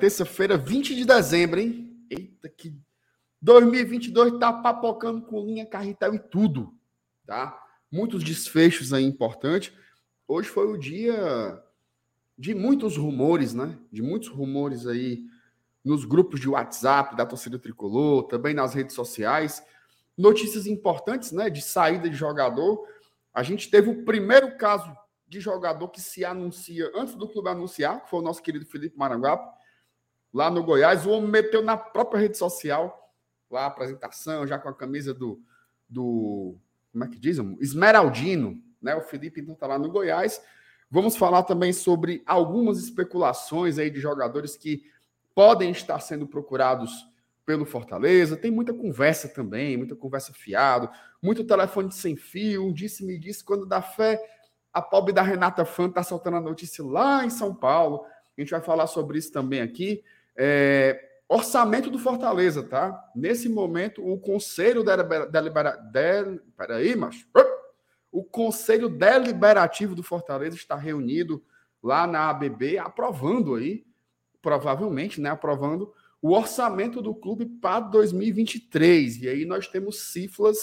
Terça-feira, 20 de dezembro, hein? Eita, que 2022 tá papocando com linha, carretel e tudo, tá? Muitos desfechos aí importantes. Hoje foi o dia de muitos rumores, né? De muitos rumores aí nos grupos de WhatsApp da torcida tricolor, também nas redes sociais. Notícias importantes, né? De saída de jogador. A gente teve o primeiro caso de jogador que se anuncia antes do clube anunciar, que foi o nosso querido Felipe Maranguape, lá no Goiás. O homem meteu na própria rede social, lá a apresentação, já com a camisa do. do como é que diz? Esmeraldino, né? O Felipe então está lá no Goiás. Vamos falar também sobre algumas especulações aí de jogadores que podem estar sendo procurados pelo Fortaleza. Tem muita conversa também, muita conversa fiado, muito telefone sem fio, um disse-me disse quando dá fé a pobre da Renata Fã está soltando a notícia lá em São Paulo. A gente vai falar sobre isso também aqui. É, orçamento do Fortaleza, tá? Nesse momento, o Conselho Deliberativo. Del, peraí, macho. O Conselho Deliberativo do Fortaleza está reunido lá na ABB, aprovando aí, provavelmente, né? Aprovando o orçamento do clube para 2023. E aí nós temos cifras.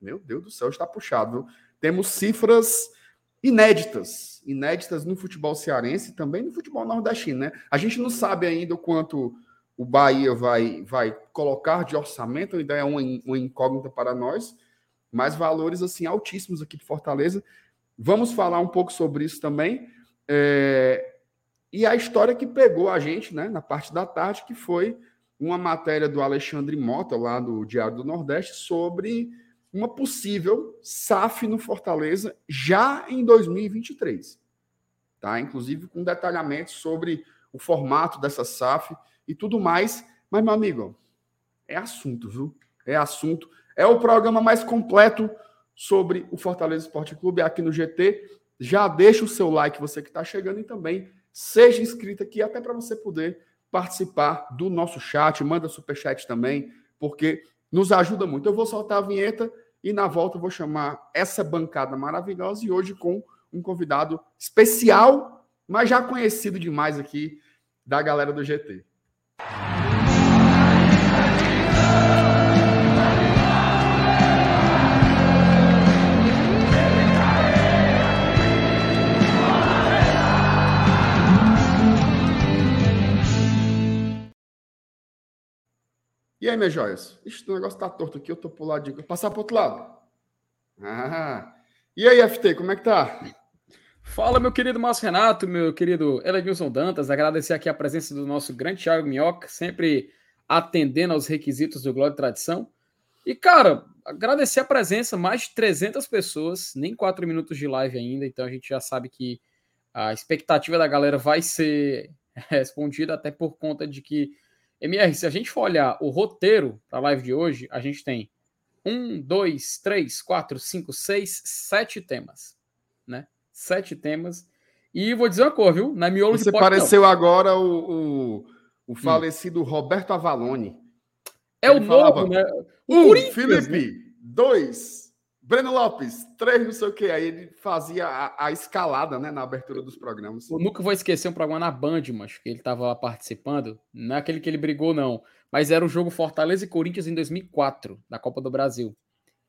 Meu Deus do céu, está puxado, viu? Temos cifras inéditas, inéditas no futebol cearense e também no futebol nordestino, né? A gente não sabe ainda o quanto o Bahia vai, vai colocar de orçamento, ainda é uma, uma incógnita para nós, mas valores assim altíssimos aqui de Fortaleza. Vamos falar um pouco sobre isso também. É... E a história que pegou a gente, né, na parte da tarde, que foi uma matéria do Alexandre Mota, lá do Diário do Nordeste, sobre uma possível SAF no Fortaleza já em 2023. Tá? Inclusive com detalhamentos sobre o formato dessa SAF e tudo mais. Mas, meu amigo, é assunto, viu? É assunto. É o programa mais completo sobre o Fortaleza Esporte Clube aqui no GT. Já deixa o seu like, você que está chegando, e também seja inscrito aqui, até para você poder participar do nosso chat. Manda superchat também, porque nos ajuda muito. Eu vou soltar a vinheta e na volta eu vou chamar essa bancada maravilhosa e hoje com um convidado especial, mas já conhecido demais aqui da galera do GT. E aí, minhas joias? Ixi, o negócio tá torto aqui, eu tô pro lado de... Passar pro outro lado. Ah. E aí, FT, como é que tá? Fala, meu querido Márcio Renato, meu querido Elenilson Dantas. Agradecer aqui a presença do nosso grande Thiago Minhoca, sempre atendendo aos requisitos do Glória e Tradição. E, cara, agradecer a presença, mais de 300 pessoas, nem 4 minutos de live ainda, então a gente já sabe que a expectativa da galera vai ser respondida, até por conta de que MR, se a gente for olhar o roteiro para a live de hoje, a gente tem um, dois, três, quatro, cinco, seis, sete temas, né? Sete temas. E vou dizer uma coisa, viu? Na miolo Você pareceu não. agora o, o, o hum. falecido hum. Roberto Avalone. É o novo, né? O um, Felipe. Né? Dois, Breno Lopes, três não sei o que. Aí ele fazia a, a, escalada, né, na abertura dos programas. Eu nunca vou esquecer um programa na Band, mas que ele estava lá participando. Não é aquele que ele brigou, não. Mas era o jogo Fortaleza e Corinthians em 2004, da Copa do Brasil.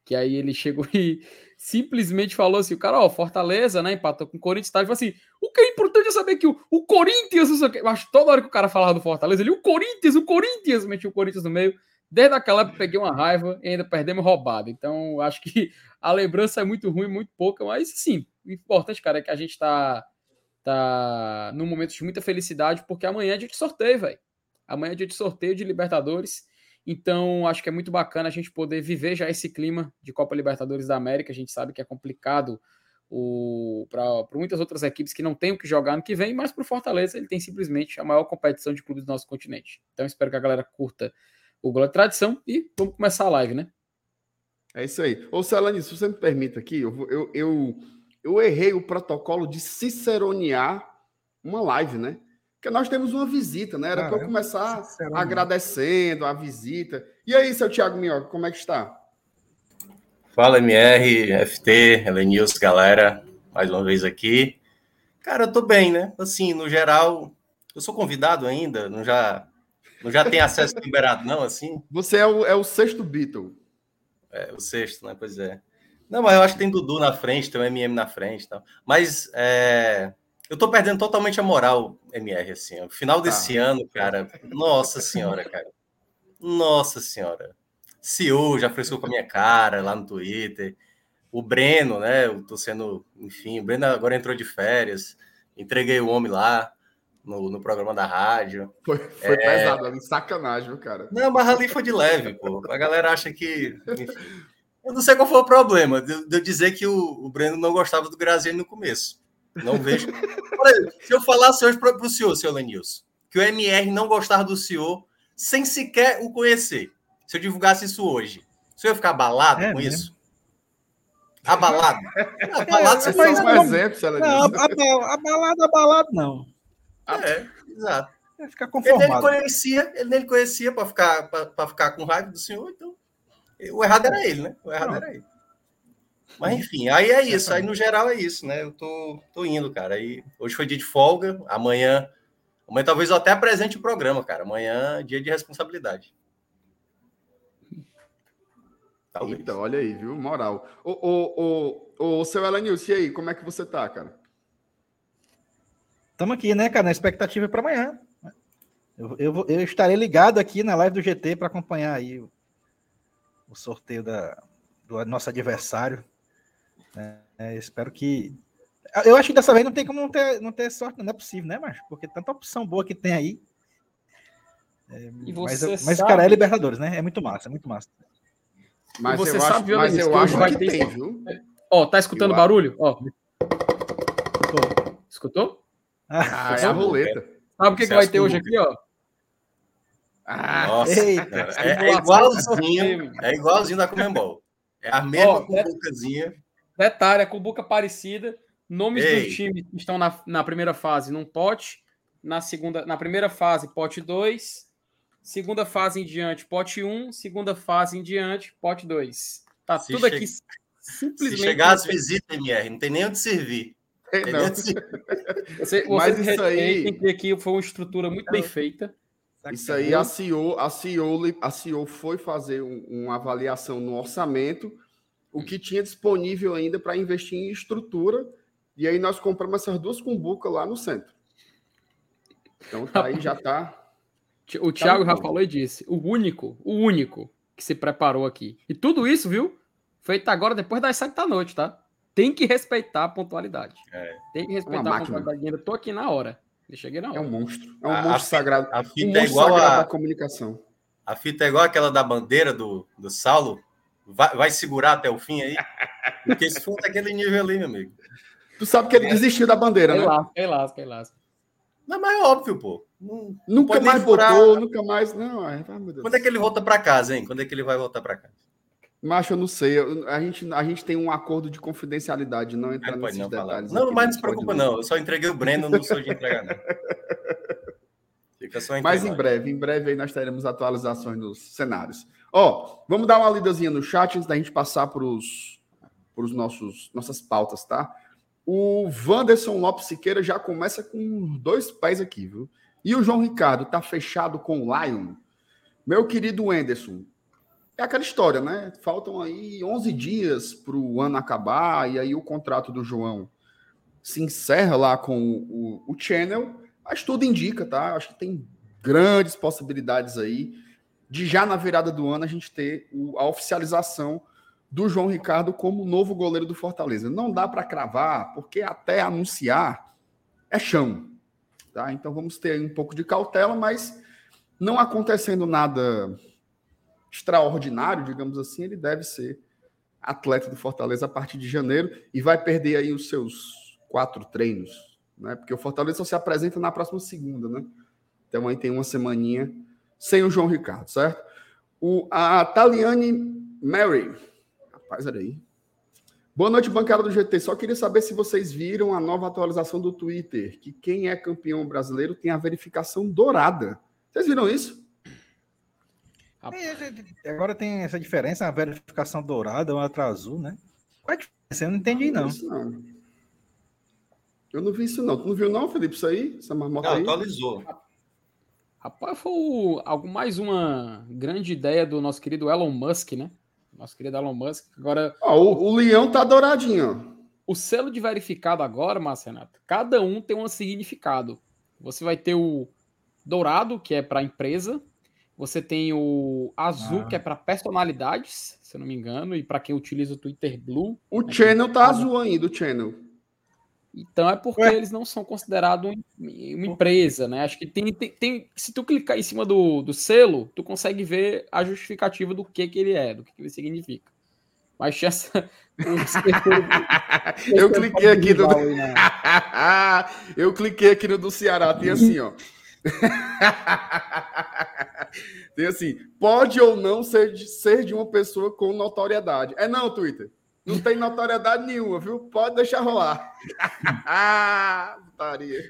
Que aí ele chegou e simplesmente falou assim: o cara, ó, Fortaleza, né, empatou com o Corinthians. Tá? Falou assim: o que é importante é saber que o, o Corinthians, não sei o que. Eu acho toda hora que o cara falava do Fortaleza, ele, o Corinthians, o Corinthians, metia o Corinthians no meio. Desde aquela época peguei uma raiva e ainda perdemos roubado. Então, acho que a lembrança é muito ruim, muito pouca, mas sim, o importante, cara, é que a gente tá, tá num momento de muita felicidade, porque amanhã é dia de sorteio, velho. Amanhã é dia de sorteio de Libertadores. Então, acho que é muito bacana a gente poder viver já esse clima de Copa Libertadores da América. A gente sabe que é complicado para muitas outras equipes que não têm o que jogar no que vem, mas para o Fortaleza ele tem simplesmente a maior competição de clubes do nosso continente. Então, espero que a galera curta o Gol é Tradição e vamos começar a live, né? É isso aí. Ô, Celani, se você me permite aqui, eu, eu, eu, eu errei o protocolo de ciceronear uma live, né? Porque nós temos uma visita, né? Era para eu começar agradecendo a visita. E aí, seu Thiago Minhoca, como é que está? Fala, MR, FT, Helenius, galera, mais uma vez aqui. Cara, eu tô bem, né? Assim, no geral, Eu sou convidado ainda, não já, não já tem acesso liberado, não, assim? Você é o, é o sexto Beatle. É, o sexto, né? Pois é. Não, mas eu acho que tem Dudu na frente, tem o MM na frente. Tal. Mas é, eu tô perdendo totalmente a moral, MR, assim. Final desse ah. ano, cara, nossa senhora, cara. Nossa senhora. CEO já frescou com a minha cara lá no Twitter. O Breno, né? Eu tô sendo, enfim, o Breno agora entrou de férias. Entreguei o homem lá no, no programa da rádio. Foi, foi é... pesado, ali, sacanagem, viu, cara? Não, mas ali foi de leve, pô. A galera acha que. Enfim, eu não sei qual foi o problema de, de eu dizer que o, o Breno não gostava do Graziani no começo. Não vejo. Olha, se eu falasse hoje para o senhor, senhor Lenilson, que o MR não gostava do senhor sem sequer o conhecer, se eu divulgasse isso hoje, o senhor ia ficar abalado é, com mesmo? isso? Abalado? abalado, você é, faz um exemplo, senhor Lenilson. Abalado, abalado, não. É, exato. Ia ficar conformado. Ele nem conhecia, ele nem conhecia para ficar, ficar com raiva do senhor, então. O errado era ele, né? O errado não. era ele. Mas enfim, aí é isso. Aí no geral é isso, né? Eu tô, tô indo, cara. Aí, hoje foi dia de folga, amanhã. Amanhã talvez eu até apresente o programa, cara. Amanhã, dia de responsabilidade. Talvez. Então, olha aí, viu? Moral. Ô, ô, ô, ô seu Elenilson, e aí, como é que você tá, cara? Estamos aqui, né, cara, na expectativa para amanhã. Eu, eu, eu, estarei ligado aqui na live do GT para acompanhar aí o, o sorteio da, do nosso adversário. É, é, espero que. Eu acho que dessa vez não tem como não ter, não ter sorte, não é possível, né, mas Porque tanta opção boa que tem aí. É, mas, mas cara, é Libertadores, né? É muito massa, é muito massa. Mas e você sabe, acho, mas eu acho que, que tem, viu? Ó, tá escutando eu barulho? Ó. Escutou? Escutou? Ah, é a roleta. Sabe o que, que vai ter hoje aqui, ó? Ah, Nossa, eita, é, é, igualzinho, é igualzinho da Comembol. É a mesma cumbucazinha. Detalhe, a cumbuca parecida. Nomes Ei. dos times que estão na, na primeira fase num pote. Na segunda, na primeira fase, pote 2. Segunda fase em diante, pote 1. Um, segunda fase em diante, pote 2. Tá se tudo che... aqui simplesmente. Se chegar as visitas, MR, não tem nem onde servir. É, não. Você, você Mas isso aí que aqui foi uma estrutura muito bem feita. Isso aí a CEO, a CEO, a CEO foi fazer um, uma avaliação no orçamento, o que tinha disponível ainda para investir em estrutura, e aí nós compramos essas duas cumbucas lá no centro. Então tá aí já tá. O tá Thiago já falou e disse: o único, o único que se preparou aqui. E tudo isso, viu? Feito agora depois das sete da noite, tá? Tem que respeitar a pontualidade. É. Tem que respeitar a pontualidade. Ainda tô aqui na hora. Eu cheguei na hora. É um monstro. É um a, monstro a, sagrado. A fita um é igual a, comunicação. A fita é igual aquela da bandeira do, do Saulo. Vai, vai segurar até o fim aí? Porque se for daquele nível ali, meu amigo. Tu sabe que ele desistiu da bandeira, né? Lá, sei lá, sei lá. Não, mas é óbvio, pô. Não, nunca mais botou, nunca mais. Não, ai, Quando é que ele volta para casa, hein? Quando é que ele vai voltar para casa? Macho, eu não sei. A gente, a gente tem um acordo de confidencialidade, não entrar nesses não detalhes. Não, mas não se preocupa, não. Eu só entreguei o Breno, não sou de entregar, não. Fica só Mas em breve, em breve aí nós teremos atualizações dos cenários. Ó, vamos dar uma lidazinha no chat antes da gente passar para os nossos nossas pautas, tá? O Wanderson Lopes Siqueira já começa com dois pés aqui, viu? E o João Ricardo tá fechado com o Lion. Meu querido Anderson, é aquela história, né? Faltam aí 11 dias para o ano acabar e aí o contrato do João se encerra lá com o, o, Channel, mas tudo indica, tá? Acho que tem grandes possibilidades aí de já na virada do ano a gente ter o, a oficialização do João Ricardo como novo goleiro do Fortaleza. Não dá para cravar, porque até anunciar é chão, tá? Então vamos ter um pouco de cautela, mas não acontecendo nada extraordinário, digamos assim, ele deve ser atleta do Fortaleza a partir de janeiro e vai perder aí os seus quatro treinos, né? Porque o Fortaleza só se apresenta na próxima segunda, né? Então aí tem uma semaninha sem o João Ricardo, certo? O, a Taliane Mary, rapaz, olha aí. Boa noite, bancada do GT. Só queria saber se vocês viram a nova atualização do Twitter, que quem é campeão brasileiro tem a verificação dourada. Vocês viram isso? Agora tem essa diferença, a verificação dourada, uma outra azul, né? Qual é a diferença? Eu não entendi, não. não. Eu não vi isso, não. Tu não viu, não, Felipe? Isso aí? Essa marmota Não, aí? atualizou. Rapaz, foi o- algo, mais uma grande ideia do nosso querido Elon Musk, né? Nosso querido Elon Musk. Agora, Ó, o, o leão tá douradinho, ó. o selo de verificado agora, Márcio Renato, cada um tem um significado. Você vai ter o dourado, que é para empresa. Você tem o azul, Ah. que é para personalidades, se eu não me engano, e para quem utiliza o Twitter Blue. O channel tá azul ainda, o channel. Então é porque Ué? eles não são considerados um- uma empresa, né? Acho que tem, tem, tem- se tu clicar em cima do, do selo, tu consegue ver a justificativa do que que ele é, do que, que ele significa. Mas tinha essa... Eu cliquei aqui no. Aí, né? Eu cliquei aqui no do Ceará, tem assim, ó. Tem assim, pode ou não ser de, ser de uma pessoa com notoriedade. É não, Twitter. Não tem notoriedade nenhuma, viu? Pode deixar rolar. Putaria.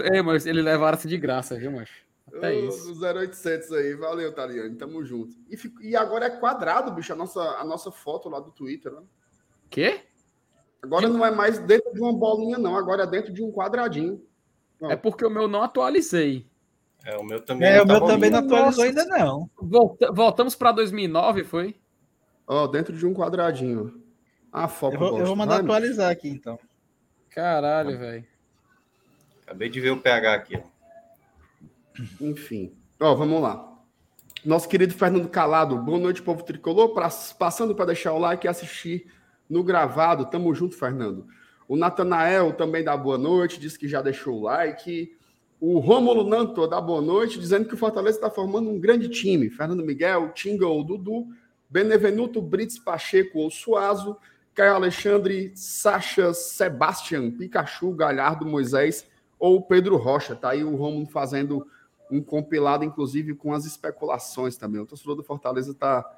É, mas eles levaram-se de graça, viu, macho? Ô, isso. do 0800 aí. Valeu, Taliane. Tamo junto. E, fico- e agora é quadrado, bicho, a nossa, a nossa foto lá do Twitter. Né? Quê? Agora não é mais dentro de uma bolinha, não. Agora é dentro de um quadradinho. É porque o meu não atualizei. É, o meu também. É, não o meu também não atualizou ainda, não. Volta- voltamos para 2009, foi? Ó, dentro de um quadradinho. Ah, foco. Eu vou, eu vou mandar atualizar aqui, então. Caralho, velho. Acabei de ver o PH aqui. ó. Enfim. Ó, vamos lá. Nosso querido Fernando Calado, boa noite, povo tricolor. Pra- passando para deixar o like e assistir no gravado. Tamo junto, Fernando. O Natanael também dá boa noite, diz que já deixou o like. O Rômulo Nanto dá boa noite, dizendo que o Fortaleza está formando um grande time. Fernando Miguel, Tinga ou Dudu, Benevenuto Brits Pacheco ou Suazo, Caio Alexandre, Sacha, Sebastian, Pikachu, Galhardo, Moisés ou Pedro Rocha. Tá aí o Rômulo fazendo um compilado, inclusive, com as especulações também. O torcedor do Fortaleza tá,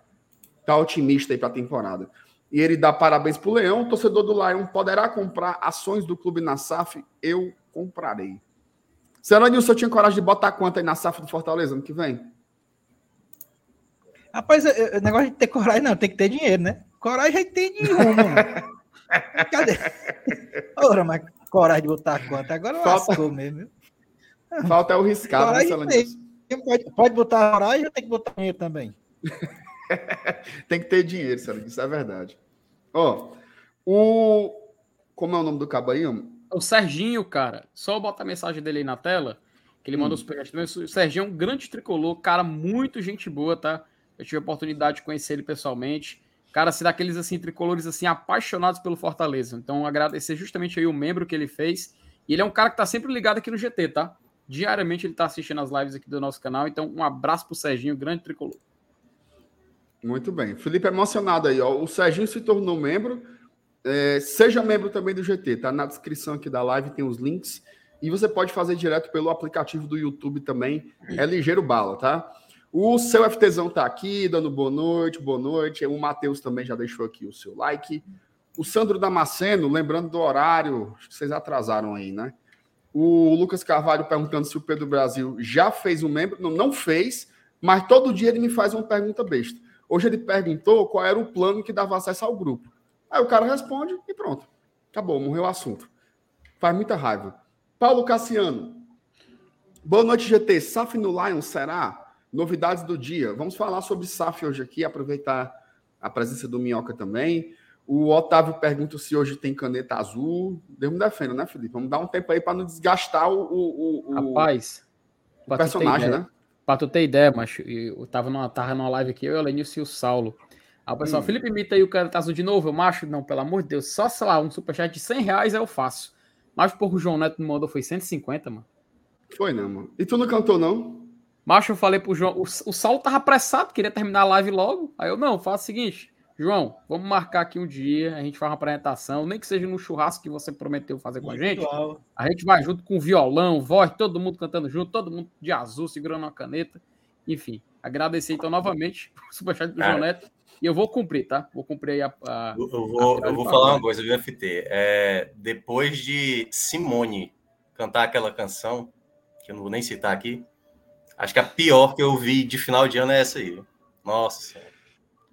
tá otimista aí para a temporada. E ele dá parabéns pro Leão. O torcedor do Lion poderá comprar ações do clube na SAF? Eu comprarei. Será, Nilson, eu tinha coragem de botar quanto aí na SAF do Fortaleza ano que vem? Rapaz, o negócio de ter coragem, não, tem que ter dinheiro, né? Coragem aí tem rumo, mano. Cadê? Ora, mas coragem de botar conta. Agora Falta- lascou mesmo. Falta é o riscado, né, Coragem Celanilson? Pode, pode botar coragem ou tem que botar dinheiro também? Tem que ter dinheiro, Celanilson, isso é verdade. Ó, o... Como é o nome do homem? O Serginho, cara, só botar a mensagem dele aí na tela, que ele Hum. mandou super também. O Serginho é um grande tricolor, cara, muito gente boa, tá? Eu tive a oportunidade de conhecer ele pessoalmente. Cara, assim, daqueles assim, tricolores assim, apaixonados pelo Fortaleza. Então, agradecer justamente aí o membro que ele fez. E ele é um cara que tá sempre ligado aqui no GT, tá? Diariamente ele tá assistindo as lives aqui do nosso canal. Então, um abraço pro Serginho, grande tricolor. Muito bem. Felipe é emocionado aí, ó. O Serginho se tornou membro. É, seja membro também do GT, tá? Na descrição aqui da live tem os links. E você pode fazer direto pelo aplicativo do YouTube também. É ligeiro bala, tá? O seu FTzão tá aqui, dando boa noite, boa noite. O Matheus também já deixou aqui o seu like. O Sandro Damasceno, lembrando do horário, acho que vocês atrasaram aí, né? O Lucas Carvalho perguntando se o Pedro Brasil já fez um membro. Não, não fez, mas todo dia ele me faz uma pergunta besta. Hoje ele perguntou qual era o plano que dava acesso ao grupo. Aí o cara responde e pronto. Acabou, morreu o assunto. Faz muita raiva. Paulo Cassiano. Boa noite, GT. SAF no Lion será? Novidades do dia. Vamos falar sobre SAF hoje aqui, aproveitar a presença do Minhoca também. O Otávio pergunta se hoje tem caneta azul. Deus me defenda, né, Felipe? Vamos dar um tempo aí para não desgastar o, o, o- Rapaz, o personagem, né? Pra tu ter ideia, macho, eu tava numa, tava numa live aqui, eu, o Lenilson e o Saulo. Aí o pessoal, Hum. Felipe imita aí o cara tá azul de novo, eu macho, não, pelo amor de Deus, só, sei lá, um superchat de 100 reais eu faço. Mas, porra, o João Neto me mandou, foi 150, mano. Foi, não, mano. E tu não cantou, não? Macho, eu falei pro João, o, o Saulo tava apressado, queria terminar a live logo. Aí eu, não, faço o seguinte, João, vamos marcar aqui um dia, a gente faz uma apresentação, nem que seja no churrasco que você prometeu fazer com a gente. A gente vai junto com violão, voz, todo mundo cantando junto, todo mundo de azul, segurando uma caneta. Enfim, agradecer então novamente o superchat do Cara. João Neto. E eu vou cumprir, tá? Vou cumprir aí a. a- Eu, vou, Ah, eu vou falar uma coisa, viu, FT? É, depois de Simone cantar aquela canção, que eu não vou nem citar aqui, acho que a pior que eu vi de final de ano é essa aí. Nossa Senhora.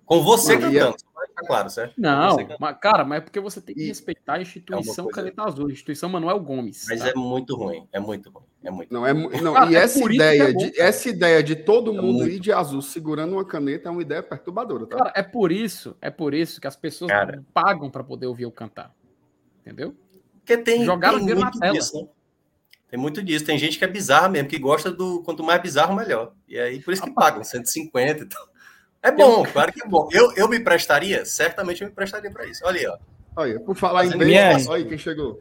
Com você é- cantando. Tá claro, certo? Não, Você- mas, cara, mas é porque você tem que E- respeitar a instituição coisa- Caneta Azul, a instituição Manuel Gomes. Mas tá? é muito ruim, é muito ruim, é muito Não, é, não, Cara, e é essa ideia, é bom, de, cara. essa ideia de todo É mundo muito. ir de azul segurando uma caneta é uma ideia perturbadora, tá? Cara, é por isso, é por isso que as pessoas Cara. pagam pra poder ouvir eu cantar. Entendeu? Porque tem, Jogaram tem dinheiro na muito tela. disso, né? Tem muito disso. Tem gente que é bizarra mesmo, que gosta do quanto mais bizarro, melhor. E aí, por isso que pagam 150 e tal. É bom, claro que é bom. Eu, eu me prestaria, certamente eu me prestaria para isso. Olha aí, ó. Olha, por falar em Fazendo bem, olha aí quem chegou.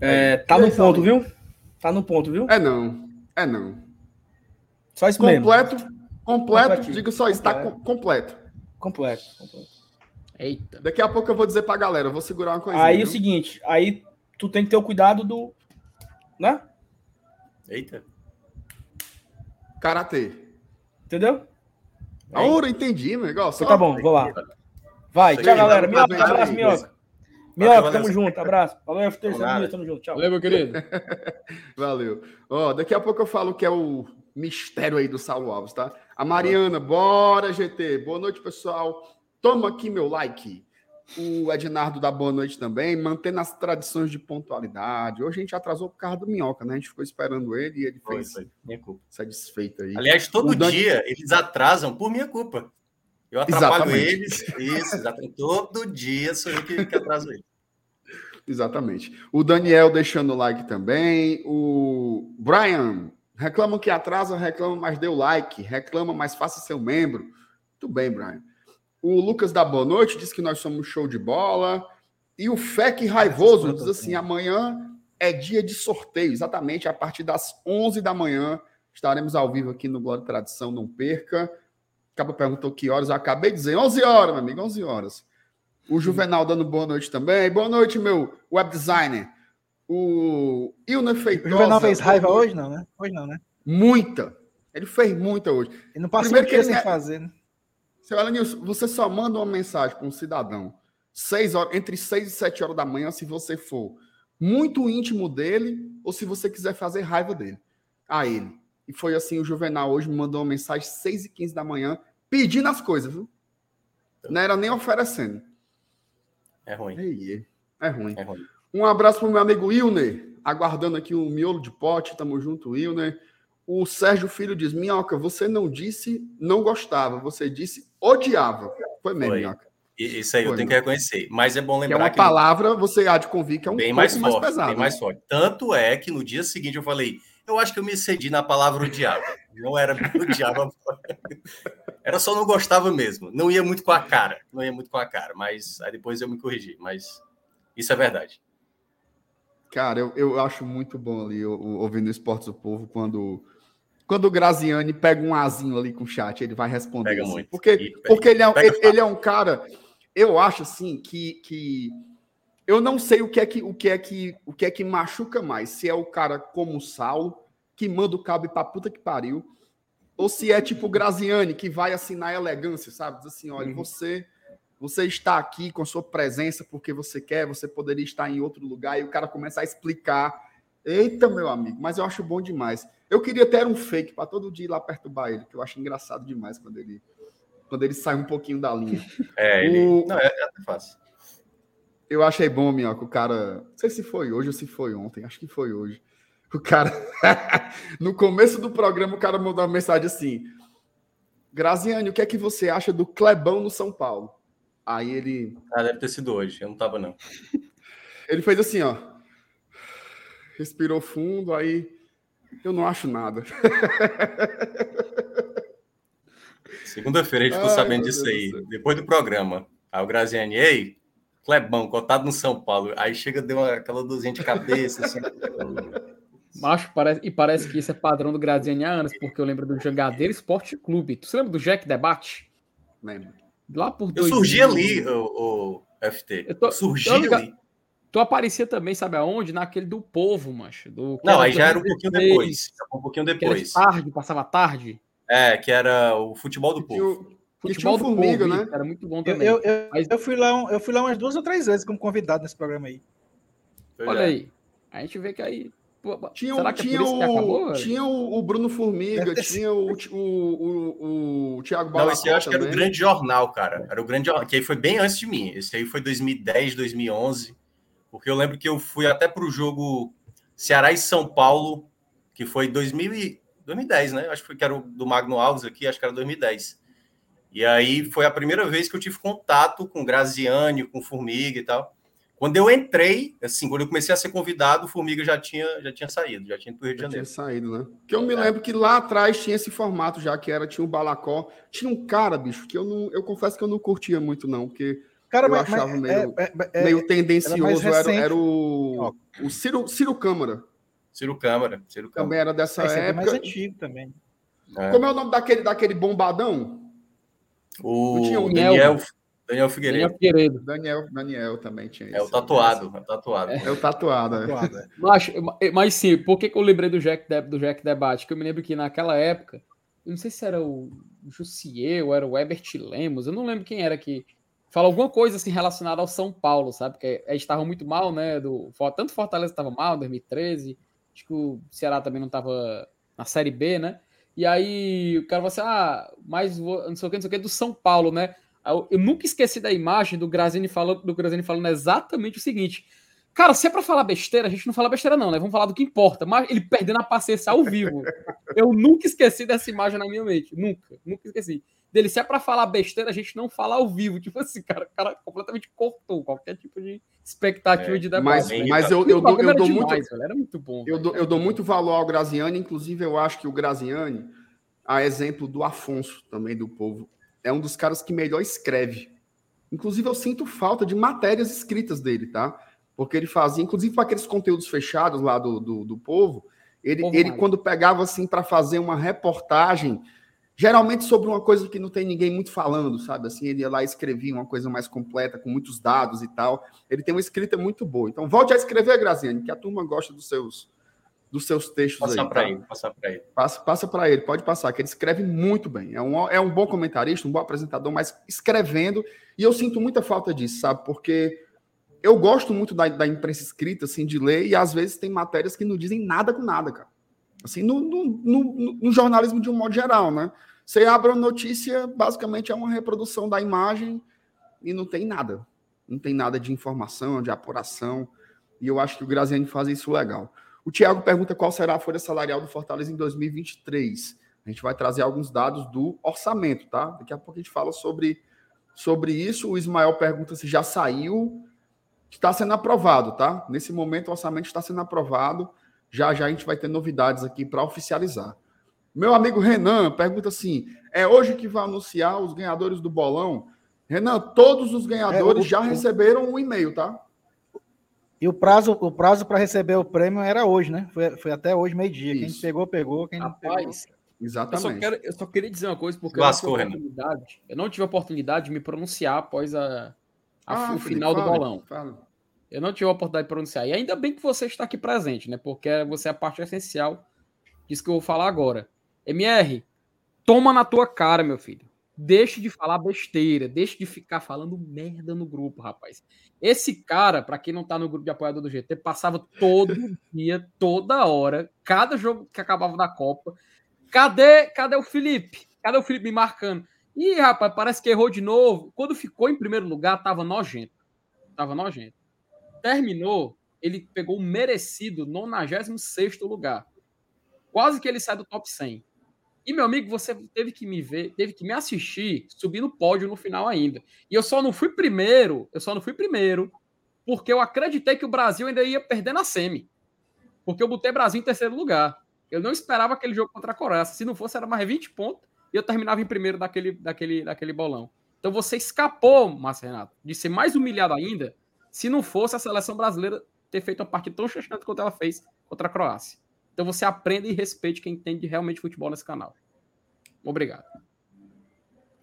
É, tá no ponto, viu? Tá no ponto, viu? É não, é não. Só isso mesmo. Completo, completo, diga só isso, tá com- completo. Completo. completo. Eita. Daqui a pouco eu vou dizer pra galera, eu vou segurar uma coisinha. Aí viu? o seguinte, aí tu tem que ter o cuidado do. Né? Eita. Karatê. Entendeu? A hora, entendi, meu negócio. Então tá bom, vou lá. Vai, tchau, galera. Minhoca, bem, abraço, minhoca. Minhoca, tamo junto, abraço. Valeu, lá. sabia, tamo junto, tchau. Valeu, meu querido. Valeu. Ó, daqui a pouco eu falo que é o mistério aí do Saulo Alves, tá? A Mariana, bora, GT. Boa noite, pessoal. Toma aqui meu like. O Ednardo dá boa noite também, mantendo as tradições de pontualidade. Hoje a gente atrasou por causa do Minhoca, né? A gente ficou esperando ele e ele Foi, fez foi. Minha culpa. essa desfeita aí. Aliás, todo dia eles atrasam por minha culpa. Eu atrapalho Exatamente. eles. Isso, exatamente. Todo dia sou eu que, que atraso eles. Exatamente. O Daniel deixando o like também. O Brian, reclama que atrasa, reclama, mas deu like. Reclama, mas faça seu membro. Muito bem, Brian. O Lucas da Boa Noite diz que nós somos show de bola. E o Fec Raivoso diz assim: amanhã é dia de sorteio. Exatamente, a partir das 11 da manhã estaremos ao vivo aqui no Glória e Tradição. Não perca. Acaba perguntou que horas. Eu acabei de dizer 11 horas, meu amigo, 11 horas. O Juvenal dando boa noite também. Boa noite, meu web designer. O Ilner O Feitosa. Juvenal fez raiva hoje, não, né? Hoje não, né? Muita. Ele fez muita hoje. Ele não passou Primeiro um que ele sem é- fazer, né? Seu Elenilson, você só manda uma mensagem para um cidadão seis horas, entre 6 e 7 horas da manhã, se você for muito íntimo dele ou se você quiser fazer raiva dele. A ele. E foi assim, o Juvenal hoje me mandou uma mensagem 6 e 15 da manhã pedindo as coisas, viu? Não era nem oferecendo. É ruim. É ruim. É ruim. Um abraço pro meu amigo Wilner, aguardando aqui o miolo de pote, tamo junto, Wilner. O Sérgio Filho diz: Minhoca, você não disse não gostava, você disse odiava. Foi mesmo, Foi. Minhoca. Isso aí eu Foi, tenho né? que reconhecer. Mas é bom Que é lembrar uma que, palavra, você há de convir que é um bem mais mais, forte, pesado. bem mais né? forte. Tanto é que no dia seguinte eu falei, eu acho que eu me excedi na palavra odiava. Não era odiava. Era só não gostava mesmo. Não ia muito com a cara. Não ia muito com a cara. Mas aí depois eu me corrigi. Mas isso é verdade. Cara, eu, eu acho muito bom ali ouvindo Esportes do Povo quando. Quando o Graziani pega um azinho ali com o chat, ele vai responder. Pega assim. muito. Porque, pega- porque ele, é, ele, ele é um cara. Eu acho assim que, que eu não sei o que é que o que é que o que é que machuca mais. Se é o cara como o Saulo, que manda o cabo pra puta que pariu, ou se é tipo o Graziani, que vai assim na elegância, sabe? Diz assim: olha, você. Você está aqui com a sua presença porque você quer, você poderia estar em outro lugar e o cara começa a explicar. Eita, meu amigo, mas eu acho bom demais. Eu queria ter um fake para todo dia ir lá perturbar ele, que eu acho engraçado demais quando ele quando ele sai um pouquinho da linha. É, ele... O- Não, é, é até fácil. Eu achei bom, Minhoca, o cara. Não sei se foi hoje ou se foi ontem, acho que foi hoje. O cara. no começo do programa, o cara mandou uma mensagem assim: Graziane, o que é que você acha do Clebão no São Paulo? Aí ele, Ah, deve ter sido hoje. Eu não tava, não. ele fez assim, ó. Respirou fundo, aí. Eu não acho nada. Segunda-feira a gente ficou sabendo disso Deus aí, depois do programa. Aí o Graziani, ei, Clebão, cotado no São Paulo. Aí chega, deu uma, aquela dorzinha de cabeça, assim. Macho, parece, e parece que isso é padrão do Graziani há anos, porque eu lembro do Jangadeiro Esporte Clube. Tu se lembra do Jack Debate? Lembra? Lá por Eu 2000. surgi ali, o, o FT. Eu tô- Eu surgi eu liga- ali. Tu aparecia também, sabe aonde? Naquele do povo, macho. Do, Não, aí já era um 2016, pouquinho depois. Um pouquinho depois. tarde, passava tarde. É, que era o futebol do povo. Futebol do Formiga, povo, né? Era muito bom também. eu, eu, Mas- eu fui lá, eu fui lá umas duas ou três vezes como convidado nesse programa aí. Olha é. aí. A gente vê que aí. Tinha, Será o, que é tinha, por isso que o, acabou, tinha o, o Bruno Formiga, tinha o, o, o, o Thiago Não, Balacó esse eu acho que era o também. grande jornal, cara. Era o grande jornal, que aí foi bem antes de mim. Esse aí foi 2010, 2011. Porque eu lembro que eu fui até pro jogo Ceará e São Paulo, que foi 2000 e- 2010, né? Acho que foi que era o do Magno Alves aqui, acho que era 2010. E aí foi a primeira vez que eu tive contato com Graziani, com Formiga e tal. Quando eu entrei, assim, quando eu comecei a ser convidado, o Formiga já tinha, já tinha saído, já tinha ido pro Rio de Já tinha Janeiro. saído, né? Porque eu me lembro que lá atrás tinha esse formato já, que era, tinha o Balacó. Tinha um cara, bicho, que eu não, eu confesso que eu não curtia muito, não, porque Cara, Eu mas, achava mas meio- é, é, é, meio tendencioso era, recente. era o, o Ciro, Ciro Câmara. Ciro Câmara, Ciro Câmara. Também era dessa esse é mais época. antigo também. É. Como é o nome daquele, daquele bombadão? O tinha um Daniel, Daniel Daniel Figueiredo. Figueiredo. Daniel, Daniel também tinha É o tatuado, é o tatuado. É o tatuado, é. Claro, é. Mas, mas sim, por que, que eu lembrei do Jack, De- do Jack Debate? Que eu me lembro que naquela época, eu não sei se era o Jussier ou era o Ebert Lemos, eu não lembro quem era que fala alguma coisa assim relacionada ao São Paulo, sabe? Porque eles estavam muito mal, né? Do, tanto Fortaleza estava mal em 2013, acho que o Ceará também não estava na Série B, né? E aí o cara falou assim: ah, mas não sei o que, não sei o que, do São Paulo, né? Eu nunca esqueci da imagem do Grazini falando, do Grazini falando exatamente o seguinte. Cara, se é pra falar besteira, a gente não fala besteira, não, né? Vamos falar do que importa. Mas ele perdendo a paciência ao vivo. Eu nunca esqueci dessa imagem na minha mente. Nunca, nunca esqueci. Dele, se é pra falar besteira, a gente não fala ao vivo. Tipo assim, cara, o cara completamente cortou qualquer tipo de expectativa É, de debate. Mas, bem, mas eu, eu, dou, programa eu dou muito, velho, Era muito bom. eu velho. dou, eu dou muito valor ao Graziani, inclusive eu acho que o Graziani, a exemplo do Afonso, também do povo, é um dos caras que melhor escreve. Inclusive, eu sinto falta de matérias escritas dele, tá? Porque ele fazia, inclusive para aqueles conteúdos fechados lá do, do, do povo, ele, ele quando pegava assim para fazer uma reportagem, geralmente sobre uma coisa que não tem ninguém muito falando, sabe? Assim, ele ia lá e escrevia uma coisa mais completa, com muitos dados e tal. Ele tem uma escrita muito boa. Então, volte a escrever, Graziani, que a turma gosta dos seus, dos seus textos Passar aí. para tá? ele, passar para ele. Passa, passa para ele, pode passar, que ele escreve muito bem. É um, é um bom comentarista, um bom apresentador, mas escrevendo, e eu sinto muita falta disso, sabe? Porque eu gosto muito da, da imprensa escrita, assim, de ler, e às vezes tem matérias que não dizem nada com nada, cara. Assim, no, no, no, no jornalismo de um modo geral, né? Você abre uma notícia, basicamente é uma reprodução da imagem e não tem nada. Não tem nada de informação, de apuração. E eu acho que o Graziani faz isso legal. O Tiago pergunta qual será a folha salarial do Fortaleza em 2023. A gente vai trazer alguns dados do orçamento, tá? Daqui a pouco a gente fala sobre, sobre isso. O Ismael pergunta se já saiu. Está sendo aprovado, tá? Nesse momento o orçamento está sendo aprovado. Já já a gente vai ter novidades aqui para oficializar. Meu amigo Renan pergunta assim: é hoje que vai anunciar os ganhadores do bolão? Renan, todos os ganhadores É, o- já receberam um e-mail, tá? E o prazo, o prazo para receber o prêmio era hoje, né? Foi, foi até hoje, meio-dia. Quem pegou, pegou. Quem não pegou. Rapaz, eu só, Exatamente. quero, eu só queria dizer uma coisa, porque Lascou, eu, não tive oportunidade, eu não tive a oportunidade de me pronunciar após a, a- Ah, o Felipe, final do fale, bolão. fale. Eu não tive a oportunidade de pronunciar. E ainda bem que você está aqui presente, né? Porque você é a parte essencial disso que eu vou falar agora. MR, toma na tua cara, meu filho. Deixe de falar besteira, deixe de ficar falando merda no grupo, rapaz. Esse cara, pra quem não tá no grupo de apoiador do GT, passava todo dia, toda hora, cada jogo que acabava da Copa. Cadê, cadê o Felipe? Cadê o Felipe me marcando? Ih, rapaz, parece que errou de novo. Quando ficou em primeiro lugar, tava nojento. Tava nojento terminou, ele pegou o merecido 96 lugar. Quase que ele sai do top 100. E, meu amigo, você teve que me ver, teve que me assistir subir no pódio no final ainda. E eu só não fui primeiro, eu só não fui primeiro, porque eu acreditei que o Brasil ainda ia perder na semi. Porque eu botei Brasil em terceiro lugar. Eu não esperava aquele jogo contra a Coreia. Se não fosse, era mais 20 pontos e eu terminava em primeiro daquele, daquele, daquele bolão. Então você escapou, Márcio Renato, de ser mais humilhado ainda se não fosse a seleção brasileira ter feito uma partida tão chateante quanto ela fez contra a Croácia. Então você aprenda e respeite quem entende realmente futebol nesse canal. Obrigado.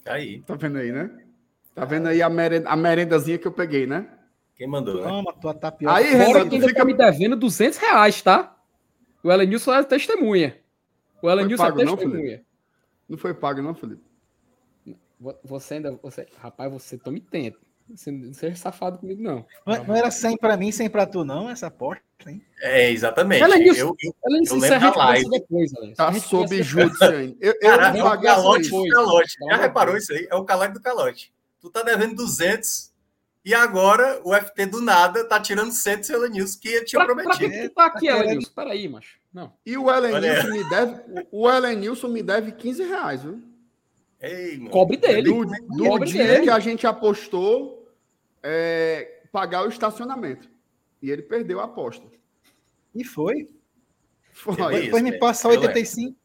Aí, Tá vendo aí, né? Tá vendo aí a, merenda, a merendazinha que eu peguei, né? quem mandou, né? Toma, tua tapioca. Aí, que ainda fica- tá me devendo 200 reais, tá? O Elenilson é testemunha. O Elenilson é pago não, testemunha. Não foi pago, não, Felipe? Vo- Você ainda. Você, rapaz, você toma tempo. Você não seja safado comigo, não. Não, não era 100 pra mim, 100 pra tu, não, essa aposta, hein? É, exatamente. Ela é isso. eu, eu, Ela Eu lembro da live. depois. Tá sob júdice ainda. Eu, eu Cara, não é o calote do calote. Já reparou isso aí? É o calote do calote. Tu tá devendo 200 e agora o FT do nada tá tirando 100 do seu News que ele tinha Pra, pra que prometido. que tu tá aqui, Tá Ellen? querendo- Espera aí, macho. Não. E o Ellen Olha aí. Nilson me deve. O Ellen Nilson me deve 15 reais, viu? Ei, mano. Cobre dele. Do, do Cobre dia dele. que a gente apostou é, pagar o estacionamento. E ele perdeu a aposta. E foi. Foi. Foi. Depois me passa Eu lembro. 85.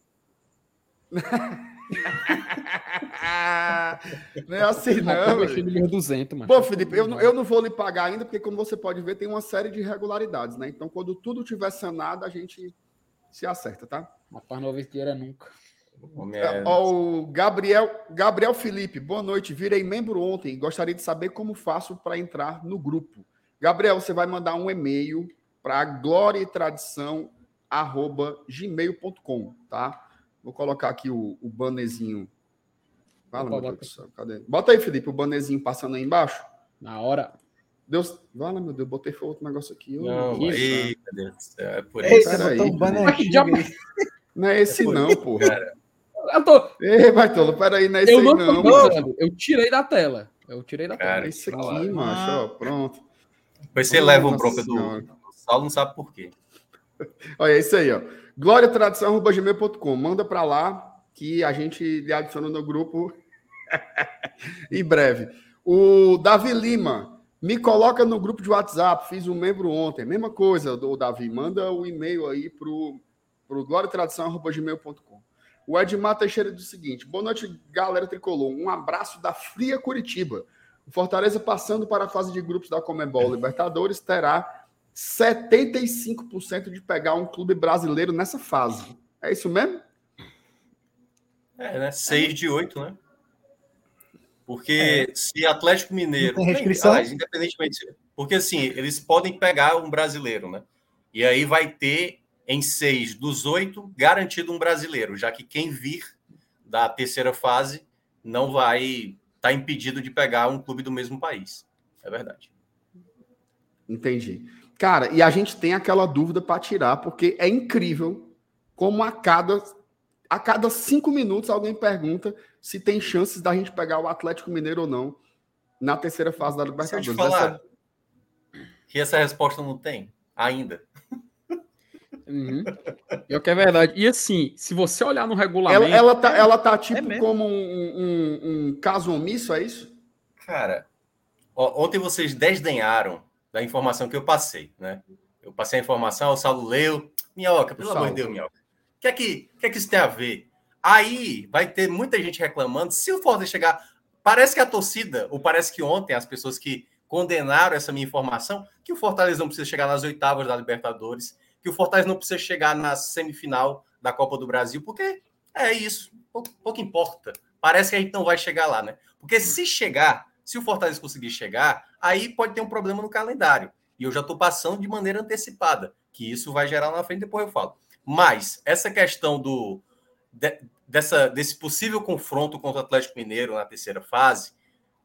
não é assim, Não, eu achei velho. número 200, mano. Bom, Felipe, eu, não- eu não vou lhe pagar ainda, porque como você pode ver, tem uma série de irregularidades, né? Então, quando tudo tiver sanado, a gente se acerta, tá? Rapaz, não vou ver dinheiro nunca. É- o Gabriel, Gabriel Felipe, boa noite. Virei membro ontem. Gostaria de saber como faço para entrar no grupo. Gabriel, você vai mandar um e-mail para glória e tradição arroba gmail.com, tá? Vou colocar aqui o, o bannerzinho. Fala, meu bota Deus do céu, cadê? Bota aí, Felipe, o bannerzinho passando aí embaixo. Na hora. Deus, fala, meu Deus, botei foi outro negócio aqui. Não, meu Deus. ei, meu Deus do céu, é por isso. Aí. um aí. Não é esse por não, porra. Eu, tô, Ei, Bartolo, peraí, não é eu aí não não. Eu tirei da tela. Eu tirei da tela. Cara, É esse Fala. aqui, macho, ó, pronto. Depois você Nossa leva um bronca do, do Saulo, não sabe por quê. Olha, é isso aí, ó. gloriatradição.gmail.com. Manda para lá que a gente lhe adiciona no grupo em breve. O Davi Lima, me coloca no grupo de WhatsApp, fiz um membro ontem. Mesma coisa, do Davi, manda o e-mail aí pro, pro gloriatradição.gmail.com. O Edmar Teixeira diz o seguinte: boa noite, galera tricolor. Um abraço da Fria Curitiba. O Fortaleza passando para a fase de grupos da Comembol Libertadores terá 75% de pegar um clube brasileiro nessa fase. É isso mesmo? É, né? 6 de 8, né? Porque se Atlético Mineiro. Não tem restrição? Aliás, independentemente. Porque assim, eles podem pegar um brasileiro, né? E aí vai ter em seis dos oito garantido um brasileiro, já que quem vir da terceira fase não vai estar tá impedido de pegar um clube do mesmo país. É verdade. Entendi. Cara, e a gente tem aquela dúvida para tirar, porque é incrível como a cada, a cada cinco minutos alguém pergunta se tem chances da gente pegar o Atlético Mineiro ou não na terceira fase da Se eu Libertadores. te falar Essa- que essa resposta não tem ainda. Uhum. Pior que é verdade. E assim, se você olhar no ela, regulamento. ela, tá, ela tá tipo mesmo. como um, um- um caso omisso, é isso? Cara, ó, ontem vocês desdenharam da informação que eu passei, né? Eu passei a informação, o Saulo leu. Minhoca, pelo O amor de Deus, Minhoca. O que, é que, o que é que isso tem a ver? Aí vai ter muita gente reclamando. Se o Fortaleza chegar. Parece que a torcida, ou parece que ontem as pessoas que condenaram essa minha informação, que o Fortaleza não precisa chegar nas oitavas da Libertadores, que o Fortaleza não precisa chegar na semifinal da Copa do Brasil, porque é isso, pouco, pouco importa. Parece que a gente não vai chegar lá, né? Porque se chegar, se o Fortaleza conseguir chegar, aí pode ter um problema no calendário. E eu já estou passando de maneira antecipada, que isso vai gerar na frente, depois eu falo. Mas essa questão do de- dessa, desse possível confronto contra o Atlético Mineiro na terceira fase,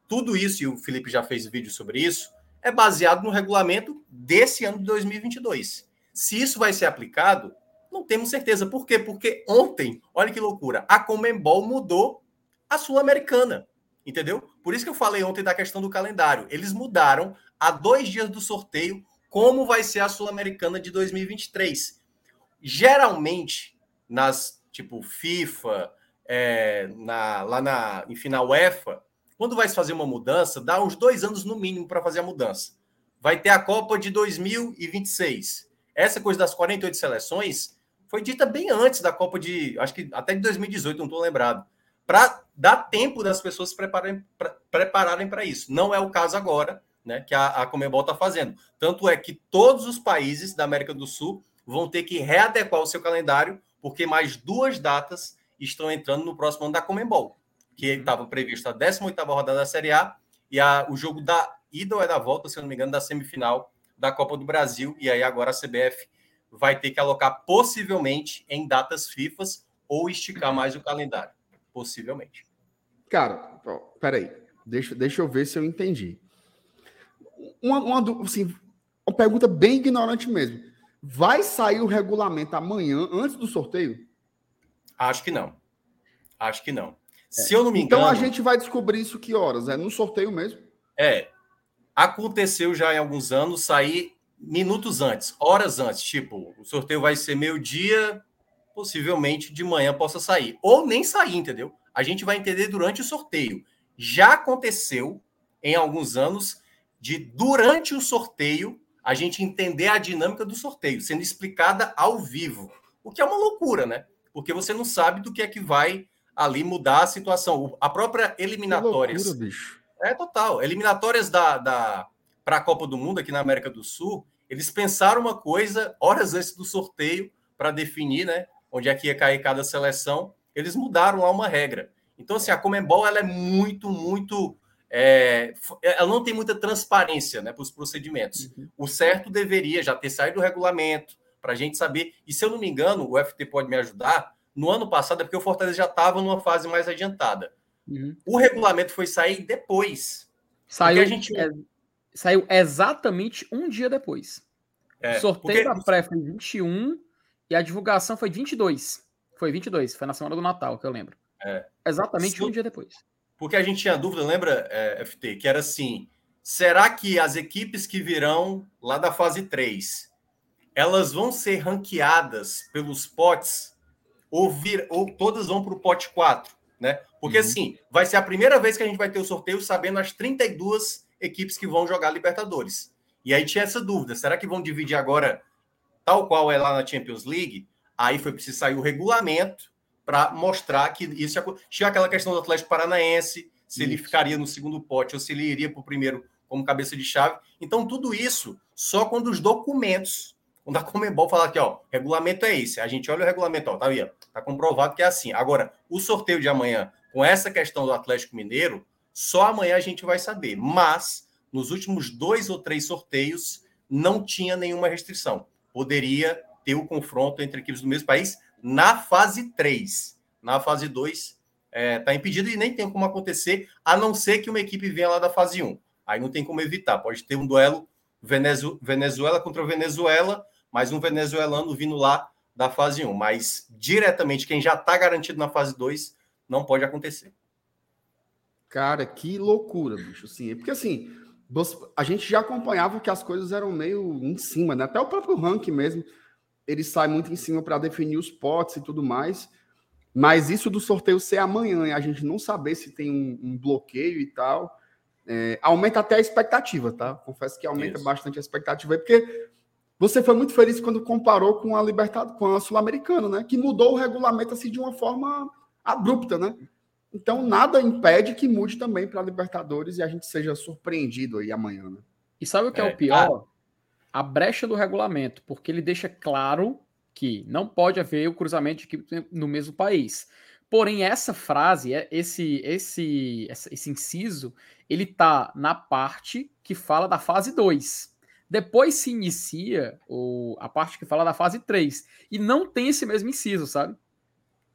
tudo isso, e o Felipe já fez vídeo sobre isso, é baseado no regulamento desse ano de 2022. Se isso vai ser aplicado, não temos certeza. Por quê? Porque ontem, olha que loucura, a Comembol mudou a Sul-Americana. Entendeu? Por isso que eu falei ontem da questão do calendário. Eles mudaram a dois dias do sorteio como vai ser a Sul-Americana de 2023. Geralmente, nas tipo FIFA, é, na, lá na, enfim, na UEFA, quando vai se fazer uma mudança, dá uns dois anos no mínimo para fazer a mudança. Vai ter a Copa de 2026. Essa coisa das 48 seleções foi dita bem antes da Copa de, acho que até de 2018, não estou lembrado, para dar tempo das pessoas se prepararem para isso. Não é o caso agora, né, que a, a Comebol está fazendo. Tanto é que todos os países da América do Sul vão ter que readequar o seu calendário, porque mais duas datas estão entrando no próximo ano da Comembol, que estava previsto a 18ª rodada da Série A e a, o jogo da ida ou é da volta, se eu não me engano, da semifinal da Copa do Brasil, e aí agora a CBF vai ter que alocar possivelmente em datas FIFAs ou esticar mais o calendário, possivelmente. Cara, ó, peraí. Deixa, deixa eu ver se eu entendi. uma, uma, assim, uma pergunta bem ignorante mesmo. Vai sair o regulamento amanhã, antes do sorteio? Acho que não. Acho que não. Se eu não me engano, Então a gente vai descobrir isso que horas? É no sorteio mesmo? é. Aconteceu já em alguns anos sair minutos antes, horas antes. Tipo, o sorteio vai ser meio-dia, possivelmente de manhã possa sair. Ou nem sair, entendeu? A gente vai entender durante o sorteio. Já aconteceu em alguns anos de, durante o sorteio, a gente entender a dinâmica do sorteio, sendo explicada ao vivo. O que é uma loucura, né? Porque você não sabe do que é que vai ali mudar a situação. A própria eliminatórias. loucura. É total. Eliminatórias da, da para a Copa do Mundo aqui na América do Sul, eles pensaram uma coisa horas antes do sorteio para definir, né, onde é que ia cair cada seleção. Eles mudaram lá uma regra. Então, assim, a Comembol ela é muito, muito, é, ela não tem muita transparência, né, para os procedimentos. O certo deveria já ter saído do regulamento para a gente saber. E se eu não me engano, o FT pode me ajudar. No ano passado, é porque o Fortaleza já estava numa fase mais adiantada. Uhum. O regulamento foi sair depois. Saiu, a gente- é, saiu exatamente um dia depois. É, o sorteio porque- da pré foi 21 e a divulgação foi 22. Foi 22, foi na semana do Natal, que eu lembro. É. Exatamente Sim. um dia depois. Porque a gente tinha dúvida, lembra, é, FT, que era assim: será que as equipes que virão lá da fase 3 elas vão ser ranqueadas pelos potes ou, vir, ou todas vão para o pote 4? Né? Porque Uhum. assim, vai ser a primeira vez que a gente vai ter o sorteio sabendo as 32 equipes que vão jogar Libertadores. E aí tinha essa dúvida: será que vão dividir agora tal qual é lá na Champions League? Aí foi preciso sair o regulamento para mostrar que isso acon- tinha aquela questão do Atlético Paranaense, se ele Isso. ficaria no segundo pote ou se ele iria para o primeiro como cabeça de chave. Então, tudo isso só quando os documentos, quando a Comembol falar aqui, ó, regulamento é esse. A gente olha o regulamento, ó, tá aí, ó, tá comprovado que é assim. Agora, o sorteio de amanhã, com essa questão do Atlético Mineiro, só amanhã a gente vai saber. Mas, nos últimos dois ou três sorteios, não tinha nenhuma restrição. Poderia ter o confronto entre equipes do mesmo país na fase 3. Na fase 2, está impedido e nem tem como acontecer, a não ser que uma equipe venha lá da fase 1. Aí não tem como evitar. Pode ter um duelo Venezu- Venezuela contra Venezuela, mais um venezuelano vindo lá da fase 1. Mas diretamente, quem já está garantido na fase 2, não pode acontecer. Cara, que loucura, bicho. Assim, porque assim, a gente já acompanhava que as coisas eram meio em cima, né? Até o próprio ranking mesmo, ele sai muito em cima para definir os potes e tudo mais. Mas isso do sorteio ser amanhã e a gente não saber se tem um, um bloqueio e tal, é, aumenta até a expectativa, tá? Confesso que aumenta Isso. bastante a expectativa, porque você foi muito feliz quando comparou com a Libertadores, com a Sul-Americana, né? Que mudou o regulamento assim de uma forma abrupta, né? Então, nada impede que mude também para a Libertadores e a gente seja surpreendido aí amanhã. Né? E sabe o que é, É, o pior? A brecha do regulamento, porque ele deixa claro que não pode haver o cruzamento de equipe no mesmo país. Porém, essa frase, é- esse, esse, esse inciso, ele tá na parte que fala da fase 2. Depois se inicia o, a parte que fala da fase 3. E não tem esse mesmo inciso, sabe?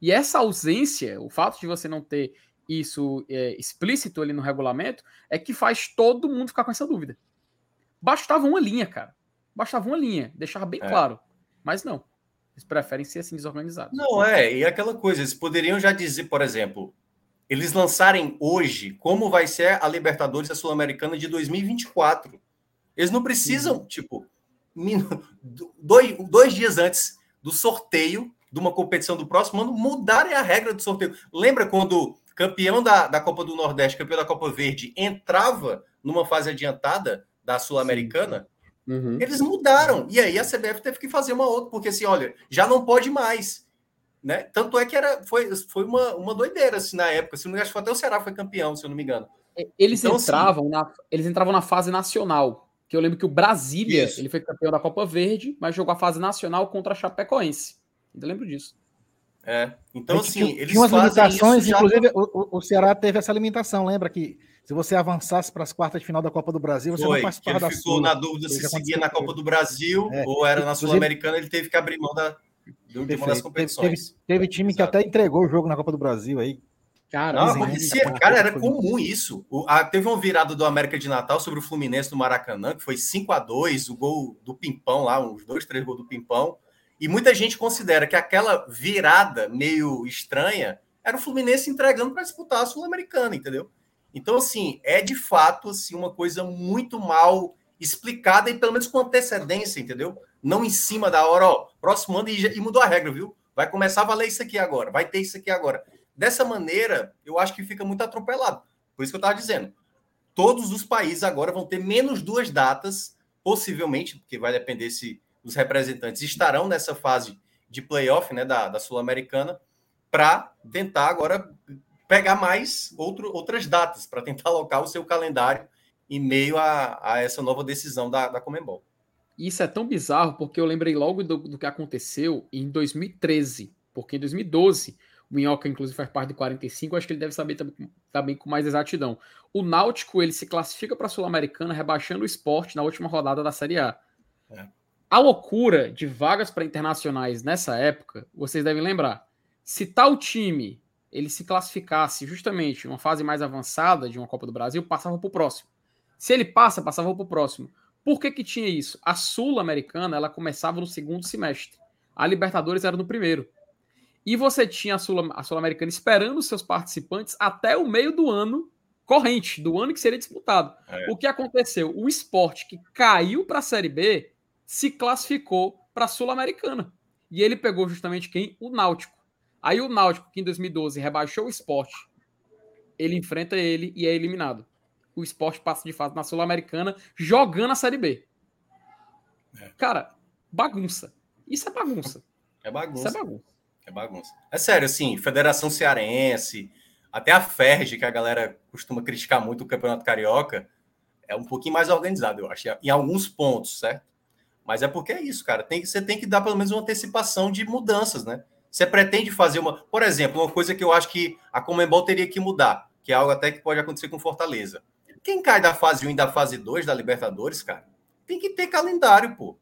E essa ausência, o fato de você não ter isso é, explícito ali no regulamento, é que faz todo mundo ficar com essa dúvida. Bastava uma linha, cara. Bastava uma linha, deixava bem É. claro. Mas não. Eles preferem ser assim desorganizados. Não, é, e aquela coisa, eles poderiam já dizer, por exemplo, eles lançarem hoje como vai ser a Libertadores e a Sul-Americana de 2024. Eles não precisam, tipo, min- dois, dois dias antes do sorteio de uma competição do próximo ano, mudarem a regra do sorteio. Lembra quando campeão da, da Copa do Nordeste, campeão da Copa Verde, entrava numa fase adiantada da Sul-Americana? Eles mudaram. E aí a CBF teve que fazer uma outra, porque assim, olha, já não pode mais. Né? Tanto é que era, foi, foi uma, uma doideira assim, na época. Se não me engano, até o Ceará foi campeão, se eu não me engano. Eles Então, assim- entravam na, eles entravam na fase nacional. Que eu lembro que o Brasília, Isso. ele foi campeão da Copa Verde, mas jogou a fase nacional contra a Chapecoense. Ainda lembro disso. É. Então, Aí assim, tinha, eles tinha umas fazem limitações, isso já- inclusive o, o- Ceará teve essa limitação. Lembra que se você avançasse para as quartas de final da Copa do Brasil, você Foi, não que participava ele da ficou Sula. na dúvida se seguia na. Copa do Brasil É. ou era na Sul-Americana, ele teve que abrir mão da, de uma das competições. Teve time que Exato. até entregou o jogo na Copa do Brasil aí. Cara, Não, acontecia, da cara, era comum isso. O- a- teve uma virada do América de Natal sobre o Fluminense no Maracanã, que foi 5 a 2 o gol do Pimpão lá, uns dois, três gols do Pimpão. E muita gente considera que aquela virada meio estranha era o Fluminense entregando para disputar a Sul-Americana, entendeu? Então, assim, é de fato assim, uma coisa muito mal explicada e pelo menos com antecedência, entendeu? Não em cima da hora, ó, próximo ano e, e mudou a regra, viu? Vai começar a valer isso aqui agora, vai ter isso aqui agora. Dessa maneira, eu acho que fica muito atropelado. Por isso que eu estava dizendo. Todos os países agora vão ter menos duas datas, possivelmente, porque vai depender se os representantes estarão nessa fase de playoff né, da, da Sul-Americana, para tentar agora pegar mais outro, outras datas, para tentar alocar o seu calendário em meio a, a essa nova decisão da, da Comembol. Isso é tão bizarro porque eu lembrei logo do, do que aconteceu em 2013. Porque em 2012, o Minhoca, inclusive, faz parte de 45, acho que ele deve saber também, com mais exatidão. O Náutico ele se classifica para a Sul-Americana, rebaixando o esporte na última rodada da Série A. É. A loucura de vagas para internacionais nessa época, vocês devem lembrar. Se tal time ele se classificasse justamente em uma fase mais avançada de uma Copa do Brasil, passava para o próximo. Se ele passa, passava para o próximo. Por que, que tinha isso? A Sul-Americana ela começava no segundo semestre. A Libertadores era no primeiro. E você tinha a Sul- a Sul-Americana esperando os seus participantes até o meio do ano corrente, do ano que seria disputado. É. O que aconteceu? O esporte que caiu para a Série B se classificou para a Sul-Americana. E ele pegou justamente quem? O Náutico. Aí o Náutico, que em 2012 rebaixou o esporte, ele enfrenta ele e é eliminado. O esporte passa de fase na Sul-Americana jogando a Série B. Cara, bagunça. Isso é bagunça. É Isso bagunça. é bagunça. É bagunça. É sério, assim, Federação Cearense, até a FERJ, que a galera costuma criticar muito o Campeonato Carioca, é um pouquinho mais organizado, eu acho, em alguns pontos, certo? Mas é porque é isso, cara. Tem, você tem que dar pelo menos uma antecipação de mudanças, né? Você pretende fazer uma. Por exemplo, uma coisa que eu acho que a Comembol teria que mudar, que é algo até que pode acontecer com Fortaleza. Quem cai da fase 1 e da fase 2 da Libertadores, cara, tem que ter calendário, pô.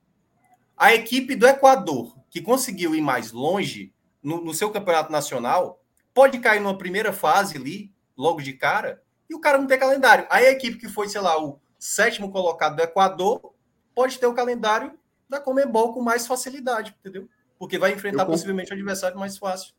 A equipe do Equador, que conseguiu ir mais longe no, no seu campeonato nacional, pode cair numa primeira fase ali, logo de cara, e o cara não tem calendário. Aí a equipe que foi, sei lá, o sétimo colocado do Equador, pode ter o calendário da Comembol com mais facilidade, entendeu? Porque vai enfrentar possivelmente o adversário mais fácil.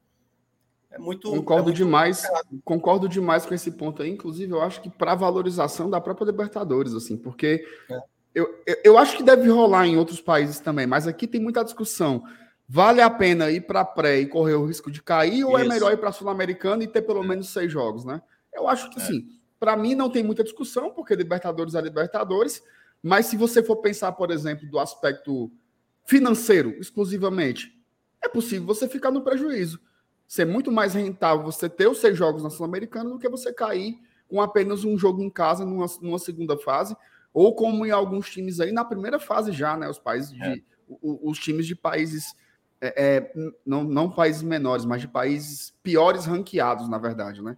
É muito. Concordo é muito demais, complicado. concordo demais com esse ponto aí. Inclusive, eu acho que para valorização da própria Libertadores, assim, porque É. eu, eu, eu acho que deve rolar em outros países também, mas aqui tem muita discussão. Vale a pena ir para pré e correr o risco de cair, ou é Isso. melhor ir para Sul-Americana e ter pelo menos seis jogos, né? Eu acho que É. assim, para mim não tem muita discussão, porque Libertadores é Libertadores, mas se você for pensar, por exemplo, do aspecto financeiro exclusivamente, é possível você ficar no prejuízo ser muito mais rentável você ter os seis jogos na Sul-Americana do que você cair com apenas um jogo em casa numa, numa segunda fase, ou como em alguns times aí na primeira fase já, né? Os países de, É. os times de países é, é, não, não países menores, mas de países piores ranqueados, na verdade, né?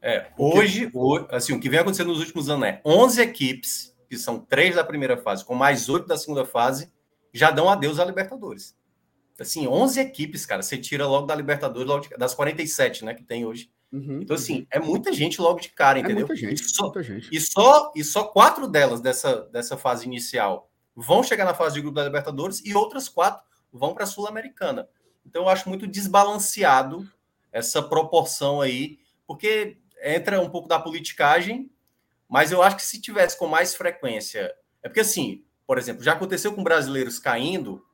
É, hoje, ho- assim, o que vem acontecendo nos últimos anos é 11 equipes, que são três da primeira fase, com mais oito da segunda fase, já dão adeus à Libertadores. Assim, 11 equipes, cara, você tira logo da Libertadores, logo de- das 47, né, que tem hoje. Uhum, Então, assim, é muita gente logo de cara, é entendeu? muita gente, E só, muita gente. e só, e só quatro delas dessa, dessa fase inicial vão chegar na fase de grupo da Libertadores e outras quatro vão para a Sul-Americana. Então, eu acho muito desbalanceado essa proporção aí, porque entra um pouco da politicagem, mas eu acho que se tivesse com mais frequência. É porque, assim, por exemplo, já aconteceu com brasileiros caindo,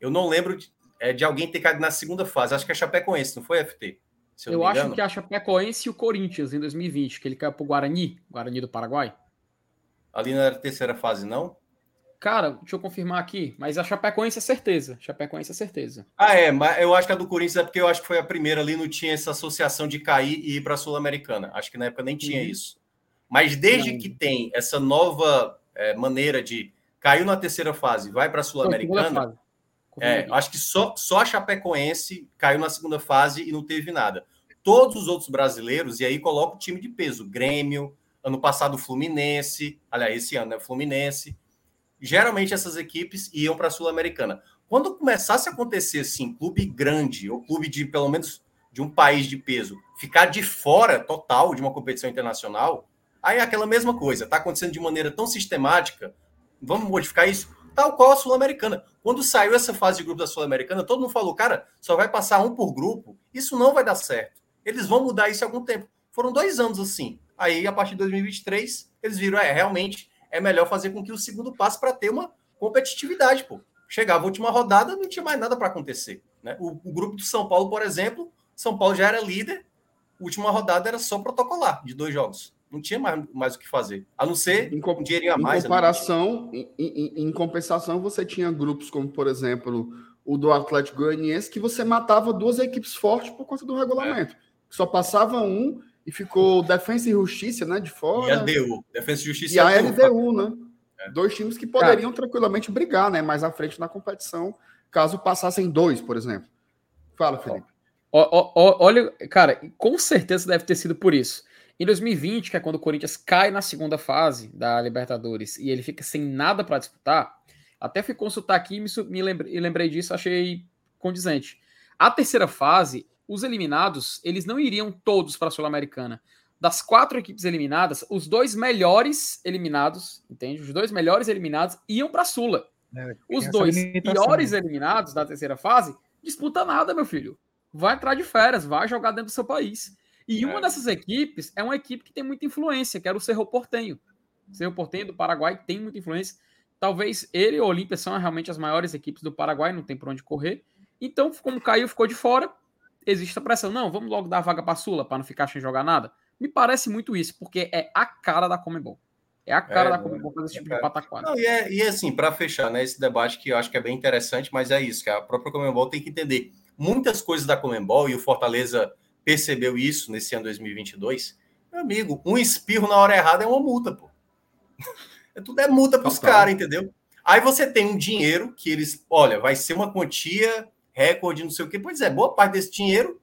eu não lembro de, é, de alguém ter caído na segunda fase. Acho que é Chapecoense, não foi FT? Eu, me acho que a Chapecoense e o Corinthians em 2020, que ele caiu pro Guarani, Guarani do Paraguai. Ali não era a terceira fase, não? Cara, deixa eu confirmar aqui, mas a Chapecoense é certeza. Chapecoense é certeza. Ah, é, mas eu acho que a do Corinthians é porque eu acho que foi a primeira ali, não tinha essa associação de cair e ir para a Sul-Americana. Acho que na época nem tinha Uhum. isso. Mas desde Não. que tem essa nova é, maneira de caiu na terceira fase, vai para a Sul-Americana, é, acho que só, só a Chapecoense caiu na segunda fase e não teve nada. Todos os outros brasileiros, e aí coloca o time de peso, Grêmio, ano passado Fluminense, aliás, esse ano é o Fluminense. Geralmente essas equipes iam para a Sul-Americana. Quando começasse a acontecer assim, clube grande, ou clube de pelo menos de um país de peso ficar de fora total de uma competição internacional, aí é aquela mesma coisa, está acontecendo de maneira tão sistemática, vamos modificar isso, tal qual a Sul-Americana. Quando saiu essa fase de grupo da Sul-Americana, todo mundo falou, cara, só vai passar um por grupo, isso não vai dar certo. Eles vão mudar isso em algum tempo. Foram dois anos assim. Aí, a partir de 2023, eles viram, é, realmente, é melhor fazer com que o segundo passe para ter uma competitividade, pô. Chegava a última rodada, não tinha mais nada para acontecer. Né? O, o, grupo do São Paulo, por exemplo, São Paulo já era líder, última rodada era só protocolar de dois jogos. Não tinha mais, mais o que fazer, a não ser em, um dinheirinho a mais. Em comparação, em, em, em, compensação, você tinha grupos como, por exemplo, o do Atlético Goianiense, que você matava duas equipes fortes por conta do regulamento. É. Só passava um e ficou Defesa e Justiça, né, de fora. E a DU, Defesa e Justiça e a LDU, né? É. Dois times que poderiam Cara, tranquilamente brigar, né, mais à frente na competição, caso passassem dois, por exemplo. Fala, Felipe. olha, cara, com certeza deve ter sido por isso. Em 2020, que é quando o Corinthians cai na segunda fase da Libertadores e ele fica sem nada para disputar, até fui consultar aqui e me, me lembrei, lembrei disso, achei condizente. A terceira fase os eliminados, eles não iriam todos para a Sul-Americana. Das quatro equipes eliminadas, os dois melhores eliminados, entende? Os dois melhores eliminados iam para a Sula. É, os dois piores eliminados da terceira fase, disputa nada, meu filho. Vai entrar de férias, vai jogar dentro do seu país. E é. uma dessas equipes é uma equipe que tem muita influência, que era o Cerro Portenho. O Cerro Portenho do Paraguai tem muita influência. Talvez ele e o Olímpia são realmente as maiores equipes do Paraguai, não tem por onde correr. Então, como caiu, ficou de fora existe a pressão. Não, vamos logo dar a vaga para Sula para não ficar sem jogar nada. Me parece muito isso, porque é a cara da Comembol. É a cara é, da Comembol fazer esse tipo é, de pataquada. Não, e, é, e assim, para fechar, né, esse debate que eu acho que é bem interessante, mas é isso, que a própria Comembol tem que entender muitas coisas da Comembol, e o Fortaleza percebeu isso nesse ano 2022. Meu amigo, um espirro na hora errada é uma multa, pô. É, tudo é multa para os caras, entendeu? Aí você tem um dinheiro que eles, olha, vai ser uma quantia recorde, não sei o quê. Pois é, boa parte desse dinheiro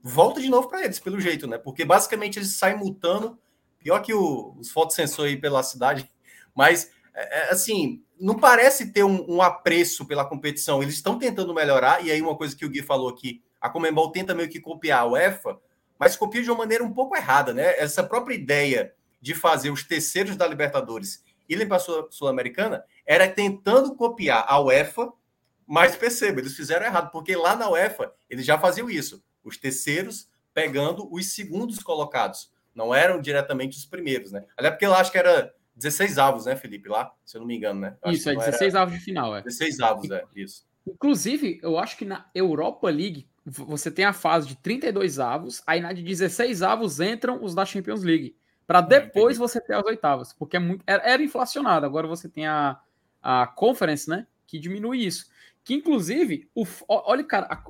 volta de novo para eles, pelo jeito, né? Porque basicamente eles saem multando, pior que o, os fotossensores aí pela cidade, mas é, é, assim, não parece ter um, um, apreço pela competição. Eles estão tentando melhorar, e aí uma coisa que o Gui falou aqui, a Comembol tenta meio que copiar a UEFA, mas copia de uma maneira um pouco errada, né? Essa própria ideia de fazer os terceiros da Libertadores irem para a Sul-Americana era tentando copiar a UEFA mas perceba, eles fizeram errado, porque lá na UEFA eles já faziam isso. Os terceiros pegando os segundos colocados. Não eram diretamente os primeiros, né? Aliás, porque lá acho que era 16 avos, né, Felipe? Lá, se eu não me engano, né? Isso, é 16 era... avos de final, é. 16 avos, é, isso. Inclusive, eu acho que na Europa League você tem a fase de 32 avos, aí na de 16 avos entram os da Champions League. Para depois você ter as oitavas, porque é muito, era, era inflacionado. Agora você tem a, a Conference, né? Que diminui isso. Que inclusive, o, olha, cara, a,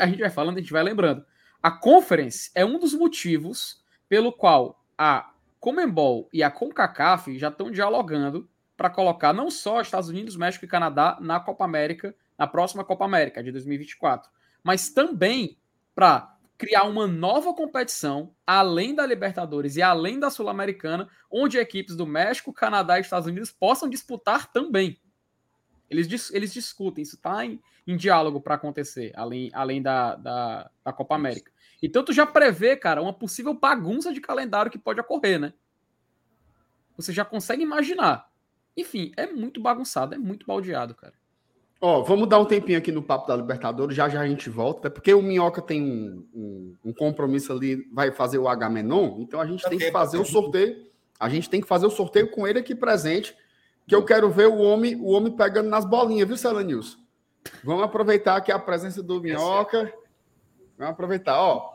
a gente vai falando, a gente vai lembrando. A Conference é um dos motivos pelo qual a Comembol e a CONCACAF já estão dialogando para colocar não só Estados Unidos, México e Canadá na Copa América, na próxima Copa América de 2024, mas também para criar uma nova competição além da Libertadores e além da Sul-Americana, onde equipes do México, Canadá e Estados Unidos possam disputar também. Eles, eles discutem, isso está em, em, diálogo para acontecer, além, além da, da, da, Copa América. Então tu já prevê, cara, uma possível bagunça de calendário que pode ocorrer, né? Você já consegue imaginar. Enfim, é muito bagunçado, é muito baldeado, cara. Ó, oh, vamos dar um tempinho aqui no Papo da Libertadores, já já a gente volta, até porque o Minhoca tem um, um, um compromisso ali, vai fazer o H Menon, então a gente tem que fazer o sorteio, a gente tem que fazer o sorteio com ele aqui presente, que eu quero ver o homem, o homem pegando nas bolinhas, viu, Celanilson? Vamos aproveitar aqui a presença do Minhoca. Vamos aproveitar, ó.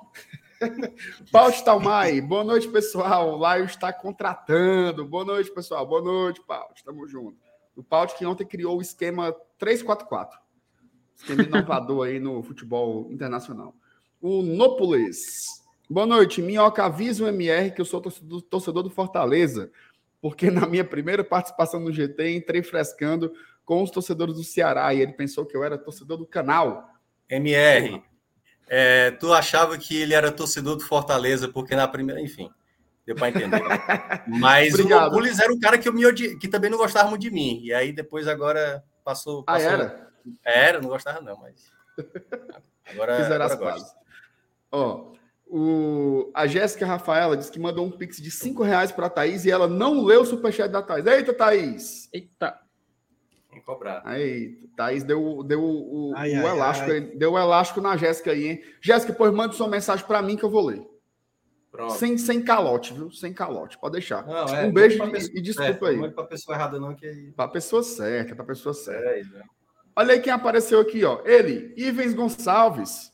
Paulo Stalmai, boa noite, pessoal. O Lion está contratando. Boa noite, pessoal. Boa noite, Paulo. Estamos juntos. O Paulo que ontem criou o esquema 344. Esquema inovador aí no futebol internacional. O Nópolis. Boa noite. Minhoca, avisa o MR que eu sou torcedor do Fortaleza porque na minha primeira participação no GT entrei frescando com os torcedores do Ceará e ele pensou que eu era torcedor do canal. MR, é, tu achava que ele era torcedor do Fortaleza porque na primeira, enfim, deu para entender. Mas Obrigado. o Pulis era um cara que eu me odi... que também não gostava muito de mim e aí depois agora passou, passou... Ah, era? Era, não gostava não, mas agora, Fizeram agora as Ó, o, a Jéssica Rafaela disse que mandou um pix de 5 reais para a Thaís e ela não leu o superchat da Thaís. Eita, Thaís! Eita. Tem que cobrar. Aí, Thaís deu, deu o, Ai, o ai, elástico, ai. deu o elástico na Jéssica aí, hein? Jéssica, pois manda sua mensagem para mim que eu vou ler. Pronto. Sem, sem calote, viu? Sem calote, pode deixar. Não, é, um beijo pra e, pessoa- e desculpa é, aí. Não é pra pessoa errada, não, que Pra pessoa certa, pra pessoa certa. é, né? Olha aí quem apareceu aqui, ó. Ele, Ivens Gonçalves,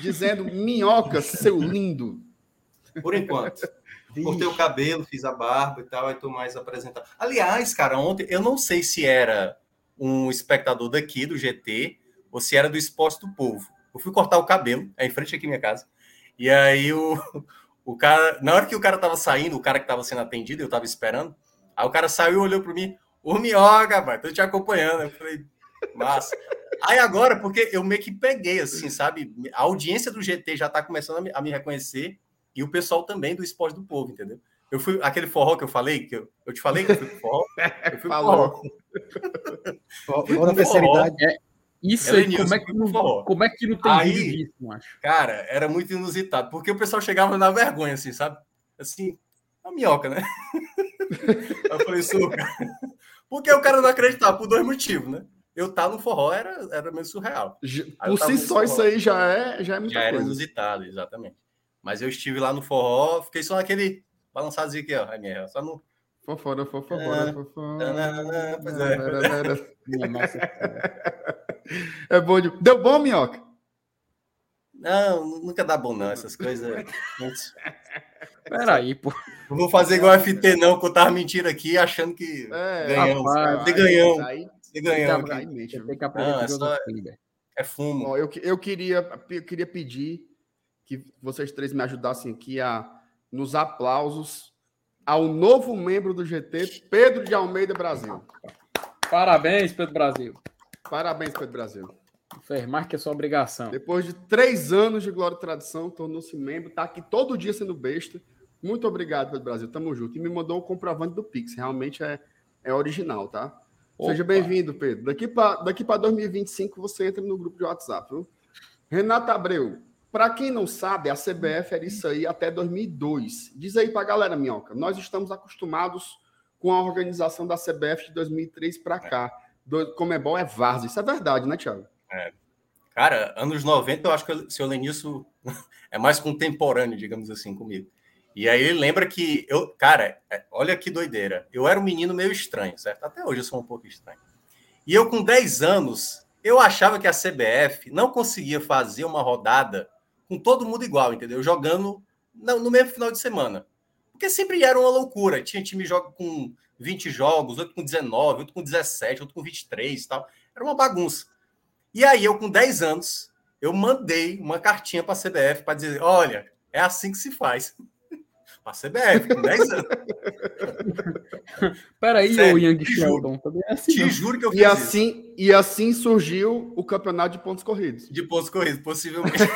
dizendo: Minhoca, seu lindo. Por enquanto. Cortei o cabelo, fiz a barba e tal, aí tô mais apresentado. Aliás, cara, ontem eu não sei se era um espectador daqui do GT ou se era do Esporte do Povo. Eu fui cortar o cabelo, é em frente aqui à minha casa. E aí o, o cara, na hora que o cara tava saindo, o cara que tava sendo atendido, eu tava esperando, aí o cara saiu e olhou para mim, ô Minhoca, rapaz, tô te acompanhando. Eu falei, massa. Aí agora, porque eu meio que peguei, assim, sabe? A audiência do GT já tá começando a me, a me reconhecer e o pessoal também do Esporte do Povo, entendeu? Eu fui aquele forró que eu falei, que eu, eu te falei que eu fui pro forró. Eu fui Falou. forró. Fora a idade. Isso é aí, como é, que não, como é que não tem Aí- vídeo disso, macho? Cara, era muito inusitado, porque o pessoal chegava na vergonha, assim, sabe? Assim, uma minhoca, né? eu falei, cara. Porque o cara não acreditava, por dois motivos, né? Eu estar no forró era, era meio surreal. Aí Por si só, isso aí já é, já é muita Já era coisa. inusitado, exatamente. Mas eu estive lá no forró, fiquei só naquele balançadozinho aqui, ó, minha, só no. Fofora, fofora, Ah, fofora. pois é. Senhora. É bom de... Deu bom, Minhoca? Não, nunca dá bom, não, essas coisas. Peraí, pô. Não vou fazer igual a FT, não, que eu tava mentindo aqui, achando que É, ganhamos. rapaz, Você ganhou, Aí, você ganhou aqui. tem que aprender Não, é o só-. É fumo. Ó, eu, que- eu, queria, eu queria pedir que vocês três me ajudassem aqui a, nos aplausos ao novo membro do GT, Pedro de Almeida Brasil. Parabéns, Pedro Brasil. Parabéns, Pedro Brasil. Fez mais que a sua obrigação. Depois de três anos de Glória e Tradição, tornou-se membro, tá aqui todo dia sendo besta. Muito obrigado, Pedro Brasil. Tamo junto. E me mandou um comprovante do Pix. Realmente é, é original, tá? Seja Opa. bem-vindo, Pedro. Daqui para daqui pra 2025 você entra no grupo de WhatsApp, viu? Renata Abreu. Para quem não sabe, a CBF era isso aí até 2002. Diz aí pra galera, Minhoca. Nós estamos acostumados com a organização da CBF de 2003 para cá. Do, Comebol é Várzea. Isso é verdade, né, Thiago? Cara, anos 90, eu acho que o seu Lenilson é mais contemporâneo, digamos assim, comigo. E aí ele lembra que eu, cara, é, olha que doideira. Eu era um menino meio estranho, certo? Até hoje eu sou um pouco estranho. E eu, com 10 anos, eu achava que a CBF não conseguia fazer uma rodada com todo mundo igual, entendeu? Jogando no, mesmo final de semana. Porque sempre era uma loucura. Tinha time joga com 20 jogos, outro com 19, outro com 17, outro com 23 e tal. Era uma bagunça. E aí, eu, com 10 anos, eu mandei uma cartinha para a CBF para dizer: olha, é assim que se faz. Para a CBF, com 10 anos. Peraí, Sério, ô Young juro. Sheldon. Também é assim, Te não. juro que eu fiz E isso. assim, e assim surgiu o campeonato de pontos corridos. De pontos corridos, possivelmente.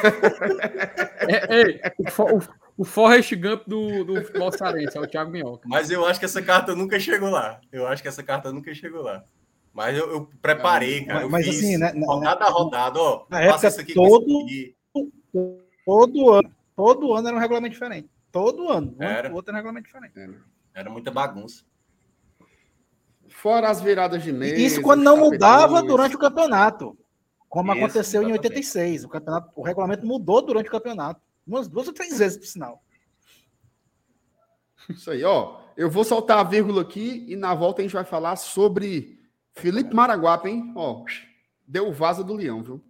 É, ei, o, o, o Forrest Gump do, do futebol cearense, é o Thiago Minhoca. Mas eu acho que essa carta nunca chegou lá. Eu acho que essa carta nunca chegou lá. Mas eu, eu preparei, cara. Eu Mas, fiz assim, né, rodada a rodada, ó. na faça época, isso aqui com todo- isso aqui. Todo ano, todo ano era um regulamento diferente. Todo ano. Um Era. outro era regulamento diferente. Era muita bagunça. Fora as viradas de mesa. Isso quando não mudava durante o campeonato. Como Isso, aconteceu em exatamente. 86. O, campeonato, o regulamento mudou durante o campeonato. Umas duas ou três vezes, por sinal. Isso aí, ó. Eu vou soltar a vírgula aqui e na volta a gente vai falar sobre Felipe Maraguapa, hein? Ó, deu o vaza do leão, viu?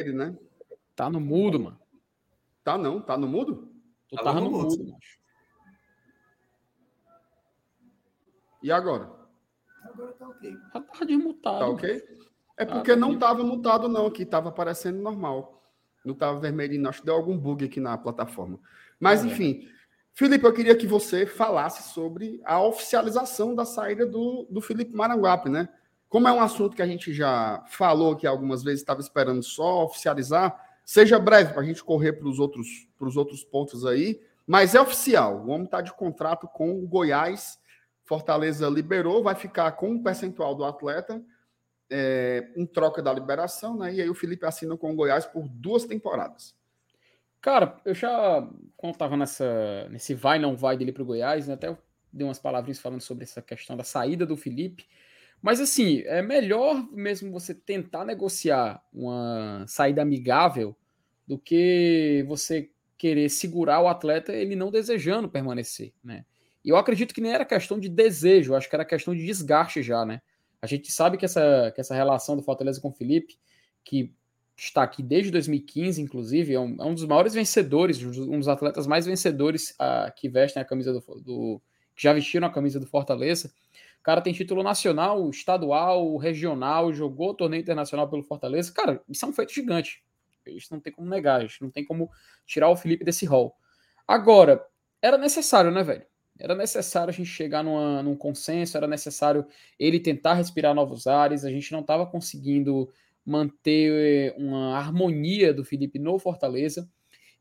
Ele, né? Tá no mudo, mano. Tá não, tá no mudo? Tu Tava tava no no mudo. mudo, macho. E agora? Agora tá ok. Já tava desmutado. Tá ok? É Tá, porque tá não tava mutado, não, aqui tava aparecendo normal. Não tava vermelhinho, não. acho que deu algum bug aqui na plataforma. Mas, Ah, é. enfim. Felipe, eu queria que você falasse sobre a oficialização da saída do, do Felipe Maranguape, né? Como é um assunto que a gente já falou aqui algumas vezes, estava esperando só oficializar, seja breve para a gente correr para os outros, outros pontos aí, mas é oficial. O homem está de contrato com o Goiás. Fortaleza liberou, vai ficar com um percentual do atleta é, em troca da liberação, né? E aí o Felipe assina com o Goiás por duas temporadas. Cara, eu já, quando tava nessa, nesse vai não vai dele pro Goiás, né, até dei umas palavrinhas falando sobre essa questão da saída do Felipe. Mas assim, é melhor mesmo você tentar negociar uma saída amigável do que você querer segurar o atleta ele não desejando permanecer, né? E eu acredito que nem era questão de desejo, acho que era questão de desgaste já, né? A gente sabe que essa, que essa relação do Fortaleza com o Felipe, que está aqui desde 2015, inclusive, é um, é um dos maiores vencedores, um dos atletas mais vencedores uh, que vestem a camisa do, do, que já vestiram a camisa do Fortaleza. O cara tem título nacional, estadual, regional, jogou torneio internacional pelo Fortaleza. Cara, isso é um feito gigante. Isso não tem como negar, isso não tem como tirar o Felipe desse rol. Agora, era necessário, né, velho? Era necessário a gente chegar numa, num consenso, era necessário ele tentar respirar novos ares. A gente não estava conseguindo manter uma harmonia do Felipe no Fortaleza.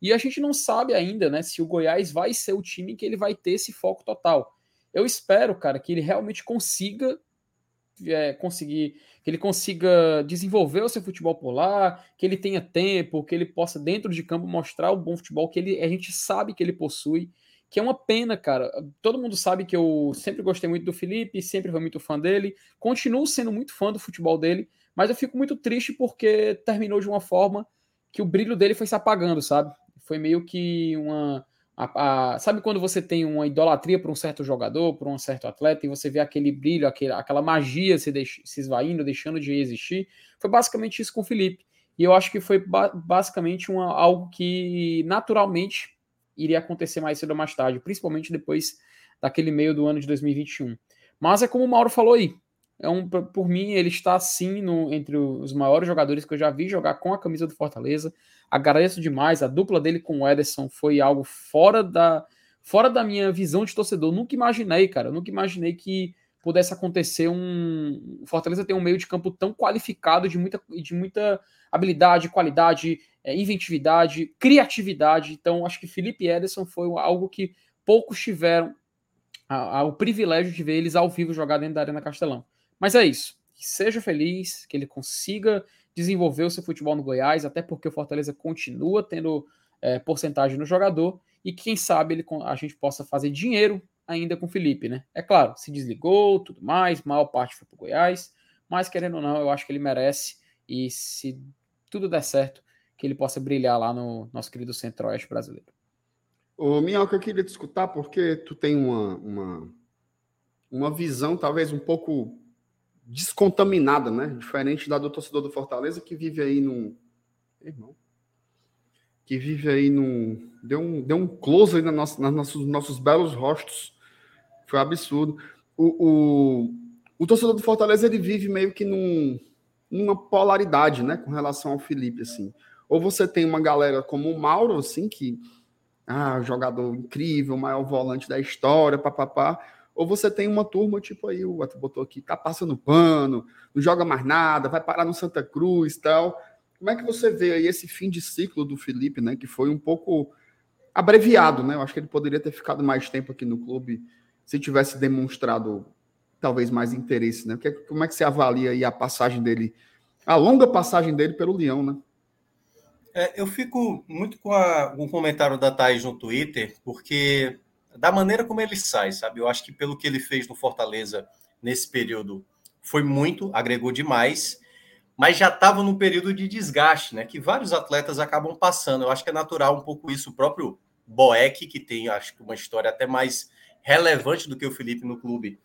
E a gente não sabe ainda, né, se o Goiás vai ser o time que ele vai ter esse foco total. Eu espero, cara, que ele realmente consiga é, conseguir, que ele consiga desenvolver o seu futebol por lá, que ele tenha tempo, que ele possa dentro de campo mostrar o bom futebol que ele, a gente sabe que ele possui, que é uma pena, cara. Todo mundo sabe que eu sempre gostei muito do Felipe, sempre fui muito fã dele, continuo sendo muito fã do futebol dele, mas eu fico muito triste porque terminou de uma forma que o brilho dele foi se apagando, sabe? Foi meio que uma. A, a, sabe quando você tem uma idolatria para um certo jogador, para um certo atleta, e você vê aquele brilho, aquele, aquela magia se, deix, se esvaindo, deixando de existir? Foi basicamente isso com o Felipe. E eu acho que foi ba basicamente uma, algo que naturalmente iria acontecer mais cedo ou mais tarde, principalmente depois daquele meio do ano de 2021. Mas é como o Mauro falou aí, é um, por mim, ele está sim no, entre os maiores jogadores que eu já vi jogar com a camisa do Fortaleza. Agradeço demais. A dupla dele com o Ederson foi algo fora da, fora da minha visão de torcedor. Nunca imaginei, cara. Nunca imaginei que pudesse acontecer um. Fortaleza tem um meio de campo tão qualificado, de muita, de muita habilidade, qualidade, é, inventividade, criatividade. Então, acho que Felipe Ederson foi algo que poucos tiveram a, a, o privilégio de ver eles ao vivo jogar dentro da Arena Castelão. Mas é isso. Que seja feliz, que ele consiga desenvolver o seu futebol no Goiás, até porque o Fortaleza continua tendo é, porcentagem no jogador e quem sabe ele, a gente possa fazer dinheiro ainda com o Felipe, né? É claro, se desligou, tudo mais, maior parte foi para o Goiás, mas querendo ou não, eu acho que ele merece e se tudo der certo, que ele possa brilhar lá no nosso querido Centro-Oeste brasileiro. Ô, Minhoca, eu queria te escutar porque tu tem uma, uma, uma visão talvez um pouco descontaminada, né? Diferente da do torcedor do Fortaleza que vive aí num. Irmão. Que vive aí num. Deu um, deu um close aí na nossa, nos nossos, nossos belos rostos. Foi um absurdo. O, o, o torcedor do Fortaleza ele vive meio que num, numa polaridade, né? Com relação ao Felipe, assim. Ou você tem uma galera como o Mauro, assim, que. Ah, jogador incrível, maior volante da história, papapá ou você tem uma turma, tipo aí, o Otto botou aqui, tá passando pano, não joga mais nada, vai parar no Santa Cruz tal. Como é que você vê aí esse fim de ciclo do Felipe, né? Que foi um pouco abreviado, né? Eu acho que ele poderia ter ficado mais tempo aqui no clube se tivesse demonstrado talvez mais interesse, né? Como é que você avalia aí a passagem dele, a longa passagem dele pelo Leão, né? É, eu fico muito com, a, com o comentário da Thaís no Twitter, porque da maneira como ele sai, sabe? Eu acho que pelo que ele fez no Fortaleza nesse período foi muito, agregou demais, mas já estava num período de desgaste, né? Que vários atletas acabam passando. Eu acho que é natural um pouco isso. O próprio Boeck, que tem, acho que uma história até mais relevante do que o Felipe no clube,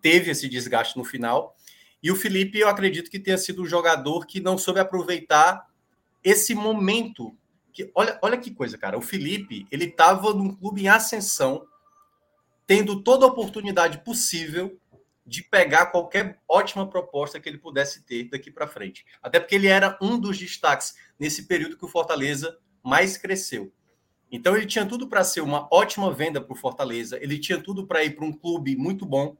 teve esse desgaste no final. E o Felipe, eu acredito que tenha sido o jogador que não soube aproveitar esse momento. Que, olha, olha que coisa, cara. O Felipe, ele estava num clube em ascensão, tendo toda a oportunidade possível de pegar qualquer ótima proposta que ele pudesse ter daqui para frente. Até porque ele era um dos destaques nesse período que o Fortaleza mais cresceu. Então ele tinha tudo para ser uma ótima venda para o Fortaleza, ele tinha tudo para ir para um clube muito bom,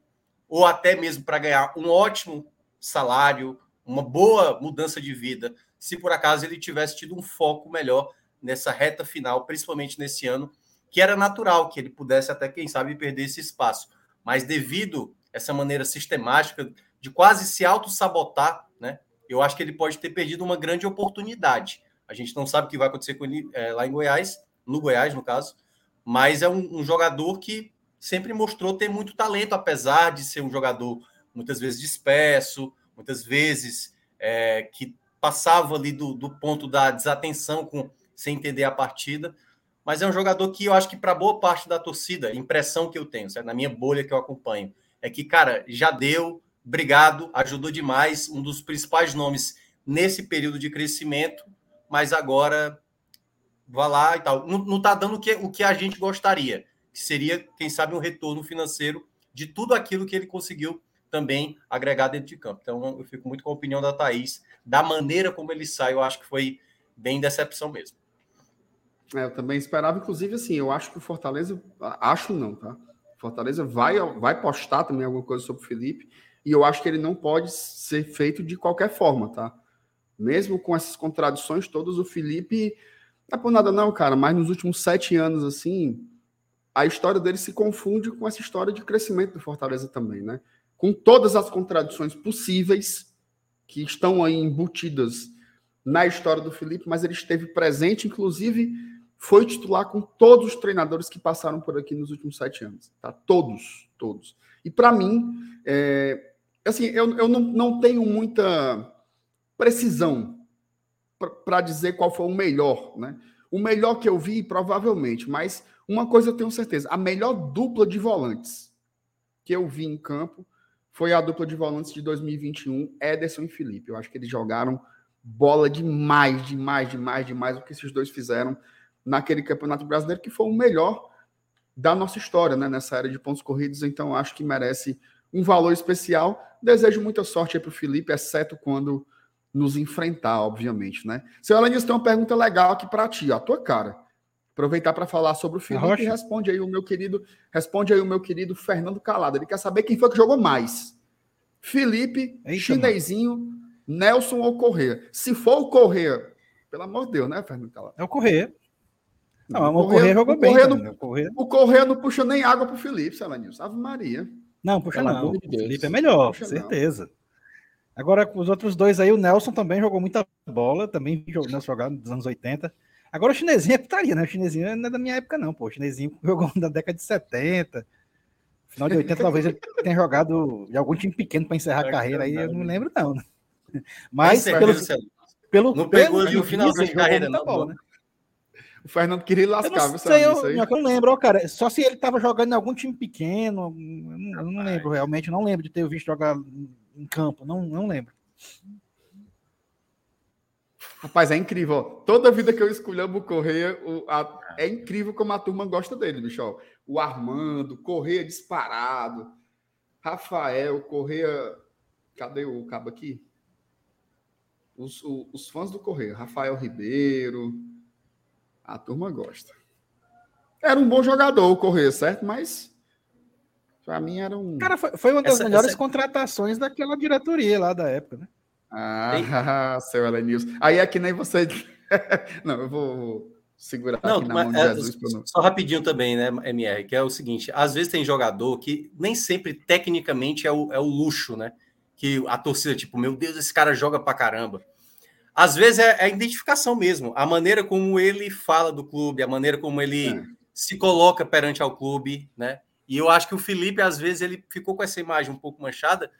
ou até mesmo para ganhar um ótimo salário, uma boa mudança de vida, se por acaso ele tivesse tido um foco melhor nessa reta final, principalmente nesse ano, que era natural que ele pudesse até, quem sabe, perder esse espaço. mas devido a essa maneira sistemática de quase se auto-sabotar, né? Eu acho que ele pode ter perdido uma grande oportunidade. A gente não sabe o que vai acontecer com ele é, lá em Goiás, no Goiás, no caso, mas é um, um jogador que sempre mostrou ter muito talento, apesar de ser um jogador muitas vezes disperso, muitas vezes é, que passava ali do, do ponto da desatenção com sem entender a partida. Mas é um jogador que eu acho que para boa parte da torcida, impressão que eu tenho, certo? na minha bolha que eu acompanho, é que, cara, já deu, obrigado, ajudou demais, um dos principais nomes nesse período de crescimento, mas agora vá lá e tal. Não, não tá dando o que, o que a gente gostaria que seria, quem sabe, um retorno financeiro de tudo aquilo que ele conseguiu também agregar dentro de campo. Então, eu fico muito com a opinião da Thaís, da maneira como ele sai, eu acho que foi bem decepção mesmo. É, eu também esperava, inclusive, assim, eu acho que o Fortaleza, acho não, tá? Fortaleza vai, vai postar também alguma coisa sobre o Felipe, e eu acho que ele não pode ser feito de qualquer forma, tá? Mesmo com essas contradições todas, o Felipe, não é por nada não, cara, mas nos últimos sete anos, assim, a história dele se confunde com essa história de crescimento do Fortaleza também, né? Com todas as contradições possíveis que estão aí embutidas na história do Felipe, mas ele esteve presente, inclusive foi titular com todos os treinadores que passaram por aqui nos últimos sete anos, tá? Todos, todos. E para mim, é, assim, eu, eu não, não tenho muita precisão para dizer qual foi o melhor, né? O melhor que eu vi, provavelmente, mas uma coisa eu tenho certeza: a melhor dupla de volantes que eu vi em campo foi a dupla de volantes de 2021, Ederson e Felipe. Eu acho que eles jogaram bola demais, demais, demais, demais o que esses dois fizeram naquele Campeonato Brasileiro, que foi o melhor da nossa história, né? Nessa área de pontos corridos. Então, acho que merece um valor especial. Desejo muita sorte para o Felipe, exceto quando nos enfrentar, obviamente, né? Seu Alanis, tem uma pergunta legal aqui para ti, ó, a tua cara. Aproveitar para falar sobre o Felipe e responde aí o meu querido, responde aí o meu querido Fernando Calado. Ele quer saber quem foi que jogou mais. Felipe, Eita, Chinesinho, mano. Nelson ou Correia. Se for o Correia, pelo amor de Deus, né, Fernando Calado? É o Correia. Não, o Correia jogou bem. Correia não, o, Correia... o Correia não puxa nem água pro Felipe, Selanilson. Ave Maria. Não, puxa pelo não. De o Felipe é melhor, puxa certeza. Não. Agora, os outros dois aí, o Nelson também jogou muita bola, também jogou, nos anos 80. Agora o chinesinho é putaria, né? O chinesinho não é da minha época, não, pô. O chinesinho jogou na década de 70. Final de 80, talvez ele tenha jogado de algum time pequeno para encerrar a carreira aí, eu não lembro, não. Né? Mas pelo, pelo, não pegou pelo, no final da carreira, não. Bola, né? O Fernando queria lascar, eu não sei, eu, eu não lembro, cara. Só se ele tava jogando em algum time pequeno. Eu não, eu não lembro, realmente. não lembro de ter visto jogar em campo. Não, não lembro. Rapaz, é incrível. Toda vida que eu escolhamo o Correia, o, a, é incrível como a turma gosta dele, Michel. O Armando, Correia disparado, Rafael, Correia. Cadê o cabo aqui? Os, o, os fãs do Correia, Rafael Ribeiro. A turma gosta. Era um bom jogador o Correia, certo? Mas para mim era um. Cara, foi, foi uma das essa, melhores essa... contratações daquela diretoria lá da época, né? Ah, seu Elenilson. Aí é que nem você. não, eu vou segurar não, aqui na mão de é, Jesus. Não... Só rapidinho também, né, MR, que é o seguinte: às vezes tem jogador que nem sempre tecnicamente é o, é o luxo, né? Que a torcida, tipo, meu Deus, esse cara joga pra caramba. Às vezes é, é a identificação mesmo, a maneira como ele fala do clube, a maneira como ele é. se coloca perante ao clube, né? E eu acho que o Felipe, às vezes, ele ficou com essa imagem um pouco manchada,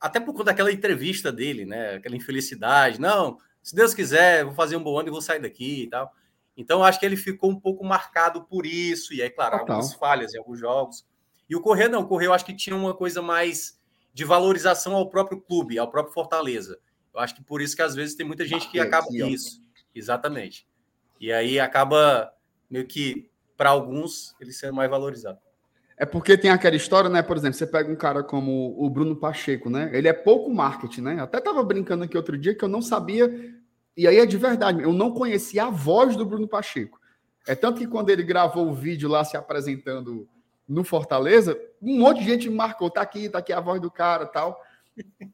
até por conta daquela entrevista dele, né? Aquela infelicidade. Não, se Deus quiser, vou fazer um bom ano e vou sair daqui e tal. Então, acho que ele ficou um pouco marcado por isso. E aí, claro, Total. algumas falhas em alguns jogos. E o Correia não, o Correia eu acho que tinha uma coisa mais de valorização ao próprio clube, ao próprio Fortaleza. Eu acho que por isso que às vezes tem muita gente que acaba isso. Exatamente. E aí acaba meio que, para alguns, ele sendo mais valorizado. É porque tem aquela história, né? Por exemplo, você pega um cara como o Bruno Pacheco, né? Ele é pouco marketing, né? Até tava brincando aqui outro dia que eu não sabia, e aí é de verdade, eu não conhecia a voz do Bruno Pacheco. É tanto que quando ele gravou o vídeo lá se apresentando no Fortaleza, um monte de gente me marcou, tá aqui, tá aqui a voz do cara tal.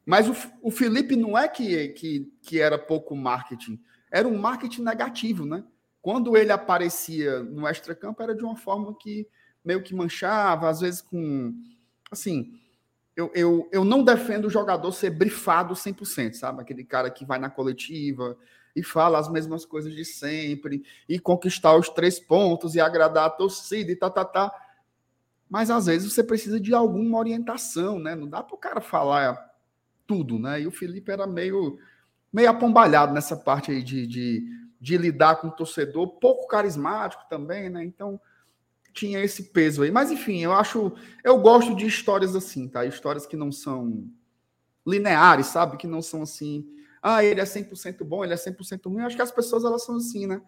Mas o, o Felipe não é que, que, que era pouco marketing, era um marketing negativo, né? Quando ele aparecia no extracampo, era de uma forma que meio que manchava, às vezes com assim, eu, eu, eu não defendo o jogador ser brifado 100%, sabe? Aquele cara que vai na coletiva e fala as mesmas coisas de sempre e conquistar os três pontos e agradar a torcida e tá, tá, tá. Mas às vezes você precisa de alguma orientação, né? Não dá para o cara falar tudo, né? E o Felipe era meio, meio apombalhado nessa parte aí de, de, de lidar com o torcedor, pouco carismático também, né? Então tinha esse peso aí. Mas enfim, eu acho, eu gosto de histórias assim, tá? Histórias que não são lineares, sabe? Que não são assim, ah, ele é 100% bom, ele é 100% ruim. Eu acho que as pessoas elas são assim, né?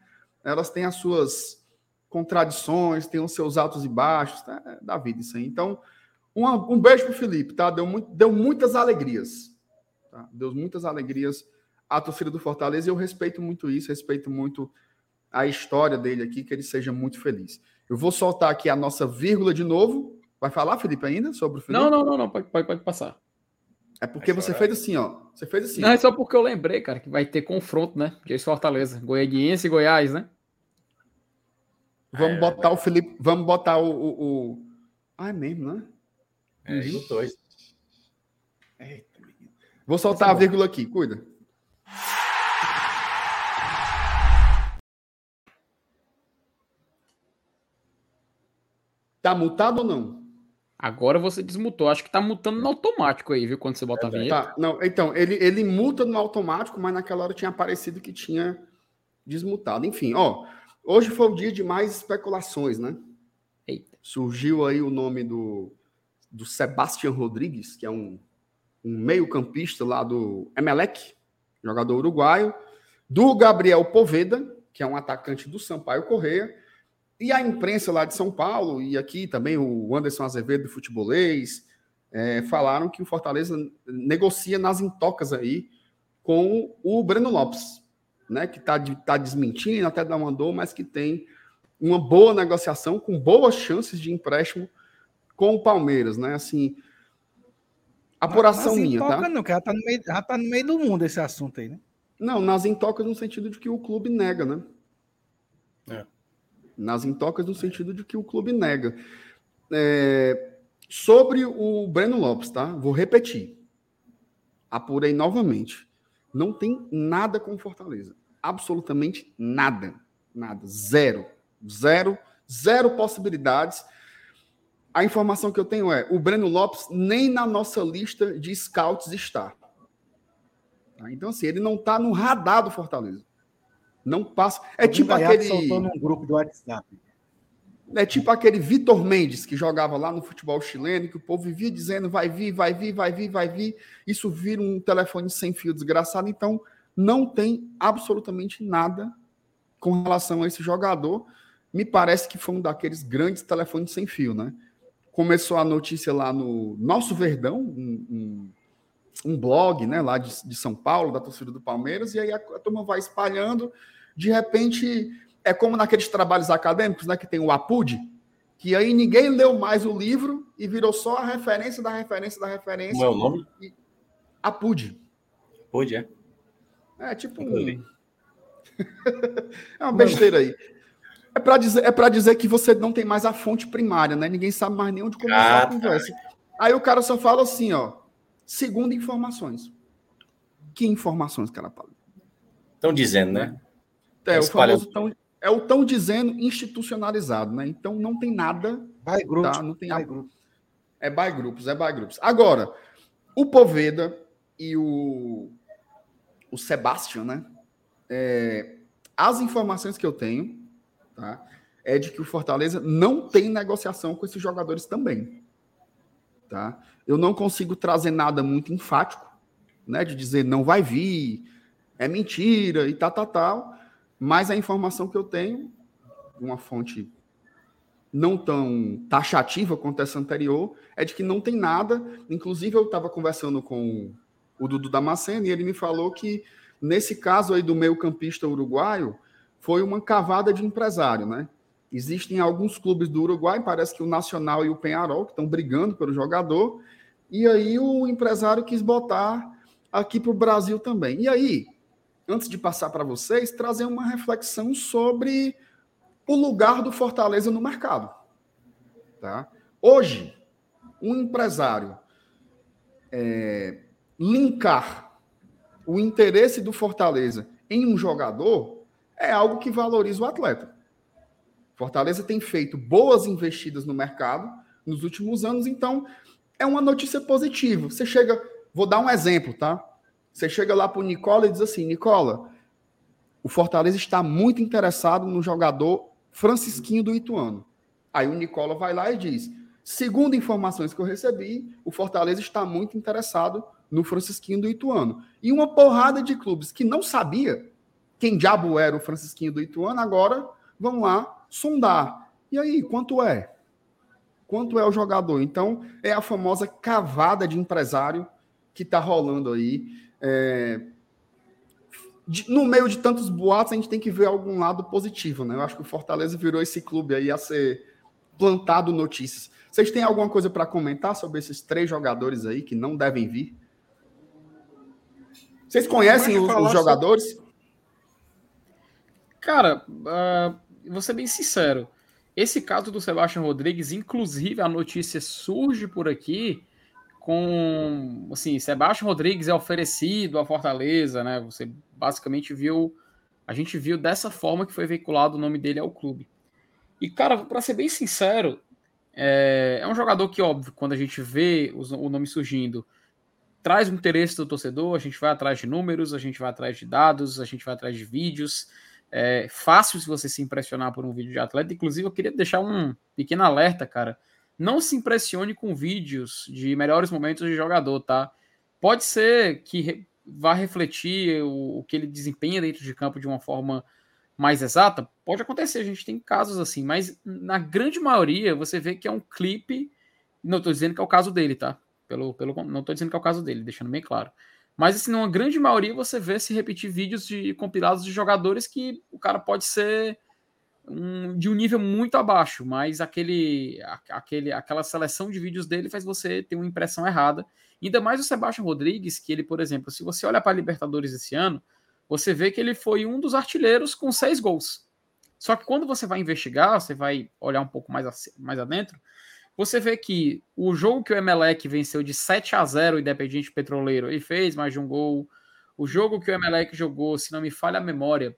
Elas têm as suas contradições, têm os seus altos e baixos, tá? É da vida isso aí. Então, um, um beijo pro Felipe, tá? Deu, muito, deu muitas alegrias. Tá? Deu muitas alegrias à torcida do Fortaleza e eu respeito muito isso, respeito muito a história dele aqui, que ele seja muito feliz. Eu vou soltar aqui a nossa vírgula de novo. Vai falar, Felipe, ainda sobre o Felipe? Não, não, não, não. Pode, pode, pode passar. É porque você fez assim, ó. Você fez assim. Não, é só porque eu lembrei, cara, que vai ter confronto, né? De Fortaleza. Goianiense e Goiás, né? Vamos é, botar o Felipe. Vamos botar o. o, o... Ah, é mesmo, né? É, e Vou soltar a vírgula aqui, cuida. Tá mutado ou não? Agora você desmutou. Acho que tá mutando no automático aí, viu? Quando você bota é, a vinheta. Tá, não, então, ele, ele muta no automático, mas naquela hora tinha aparecido que tinha desmutado. Enfim, ó, hoje foi o dia de mais especulações, né? Eita. Surgiu aí o nome do, do Sebastian Rodrigues, que é um, um meio-campista lá do Emelec, jogador uruguaio, do Gabriel Poveda, que é um atacante do Sampaio Correia, e a imprensa lá de São Paulo, e aqui também o Anderson Azevedo do Futebolês, é, falaram que o Fortaleza negocia nas intocas aí com o Breno Lopes, né? Que está tá desmentindo, até não mandou, mas que tem uma boa negociação, com boas chances de empréstimo com o Palmeiras, né? Assim, apuração minha, tá? Não, que já tá, no meio, já tá no meio do mundo esse assunto aí, né? Não, nas intocas no sentido de que o clube nega, né? É nas intocas no sentido de que o clube nega. É, sobre o Breno Lopes, tá? Vou repetir. Apurei novamente. Não tem nada com Fortaleza. Absolutamente nada. Nada. Zero. Zero. Zero possibilidades. A informação que eu tenho é: o Breno Lopes nem na nossa lista de scouts está. Tá? Então, assim, ele não está no radar do Fortaleza. Não passa. É tipo aquele. soltou num grupo do WhatsApp. É tipo aquele Vitor Mendes que jogava lá no futebol chileno, que o povo vivia dizendo vai vir, vai vir, vai vir, vai vir. Isso vira um telefone sem fio desgraçado. Então, não tem absolutamente nada com relação a esse jogador. Me parece que foi um daqueles grandes telefones sem fio, né? Começou a notícia lá no Nosso Verdão, um, um, um blog, né, lá de, de, São Paulo, da torcida do Palmeiras, e aí a, a turma vai espalhando de repente, é como naqueles trabalhos acadêmicos, né, que tem o APUD, que aí ninguém leu mais o livro e virou só a referência da referência da referência. Como é o nome? APUD. APUD, é? É tipo um... é uma besteira aí. É para dizer, é dizer que você não tem mais a fonte primária, né? Ninguém sabe mais nem onde começar ah, a conversa. Tá. Aí o cara só fala assim, ó, segundo informações. Que informações, cara? Estão dizendo, né? É, o famoso tão, é o tão dizendo institucionalizado, né? Então não tem nada. By grupos. Tá? Não tem by grupos. É by grupos, é by grupos. Agora, o Poveda e o, o Sebastian, né? É, as informações que eu tenho, tá? É de que o Fortaleza não tem negociação com esses jogadores também. Tá? Eu não consigo trazer nada muito enfático, né? De dizer não vai vir, é mentira e tal, tal, tal. Mas a informação que eu tenho, uma fonte não tão taxativa quanto essa anterior, é de que não tem nada. Inclusive, eu estava conversando com o Dudu Damasceno e ele me falou que, nesse caso aí do meio campista uruguaio, foi uma cavada de empresário, né? Existem alguns clubes do Uruguai, parece que o Nacional e o Penharol, que estão brigando pelo jogador, e aí o empresário quis botar aqui para o Brasil também. E aí, antes de passar para vocês, trazer uma reflexão sobre o lugar do Fortaleza no mercado. Tá? Hoje, um empresário é, linkar o interesse do Fortaleza em um jogador é algo que valoriza o atleta. Fortaleza tem feito boas investidas no mercado nos últimos anos, então é uma notícia positiva. Você chega, vou dar um exemplo, tá? Você chega lá para o Nicola e diz assim: Nicola, o Fortaleza está muito interessado no jogador Francisquinho do Ituano. Aí o Nicola vai lá e diz: segundo informações que eu recebi, o Fortaleza está muito interessado no Francisquinho do Ituano. E uma porrada de clubes que não sabia quem diabo era o Francisquinho do Ituano, agora vão lá sondar. E aí, quanto é? Quanto é o jogador? Então, é a famosa cavada de empresário que está rolando aí. É... De, no meio de tantos boatos, a gente tem que ver algum lado positivo, né? Eu acho que o Fortaleza virou esse clube aí a ser plantado notícias. Vocês têm alguma coisa para comentar sobre esses três jogadores aí que não devem vir? Vocês conhecem os, os, jogadores? Cara, uh, vou ser bem sincero. Esse caso do Sebastião Rodrigues, inclusive a notícia surge por aqui com, assim, Sebastião Rodrigues é oferecido à Fortaleza, né? Você basicamente viu, a gente viu dessa forma que foi veiculado o nome dele ao clube. E cara, para ser bem sincero, é, é, um jogador que óbvio, quando a gente vê o, o nome surgindo, traz o interesse do torcedor, a gente vai atrás de números, a gente vai atrás de dados, a gente vai atrás de vídeos. É fácil se você se impressionar por um vídeo de atleta. Inclusive, eu queria deixar um pequeno alerta, cara. Não se impressione com vídeos de melhores momentos de jogador, tá? Pode ser que vá refletir o, o que ele desempenha dentro de campo de uma forma mais exata. Pode acontecer, a gente tem casos assim, mas na grande maioria você vê que é um clipe. Não estou dizendo que é o caso dele, tá? Pelo, pelo, não estou dizendo que é o caso dele, deixando bem claro. Mas, assim, numa grande maioria você vê se repetir vídeos de compilados de jogadores que o cara pode ser um, de um nível muito abaixo, mas aquele, aquele, aquela seleção de vídeos dele faz você ter uma impressão errada. Ainda mais o Sebastião Rodrigues, que ele, por exemplo, se você olha para a Libertadores esse ano, você vê que ele foi um dos artilheiros com seis gols. Só que quando você vai investigar, você vai olhar um pouco mais, mais adentro, você vê que o jogo que o Emelec venceu de 7 a 0 o Independente Petroleiro, ele fez mais de um gol. O jogo que o Emelec jogou, se não me falha a memória,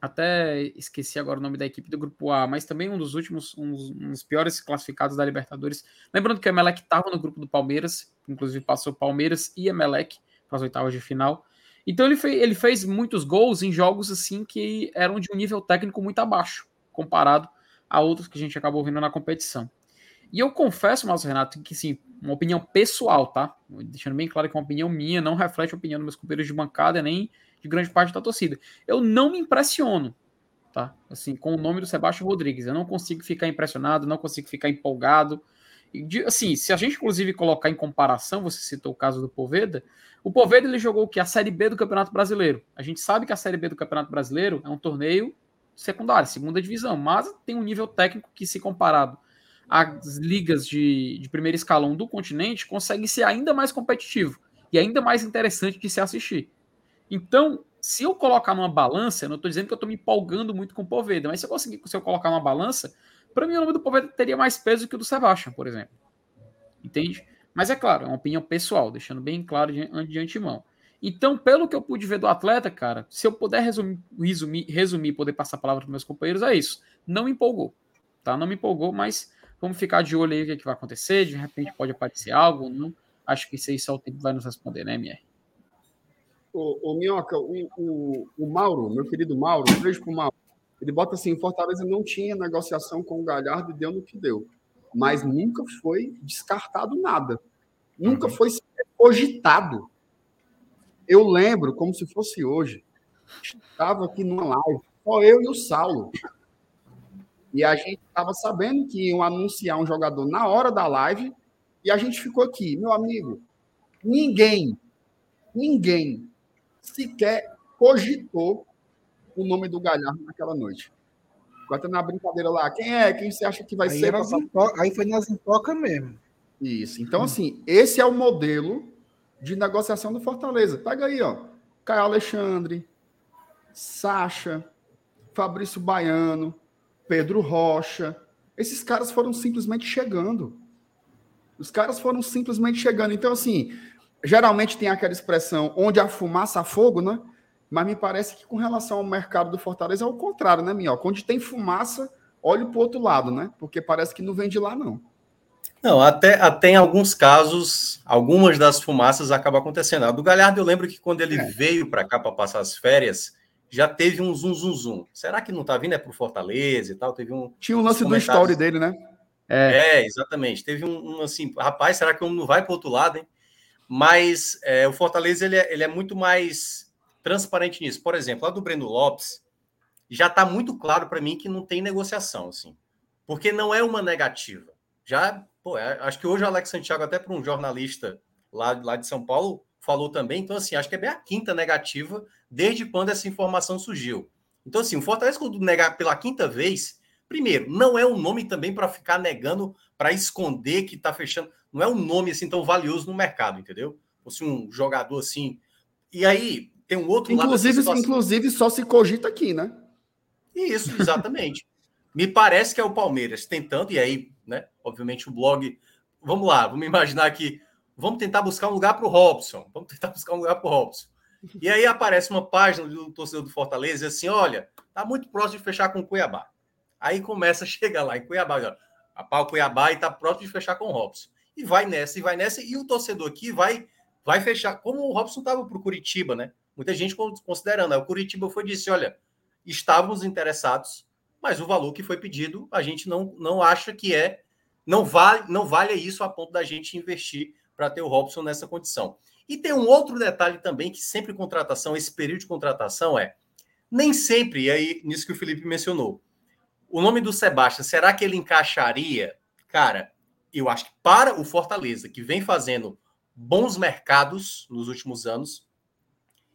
até esqueci agora o nome da equipe do grupo A, mas também um dos últimos, um dos, um dos piores classificados da Libertadores. Lembrando que o Emelec estava no grupo do Palmeiras, inclusive passou Palmeiras e Emelec para as oitavas de final. Então ele, fez, ele fez muitos gols em jogos assim que eram de um nível técnico muito abaixo, comparado a outros que a gente acabou vendo na competição. E eu confesso, Márcio Renato, que sim, uma opinião pessoal, tá? Deixando bem claro que uma opinião minha, não reflete a opinião dos meus companheiros de bancada, nem de grande parte da torcida. Eu não me impressiono, tá? Assim, com o nome do Sebastião Rodrigues. Eu não consigo ficar impressionado, não consigo ficar empolgado. E, assim, se a gente, inclusive, colocar em comparação, você citou o caso do Poveda, o Poveda ele jogou o que? A Série B do Campeonato Brasileiro. A gente sabe que a Série B do Campeonato Brasileiro é um torneio secundário, segunda divisão, mas tem um nível técnico que, se comparado as ligas de, de primeiro escalão do continente conseguem ser ainda mais competitivo e ainda mais interessante de se assistir. Então, se eu colocar numa balança, eu não estou dizendo que eu estou me empolgando muito com o Poveda, mas se eu conseguir se eu colocar numa balança, para mim o nome do Poveda teria mais peso que o do Sebastian, por exemplo. Entende? Mas é claro, é uma opinião pessoal, deixando bem claro de, de antemão. Então, pelo que eu pude ver do atleta, cara, se eu puder resumir, resumir, resumir poder passar a palavra para meus companheiros, é isso. Não me empolgou, tá? Não me empolgou, mas Vamos ficar de olho aí o que, é que vai acontecer. De repente pode aparecer algo. Não? Acho que isso aí só o tempo vai nos responder, né, MR? O, o Minhoca, o, o, o, Mauro, meu querido Mauro, um beijo pro Mauro. Ele bota assim: Fortaleza não tinha negociação com o Galhardo e deu no que deu. Mas nunca foi descartado nada. Nunca uhum. foi cogitado. Eu lembro como se fosse hoje. Estava aqui numa live, só eu e o Saulo. E a gente estava sabendo que iam anunciar um jogador na hora da live, e a gente ficou aqui, meu amigo, ninguém, ninguém sequer cogitou o nome do Galhardo naquela noite. Ficou até na brincadeira lá, quem é? Quem você acha que vai aí ser? Aí foi nas intocas mesmo. Isso. Então, assim, esse é o modelo de negociação do Fortaleza. Pega aí, ó. Caio Alexandre, Sacha, Fabrício Baiano, Pedro Rocha. Esses caras foram simplesmente chegando. Os caras foram simplesmente chegando. Então, assim, geralmente tem aquela expressão onde há fumaça, há fogo, né? Mas me parece que com relação ao mercado do Fortaleza é o contrário, né, Minhoca? Onde tem fumaça, olha para o outro lado, né? Porque parece que não vem de lá, não. Não, até, até em alguns casos, algumas das fumaças acabam acontecendo. A do Galhardo, eu lembro que quando ele é. veio para cá para passar as férias, já teve um zum, zum, zum. Será que não tá vindo é pro Fortaleza e tal? Teve um. Tinha um lance do story dele, né? É, é exatamente. Teve um, um, assim, rapaz, será que não vai para outro lado, hein? Mas é, o Fortaleza ele é, ele é muito mais transparente nisso. Por exemplo, lá do Breno Lopes, já está muito claro para mim que não tem negociação, assim, porque não é uma negativa. Já, pô, é, acho que hoje o Alex Santiago, até para um jornalista lá, lá de São Paulo, falou também. Então, assim, acho que é bem a quinta negativa desde quando essa informação surgiu. Então, assim, o Fortaleza, quando negar pela quinta vez, primeiro, não é um nome também para ficar negando, para esconder que está fechando. Não é um nome assim tão valioso no mercado, entendeu? Fosse um jogador assim. E aí, tem um outro inclusive, lado. Inclusive, só se cogita aqui, né? Isso, exatamente. Me parece que é o Palmeiras tentando, e aí, né? Obviamente, o blog. Vamos lá, vamos imaginar que. Vamos tentar buscar um lugar para o Robson. Vamos tentar buscar um lugar para o Robson. E aí aparece uma página do torcedor do Fortaleza e assim: olha, tá muito próximo de fechar com o Cuiabá. Aí começa a chegar lá em Cuiabá, olha, a pau Cuiabá e tá próximo de fechar com o Robson. E vai nessa, e vai nessa, e o torcedor aqui vai vai fechar. Como o Robson estava para o Curitiba, né? Muita gente considerando. Né? O Curitiba foi disse: olha, estávamos interessados, mas o valor que foi pedido, a gente não, não acha que é, não vale, não vale isso a ponto da gente investir para ter o Robson nessa condição. E tem um outro detalhe também que sempre contratação, esse período de contratação é nem sempre, e aí nisso que o Felipe mencionou, o nome do Sebastião, será que ele encaixaria? Cara, eu acho que para o Fortaleza, que vem fazendo bons mercados nos últimos anos,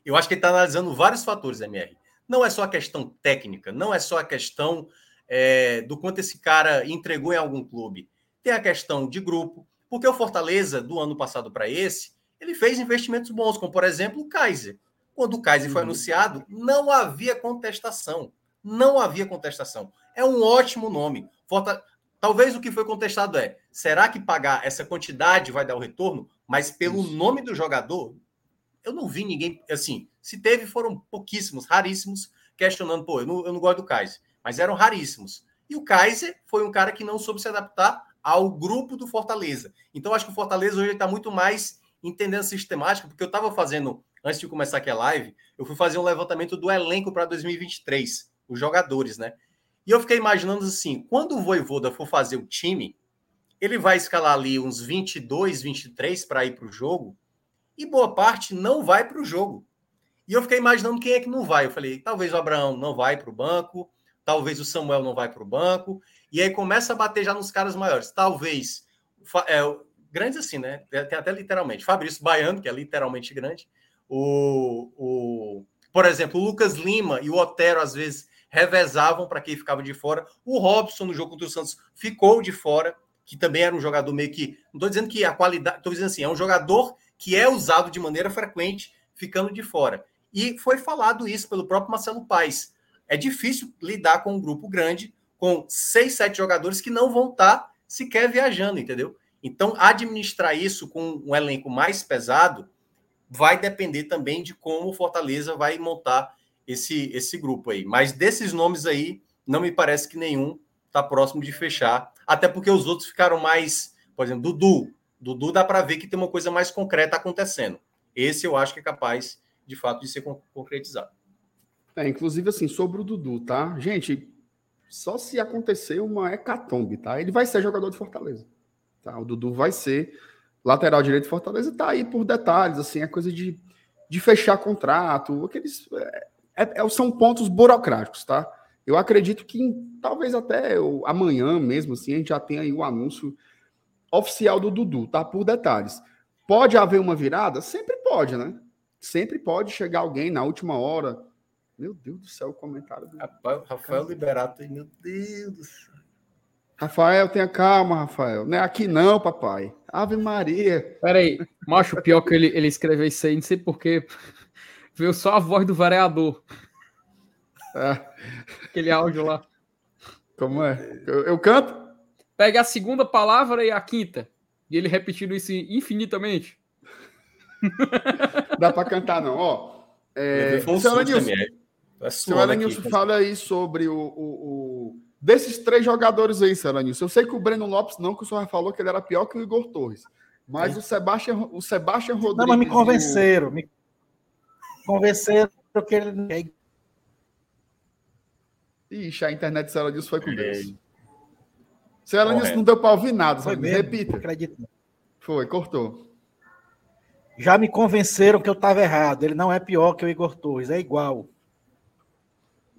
eu acho que ele está analisando vários fatores, MR. Não é só a questão técnica, não é só a questão é, do quanto esse cara entregou em algum clube. Tem a questão de grupo, porque o Fortaleza, do ano passado para esse, ele fez investimentos bons, como por exemplo o Kaiser. Quando o Kaiser foi uhum. anunciado, não havia contestação. Não havia contestação. É um ótimo nome. Forta... Talvez o que foi contestado é: será que pagar essa quantidade vai dar o retorno? Mas pelo Isso. nome do jogador, eu não vi ninguém. Assim, se teve, foram pouquíssimos, raríssimos, questionando, pô, eu não, eu não gosto do Kaiser. Mas eram raríssimos. E o Kaiser foi um cara que não soube se adaptar ao grupo do Fortaleza. Então, acho que o Fortaleza hoje está muito mais entendendo a sistemática, porque eu estava fazendo, antes de começar aqui a live, eu fui fazer um levantamento do elenco para 2023, os jogadores, né? E eu fiquei imaginando assim, quando o Voivoda for fazer o time, ele vai escalar ali uns 22, 23 para ir para o jogo, e boa parte não vai para o jogo. E eu fiquei imaginando quem é que não vai. Eu falei, talvez o Abraão não vai para o banco, talvez o Samuel não vai para o banco, e aí começa a bater já nos caras maiores. Talvez é, grandes assim, né? Tem até literalmente. Fabrício Baiano, que é literalmente grande. O, o, por exemplo, o Lucas Lima e o Otero, às vezes, revezavam para quem ficava de fora. O Robson, no jogo contra o Santos, ficou de fora, que também era um jogador meio que. Não estou dizendo que a qualidade. Estou dizendo assim, é um jogador que é usado de maneira frequente, ficando de fora. E foi falado isso pelo próprio Marcelo Paes. É difícil lidar com um grupo grande, com seis, sete jogadores que não vão estar sequer viajando, entendeu? Então, administrar isso com um elenco mais pesado vai depender também de como o Fortaleza vai montar esse, esse grupo aí. Mas desses nomes aí, não me parece que nenhum está próximo de fechar. Até porque os outros ficaram mais. Por exemplo, Dudu. Dudu dá para ver que tem uma coisa mais concreta acontecendo. Esse eu acho que é capaz, de fato, de ser concretizado. É, inclusive, assim, sobre o Dudu, tá? Gente, só se acontecer uma hecatombe, tá? Ele vai ser jogador de Fortaleza. Tá? O Dudu vai ser lateral direito de Fortaleza, está aí por detalhes, assim, é coisa de, de fechar contrato, aqueles. É, é, é, são pontos burocráticos, tá? Eu acredito que talvez até eu, amanhã mesmo, assim, a gente já tenha aí o anúncio oficial do Dudu, tá? Por detalhes. Pode haver uma virada? Sempre pode, né? Sempre pode chegar alguém na última hora. Meu Deus do céu, o comentário do. Rafael, Rafael Liberato, meu Deus do céu. Rafael, tenha calma, Rafael. Não é aqui não, papai. Ave Maria. Peraí, macho, pior que ele, ele escreveu isso aí, não sei porquê. Veio só a voz do vereador. É. Aquele áudio lá. Como é? Eu, eu, canto? Pega a segunda palavra e a quinta. E ele repetindo isso infinitamente. Dá para cantar, não. Ó, é, seu é seu Elenilson fala aí sobre o, o, o, Desses três jogadores aí, seu Elenilson. Eu sei que o Breno Lopes não, que o senhor falou que ele era pior que o Igor Torres. Mas é. o Sebastião, o Sebastião Rodrigues. Não, mas me convenceram. O... Me convenceram que ele. Ixi, a internet seu Elenilson foi com Deus. Seu Elenilson não deu para ouvir nada. Foi mesmo, Repita. Acredito. Foi, cortou. Já me convenceram que eu estava errado. Ele não é pior que o Igor Torres, é igual.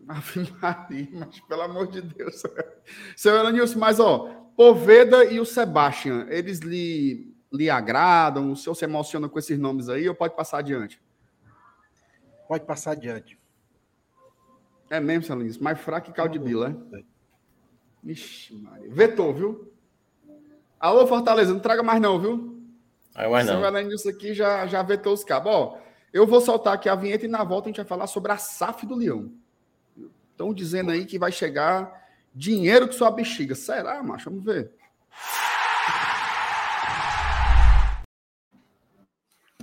Ave Maria, mas pelo amor de Deus. Seu Elenilson, mas ó, Poveda e o Sebastian, eles lhe, lhe agradam? O senhor se emociona com esses nomes aí ou pode passar adiante? Pode passar adiante. É mesmo, seu Elenilson? Mais fraco que caldo de bila, é? Ixi, Maria. Vetou, viu? Alô, Fortaleza, não traga mais não, viu? Aí mais não. Disso aqui, já, já vetou os cabos. Ó, eu vou soltar aqui a vinheta e na volta a gente vai falar sobre a SAF do Leão. Estão dizendo aí que vai chegar dinheiro que sua bexiga. Será, macho? Vamos ver.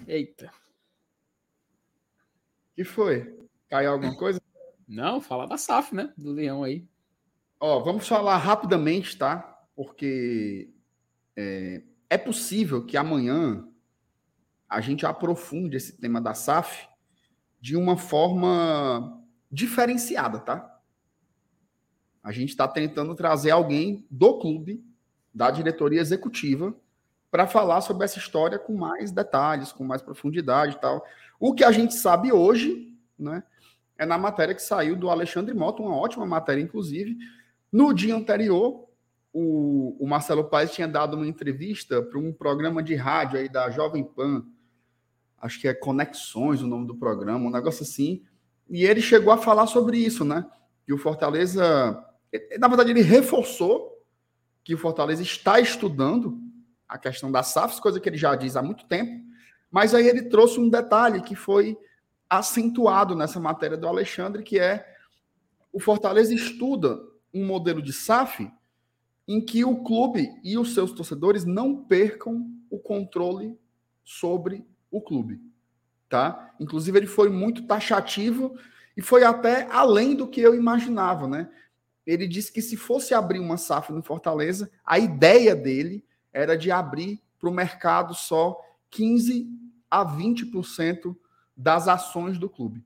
Eita. que foi? Caiu alguma coisa? Não, fala da SAF, né? Do Leão aí. Ó, vamos falar rapidamente, tá? Porque é, é possível que amanhã a gente aprofunde esse tema da SAF de uma forma diferenciada, tá? A gente está tentando trazer alguém do clube, da diretoria executiva, para falar sobre essa história com mais detalhes, com mais profundidade e tal. O que a gente sabe hoje, né, é na matéria que saiu do Alexandre Mota, uma ótima matéria, inclusive, no dia anterior, o, o Marcelo Paes tinha dado uma entrevista para um programa de rádio aí da Jovem Pan, acho que é Conexões o nome do programa, um negócio assim, e ele chegou a falar sobre isso, né? Que o Fortaleza, na verdade, ele reforçou que o Fortaleza está estudando a questão da SAFs, coisa que ele já diz há muito tempo, mas aí ele trouxe um detalhe que foi acentuado nessa matéria do Alexandre, que é o Fortaleza estuda um modelo de SAF em que o clube e os seus torcedores não percam o controle sobre o clube, tá? Inclusive ele foi muito taxativo e foi até além do que eu imaginava, né? Ele disse que se fosse abrir uma SAF no Fortaleza, a ideia dele era de abrir para o mercado só 15 a 20% das ações do clube,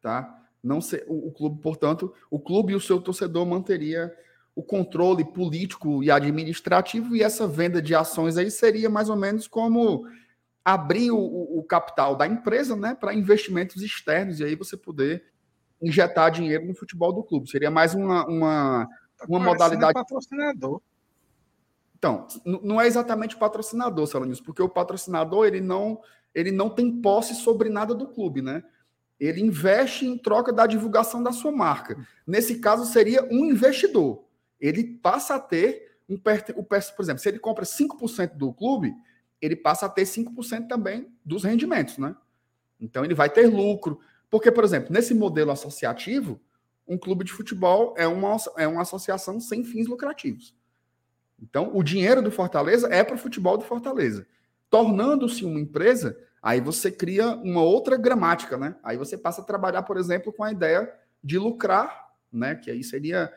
tá? não ser, o, o, clube, portanto, o clube e o seu torcedor manteria o controle político e administrativo e essa venda de ações aí seria mais ou menos como abrir o, o capital da empresa, né, para investimentos externos e aí você poder injetar dinheiro no futebol do clube. Seria mais uma uma, tá uma modalidade patrocinador. Então, não é exatamente patrocinador, Salanis, porque o patrocinador ele não ele não tem posse sobre nada do clube, né? Ele investe em troca da divulgação da sua marca. Nesse caso, seria um investidor. Ele passa a ter um o por exemplo, se ele compra 5% do clube, ele passa a ter 5% também dos rendimentos, né? Então ele vai ter lucro. Porque, por exemplo, nesse modelo associativo, um clube de futebol é uma, é uma associação sem fins lucrativos. Então, o dinheiro do Fortaleza é para o futebol do Fortaleza. Tornando-se uma empresa, Aí você cria uma outra gramática, né? Aí você passa a trabalhar, por exemplo, com a ideia de lucrar, né? Que aí seria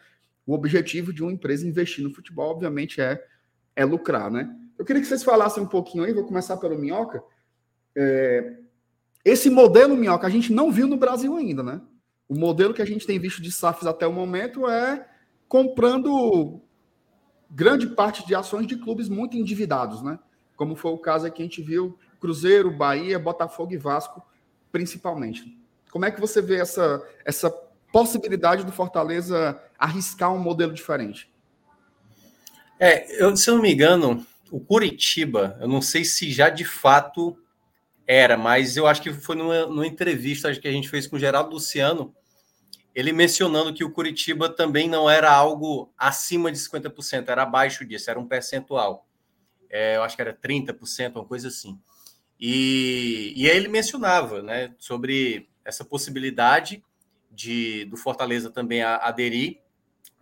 o objetivo de uma empresa investir no futebol, obviamente, é, é lucrar, né? Eu queria que vocês falassem um pouquinho aí, vou começar pelo Minhoca. É, esse modelo Minhoca a gente não viu no Brasil ainda, né? O modelo que a gente tem visto de SAFs até o momento é comprando grande parte de ações de clubes muito endividados, né? Como foi o caso aqui a gente viu Cruzeiro, Bahia, Botafogo e Vasco, principalmente. Como é que você vê essa, essa possibilidade do Fortaleza arriscar um modelo diferente? É, eu, se eu não me engano, o Curitiba, eu não sei se já de fato era, mas eu acho que foi numa, numa entrevista que a gente fez com o Geraldo Luciano, ele mencionando que o Curitiba também não era algo acima de 50%, era abaixo disso, era um percentual. É, eu acho que era 30%, uma coisa assim. E, e aí ele mencionava né, sobre essa possibilidade de do Fortaleza também aderir,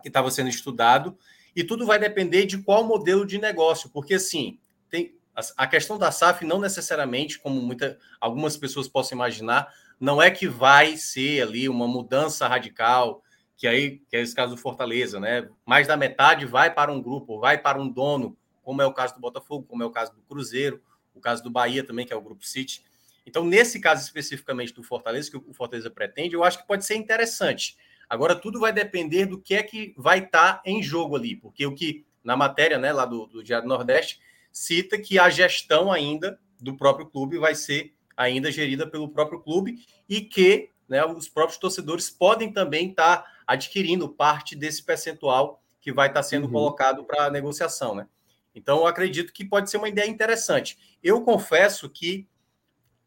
que estava sendo estudado, e tudo vai depender de qual modelo de negócio, porque assim, tem a, questão da SAF não necessariamente, como muita, algumas pessoas possam imaginar, não é que vai ser ali uma mudança radical, que aí que é esse caso do Fortaleza, né? Mais da metade vai para um grupo, vai para um dono, como é o caso do Botafogo, como é o caso do Cruzeiro, o caso do Bahia também, que é o Grupo City. Então, nesse caso especificamente do Fortaleza, que o Fortaleza pretende, eu acho que pode ser interessante. Agora, tudo vai depender do que é que vai estar tá em jogo ali, porque o que, na matéria né, lá do, do Diário Nordeste, cita que a gestão ainda do próprio clube vai ser ainda gerida pelo próprio clube e que né, os próprios torcedores podem também estar tá adquirindo parte desse percentual que vai estar tá sendo uhum. colocado para negociação. Né? Então, eu acredito que pode ser uma ideia interessante. Eu confesso que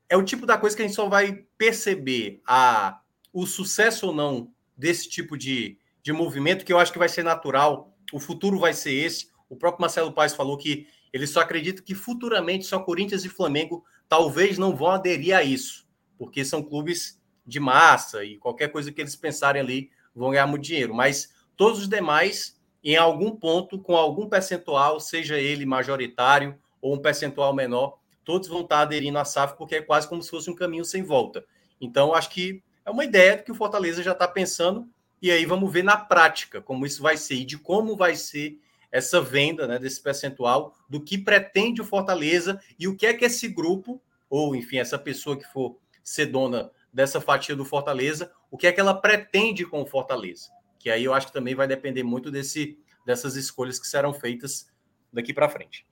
é o tipo da coisa que a gente só vai perceber a, o sucesso ou não desse tipo de, de movimento, que eu acho que vai ser natural, o futuro vai ser esse. O próprio Marcelo Paes falou que ele só acredita que futuramente só Corinthians e Flamengo talvez não vão aderir a isso, porque são clubes de massa e qualquer coisa que eles pensarem ali vão ganhar muito dinheiro. Mas todos os demais, em algum ponto, com algum percentual, seja ele majoritário ou um percentual menor, todos vão estar aderindo à SAF, porque é quase como se fosse um caminho sem volta. Então, acho que é uma ideia que o Fortaleza já está pensando, e aí vamos ver na prática como isso vai ser e de como vai ser essa venda né, desse percentual, do que pretende o Fortaleza e o que é que esse grupo, ou enfim, essa pessoa que for ser dona dessa fatia do Fortaleza, o que é que ela pretende com o Fortaleza. Que aí eu acho que também vai depender muito desse, dessas escolhas que serão feitas daqui para frente.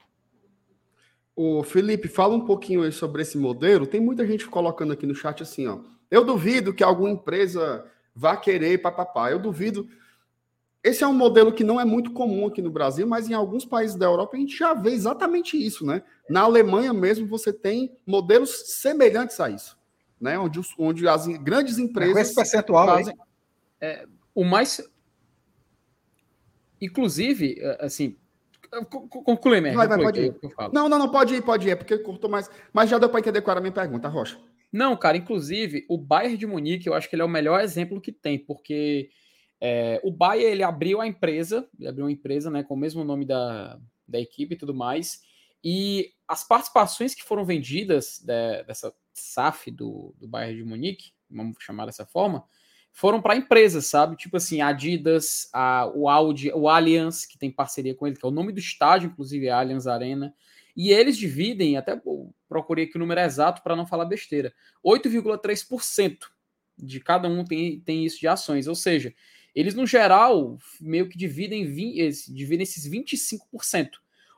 O Felipe, fala um pouquinho aí sobre esse modelo. Tem muita gente colocando aqui no chat assim, ó. Eu duvido que alguma empresa vá querer papapá. Eu duvido. Esse é um modelo que não é muito comum aqui no Brasil, mas em alguns países da Europa a gente já vê exatamente isso, né? Na Alemanha mesmo você tem modelos semelhantes a isso, né? Onde, os, onde as grandes empresas. Com esse percentual fazem, é, o mais. Inclusive, assim, Conclui, mesmo. Vai, vai, pode ir. Não, não, não, pode ir, pode ir, é porque cortou mais. Mas já deu para entender qual era a minha pergunta, Rocha. Não, cara, inclusive, o Bayern de Munique, eu acho que ele é o melhor exemplo que tem, porque é, o Bayern, ele abriu a empresa, ele abriu uma empresa, né, com o mesmo nome da, da equipe e tudo mais, e as participações que foram vendidas de, dessa SAF do, do Bayern de Munique, vamos chamar dessa forma, foram para empresas, sabe? Tipo assim, Adidas, a, o Audi, o Allianz, que tem parceria com ele, que é o nome do estádio, inclusive, é Allianz Arena. E eles dividem, até procurei aqui o número exato para não falar besteira, 8,3% de cada um tem, tem isso de ações. Ou seja, eles, no geral, meio que dividem, dividem esses 25%.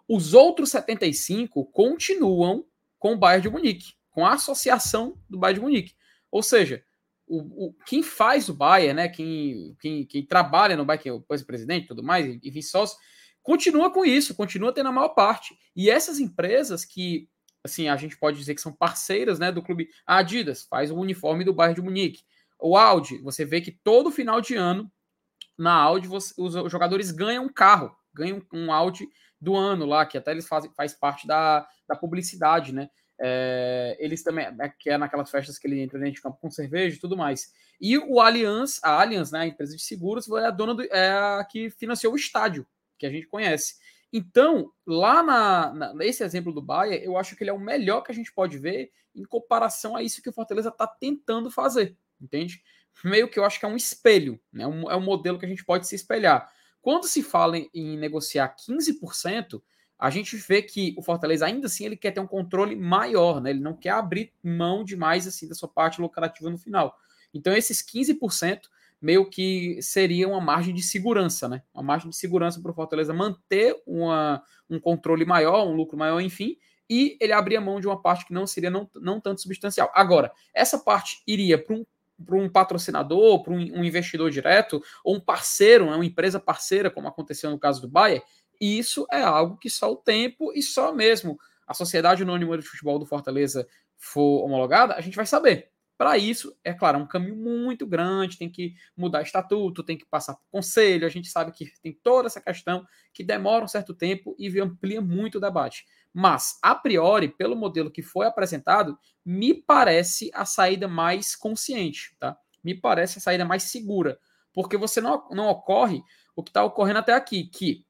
Os outros 75% continuam com o Bayern de Munique, com a associação do Bayern de Munique. Ou seja, o, o, quem faz o Bayern, né, quem, quem, quem trabalha no Bayern, que é o presidente e tudo mais, enfim, sócio, continua com isso, continua tendo a maior parte. E essas empresas que, assim, a gente pode dizer que são parceiras, né, do clube, a Adidas faz o uniforme do Bayern de Munique. O Audi, você vê que todo final de ano, na Audi, você, os, os, jogadores ganham um carro, ganham um Audi do ano lá, que até eles fazem faz parte da, da publicidade, né? É, eles também, é, que é naquelas festas que ele entra dentro de campo com cerveja e tudo mais. E o Allianz, a Allianz, né, a empresa de seguros, é a dona do, é a que financiou o estádio, que a gente conhece. Então, lá na, na, nesse exemplo do Bahia, eu acho que ele é o melhor que a gente pode ver em comparação a isso que o Fortaleza está tentando fazer, entende? Meio que eu acho que é um espelho, né? Um, é um modelo que a gente pode se espelhar. Quando se fala em, em negociar 15%, a gente vê que o Fortaleza ainda assim ele quer ter um controle maior, né? Ele não quer abrir mão demais assim da sua parte lucrativa no final. Então esses 15% meio que seria uma margem de segurança, né? Uma margem de segurança para o Fortaleza manter uma, um controle maior, um lucro maior, enfim, e ele abrir a mão de uma parte que não seria não, não tanto substancial. Agora, essa parte iria para um para um patrocinador, para um, um, investidor direto, ou um parceiro, né, uma empresa parceira, como aconteceu no caso do Bayern, isso é algo que só o tempo e só mesmo a Sociedade Anônima de Futebol do Fortaleza for homologada, a gente vai saber. Para isso, é claro, é um caminho muito grande, tem que mudar estatuto, tem que passar por conselho, a gente sabe que tem toda essa questão que demora um certo tempo e amplia muito o debate. Mas, a priori, pelo modelo que foi apresentado, me parece a saída mais consciente, tá? Me parece a saída mais segura, porque você não, não ocorre o que está ocorrendo até aqui, que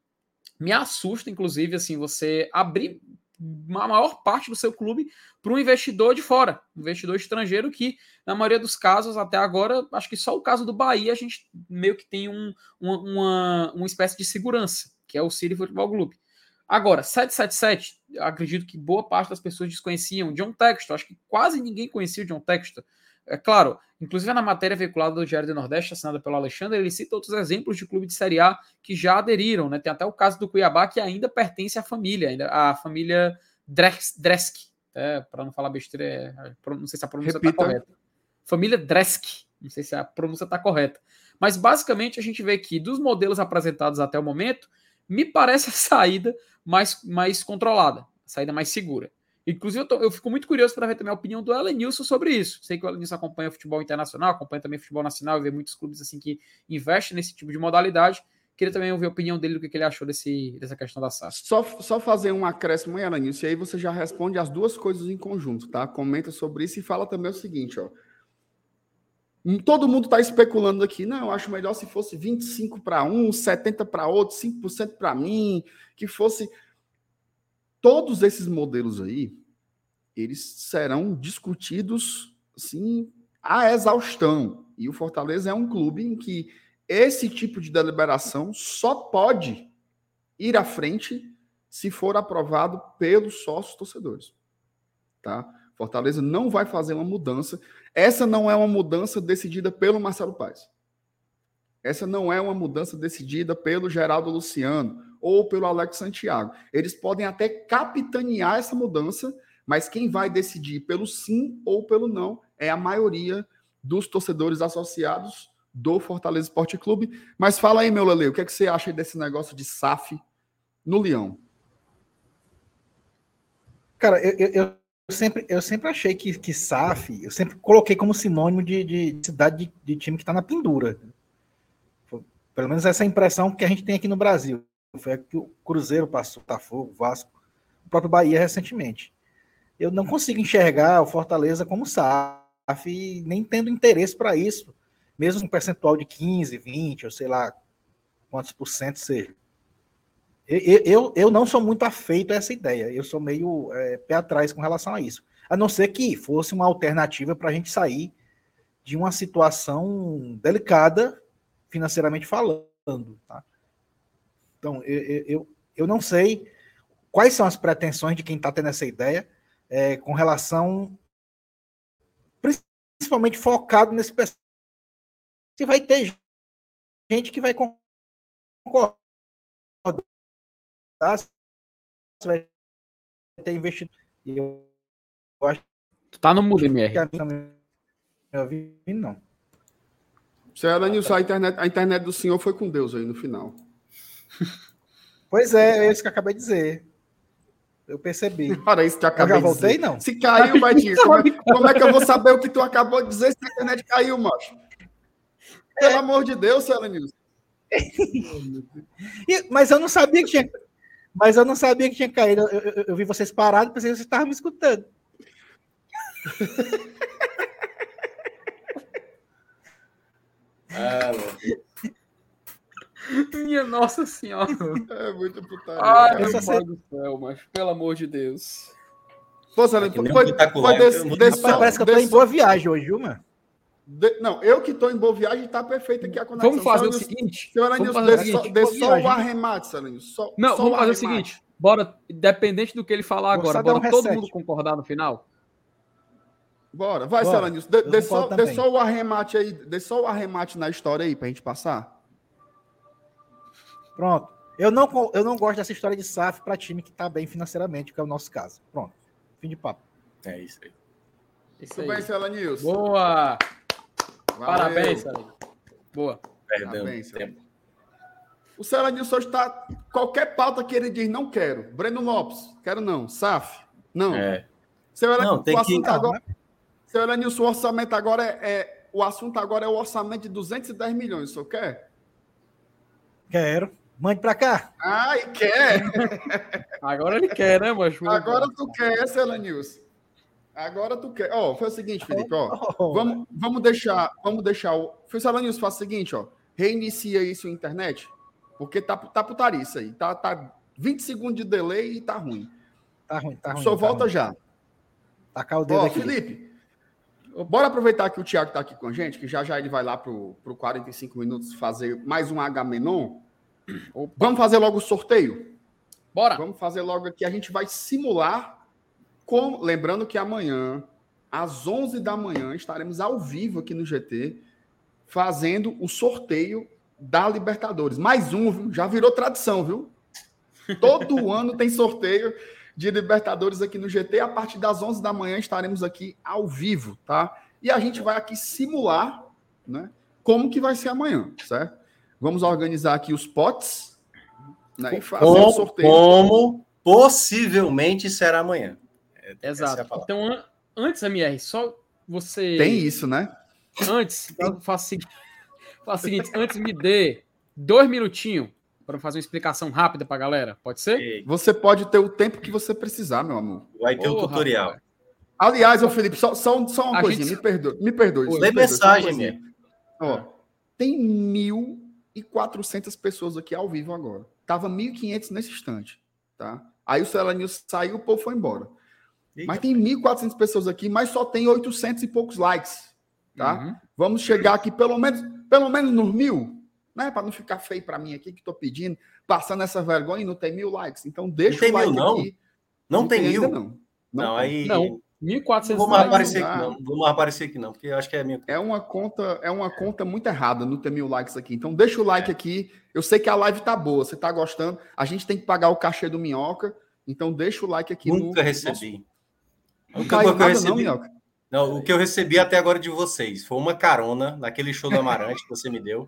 me assusta, inclusive, assim, você abrir a maior parte do seu clube para um investidor de fora, um investidor estrangeiro que, na maioria dos casos, até agora, acho que só o caso do Bahia a gente meio que tem um, uma, uma espécie de segurança, que é o City Futebol Clube. Agora, 777, acredito que boa parte das pessoas desconheciam John Textor, acho que quase ninguém conhecia o John Textor. É claro, inclusive na matéria veiculada do Diário do Nordeste, assinada pelo Alexandre, ele cita outros exemplos de clube de Série A que já aderiram, né? Tem até o caso do Cuiabá, que ainda pertence à família, ainda a família Dresk, é, para não falar besteira, é, não sei se a pronúncia está correta. Família Dresk, não sei se a pronúncia está correta. Mas basicamente a gente vê que dos modelos apresentados até o momento, me parece a saída mais, mais controlada, a saída mais segura. Inclusive, eu, tô, eu fico muito curioso para ver também a opinião do Elenilson sobre isso. Sei que o Elenilson acompanha futebol internacional, acompanha também futebol nacional, vê muitos clubes assim que investem nesse tipo de modalidade. Queria também ouvir a opinião dele do que, que ele achou desse, dessa questão da SAF. Só, só fazer um acréscimo aí, Elenilson, e aí você já responde as duas coisas em conjunto, tá? Comenta sobre isso e fala também o seguinte, ó. Todo mundo está especulando aqui. Não, eu acho melhor se fosse 25 para um, 70 para outro, 5% para mim, que fosse todos esses modelos aí, eles serão discutidos assim a exaustão. E o Fortaleza é um clube em que esse tipo de deliberação só pode ir à frente se for aprovado pelos sócios torcedores. Tá? Fortaleza não vai fazer uma mudança. Essa não é uma mudança decidida pelo Marcelo Paes. Essa não é uma mudança decidida pelo Geraldo Luciano ou pelo Alex Santiago. Eles podem até capitanear essa mudança, mas quem vai decidir pelo sim ou pelo não é a maioria dos torcedores associados do Fortaleza Esporte Clube. Mas fala aí, meu Lele, o que, é que você acha desse negócio de SAF no Leão? Cara, eu, eu, eu, sempre, eu sempre achei que, que SAF, eu sempre coloquei como sinônimo de, de cidade de, de time que está na pendura. Pelo menos essa é impressão que a gente tem aqui no Brasil. Foi a que o Cruzeiro passou, Botafogo, Vasco, o próprio Bahia recentemente. Eu não consigo enxergar o Fortaleza como SAF, nem tendo interesse para isso, mesmo um percentual de 15, 20, ou sei lá quantos por cento seja. Eu, eu, eu não sou muito afeito a essa ideia, eu sou meio é, pé atrás com relação a isso. A não ser que fosse uma alternativa para a gente sair de uma situação delicada, financeiramente falando. Tá? Então, eu, eu, eu não sei quais são as pretensões de quem está tendo essa ideia é, com relação, principalmente focado nesse pessoal. Se vai ter gente que vai concordar, se vai ter investido. Eu acho tu tá no mudo, MR. Não. Senhora Nilson, a internet, a internet do senhor foi com Deus aí no final. Pois é, é isso que eu acabei de dizer. Eu percebi. Ora, isso que eu acabei eu já voltei, não? Se caiu, Badinho, como, é, como é que eu vou saber o que tu acabou de dizer se a internet caiu, macho? Pelo é. amor de Deus, Céu mas eu não sabia que tinha. Mas eu não sabia que tinha caído. Eu, eu, eu vi vocês parados, pensei que vocês estavam me escutando. Ah, minha nossa senhora. É muito putaria. Ai, meu pai do céu, mas pelo amor de Deus. Pô, Salim, é foi, foi desse, desse, Parece que eu tô desse... em boa viagem hoje, viu, mano? De, não, eu que estou em boa viagem, tá perfeito aqui a conexão. Vamos fazer o seguinte. Senhora vamos fazer o seguinte. Dê só o arremate, Salim. Só, não, só vamos fazer o seguinte. Bora, independente do que ele falar agora, bora um todo mundo concordar no final? Bora, vai, Salanilson. Dê, dê, só, dê só o arremate aí, dê só o arremate na história aí pra gente passar. Pronto. Eu não, eu não gosto dessa história de SAF para time que está bem financeiramente, que é o nosso caso. Pronto. Fim de papo. É isso aí. Isso Tudo aí. bem, Cela News. Boa! Valeu. Parabéns, Cela. Boa. Perdão. tempo. O Cela News hoje está. Qualquer pauta que ele diz, não quero. Breno Lopes, quero não. SAF, não. É. Seu não, tem o assunto que... agora. Seu Elenilson, o orçamento agora é, é, O assunto agora é o orçamento de 210 milhões. O senhor quer? Quero. Mande pra cá. Ai, quer. Agora ele quer, né, macho? Agora tu quer, News. Agora tu quer. Ó, oh, foi o seguinte, Felipe, ó. Oh, vamos, vamos deixar, vamos deixar o. Foi News, faz o seguinte, ó. Reinicia isso a internet, porque tá, tá putaria isso aí. Tá, tá 20 segundos de delay e tá ruim. Tá ruim, tá ruim. Só tá volta ruim. já. Tacar o dedo Ó, aqui. Felipe, bora aproveitar que o Thiago tá aqui com a gente, que já já ele vai lá pro, pro 45 minutos fazer mais um H Menon. Vamos fazer logo o sorteio? Bora. Vamos fazer logo aqui. A gente vai simular, com, lembrando que amanhã, às 11 da manhã, estaremos ao vivo aqui no GT, fazendo o sorteio da Libertadores. Mais um, viu? já virou tradição, viu? Todo ano tem sorteio de Libertadores aqui no GT. A partir das 11 da manhã estaremos aqui ao vivo, tá? E a gente vai aqui simular, né? Como que vai ser amanhã, certo? Vamos organizar aqui os potes né, e fazer como, o sorteio. Como possivelmente será amanhã. É, Exato. É então, an antes, MR, só você. Tem isso, né? Antes, faço o seguinte: antes me dê dois minutinhos para fazer uma explicação rápida para a galera. Pode ser? Você pode ter o tempo que você precisar, meu amor. Vai ter o tutorial. Rapaz. Aliás, ô Felipe, só, só, só uma a coisinha, gente... me perdoe. Me perdoe. Lê mensagem, minha. Ó, tem 1.400 pessoas aqui ao vivo agora. Tava 1.500 nesse instante, tá? Aí o Celanil saiu, o povo foi embora. Eita. Mas tem 1.400 pessoas aqui, mas só tem 800 e poucos likes, tá? Uhum. Vamos chegar aqui pelo menos, pelo menos nos mil, né? Para não ficar feio para mim aqui que estou pedindo, passando essa vergonha e não tem mil likes. Então deixa o like mil, não? aqui. Não, não tem, tem mil? Ainda, não. Não, não aí. Não. 1.400 Vou mais aparecer aqui não. Vou mais aparecer aqui não, porque eu acho que é minha. É uma conta, é uma conta muito errada não ter mil likes aqui. Então deixa o like é. aqui. Eu sei que a live tá boa, você tá gostando. A gente tem que pagar o cachê do Minhoca, então deixa o like aqui Nunca no... recebi. Nunca Nunca recebi. Não, Minhoca. Não, o que eu recebi até agora de vocês foi uma carona naquele show do Amarante que você me deu.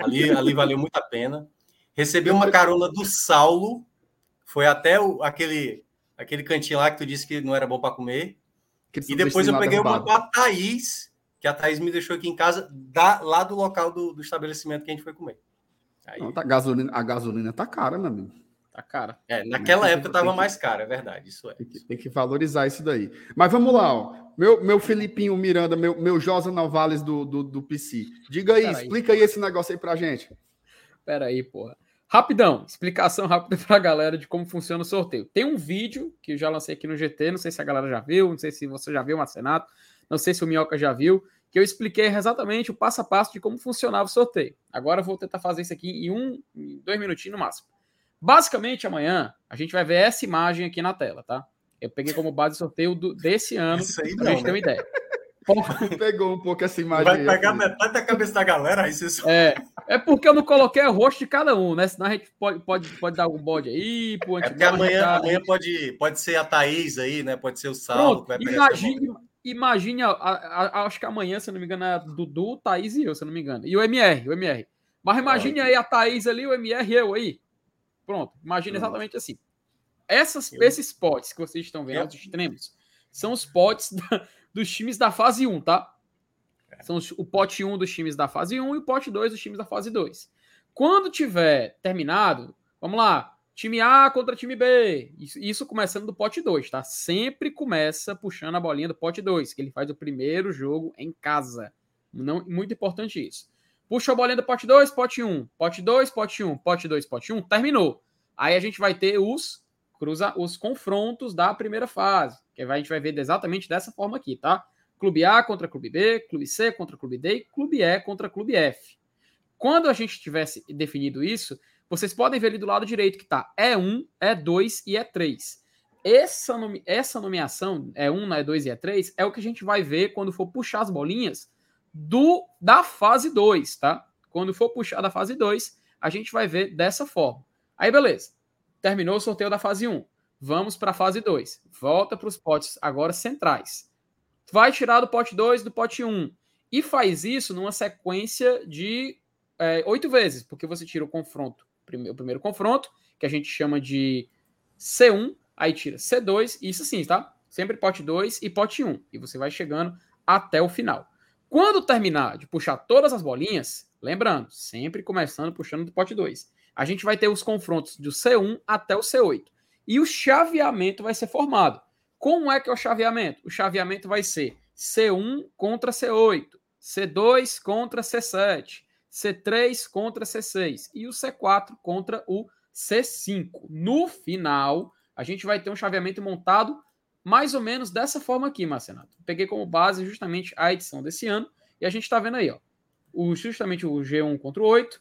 Ali, ali valeu muito a pena. Recebi uma carona do Saulo. Foi até o, aquele, aquele cantinho lá que tu disse que não era bom para comer. E depois eu peguei uma com a Thaís, que a Thaís me deixou aqui em casa, da, lá do local do, do estabelecimento que a gente foi comer. Aí... Não, tá, gasolina, a gasolina tá cara, meu amigo. Tá cara. É, naquela época estava mais cara, é verdade. Isso é. Tem que, tem que, valorizar isso daí. Mas vamos lá, ó. Meu, meu Felipinho Miranda, meu, meu Josa Novales do, do, do PC. Diga aí, Pera explica aí. aí esse negócio aí pra gente. Pera aí, porra. Rapidão, explicação rápida pra galera de como funciona o sorteio. Tem um vídeo que eu já lancei aqui no GT, não sei se a galera já viu, não sei se você já viu, Marcenato, não sei se o Minhoca já viu, que eu expliquei exatamente o passo a passo de como funcionava o sorteio. Agora eu vou tentar fazer isso aqui em um, em dois minutinhos no máximo. Basicamente, amanhã a gente vai ver essa imagem aqui na tela, tá? Eu peguei como base sorteio do, desse ano, Isso aí pra não, gente né? ter uma ideia. Pegou um pouco essa imagem. Vai pegar aí, metade da cabeça da galera, aí você só... É, é porque eu não coloquei o rosto de cada um, né? Senão a gente pode, pode, pode dar algum bode aí. Pro é porque amanhã, amanhã pode, pode ser a Thaís aí, né? Pode ser o Saulo. imagine, imagine a, a, a, acho que amanhã, se não me engano, é Dudu, Thaís e eu, se não me engano. E o MR, o MR. Mas imagine aí a Thaís ali, o MR e eu aí. Pronto, imagina exatamente assim. Essas, esses potes que vocês estão vendo, os extremos, são os potes da, dos times da fase 1, tá? É. São os, o pote 1 dos times da fase 1 e o pote 2 dos times da fase 2. Quando tiver terminado, vamos lá, time A contra time B. Isso, isso, começando do pote 2, tá? Sempre começa puxando a bolinha do pote 2, que ele faz o primeiro jogo em casa. Não, muito importante isso. Puxa a bolinha do pote 2, pote 1. Um. Pote 2, pote 1. Um. Pote 2, pote 1. Um. Terminou. Aí a gente vai ter os cruza os confrontos da primeira fase, que a gente vai ver exatamente dessa forma aqui, tá? Clube A contra Clube B, Clube C contra Clube D e Clube E contra Clube F. Quando a gente tivesse definido isso, vocês podem ver ali do lado direito que tá E1, E2 e E3. Essa, nome, essa nomeação, E1, E2 e E3, é o que a gente vai ver quando for puxar as bolinhas do da fase 2, tá? Quando for puxar da fase 2, a gente vai ver dessa forma. Aí, beleza. Terminou o sorteio da fase 1. Vamos para a fase 2. Volta para os potes agora centrais. Vai tirar do pote 2 do pote 1. E faz isso numa sequência de é, oito vezes, porque você tira o confronto, o primeiro confronto, que a gente chama de C1, aí tira C2, isso sim, tá? Sempre pote 2 e pote 1. E você vai chegando até o final. Quando terminar de puxar todas as bolinhas, lembrando, sempre começando puxando do pote 2, a gente vai ter os confrontos do C1 até o C8. E o chaveamento vai ser formado. Como é que é o chaveamento? O chaveamento vai ser C1 contra C8, C2 contra C7, C3 contra C6 e o C4 contra o C5. No final, a gente vai ter um chaveamento montado mais ou menos dessa forma aqui, Marcenato. Peguei como base justamente a edição desse ano e a gente está vendo aí, ó, o, justamente o G1 contra o 8,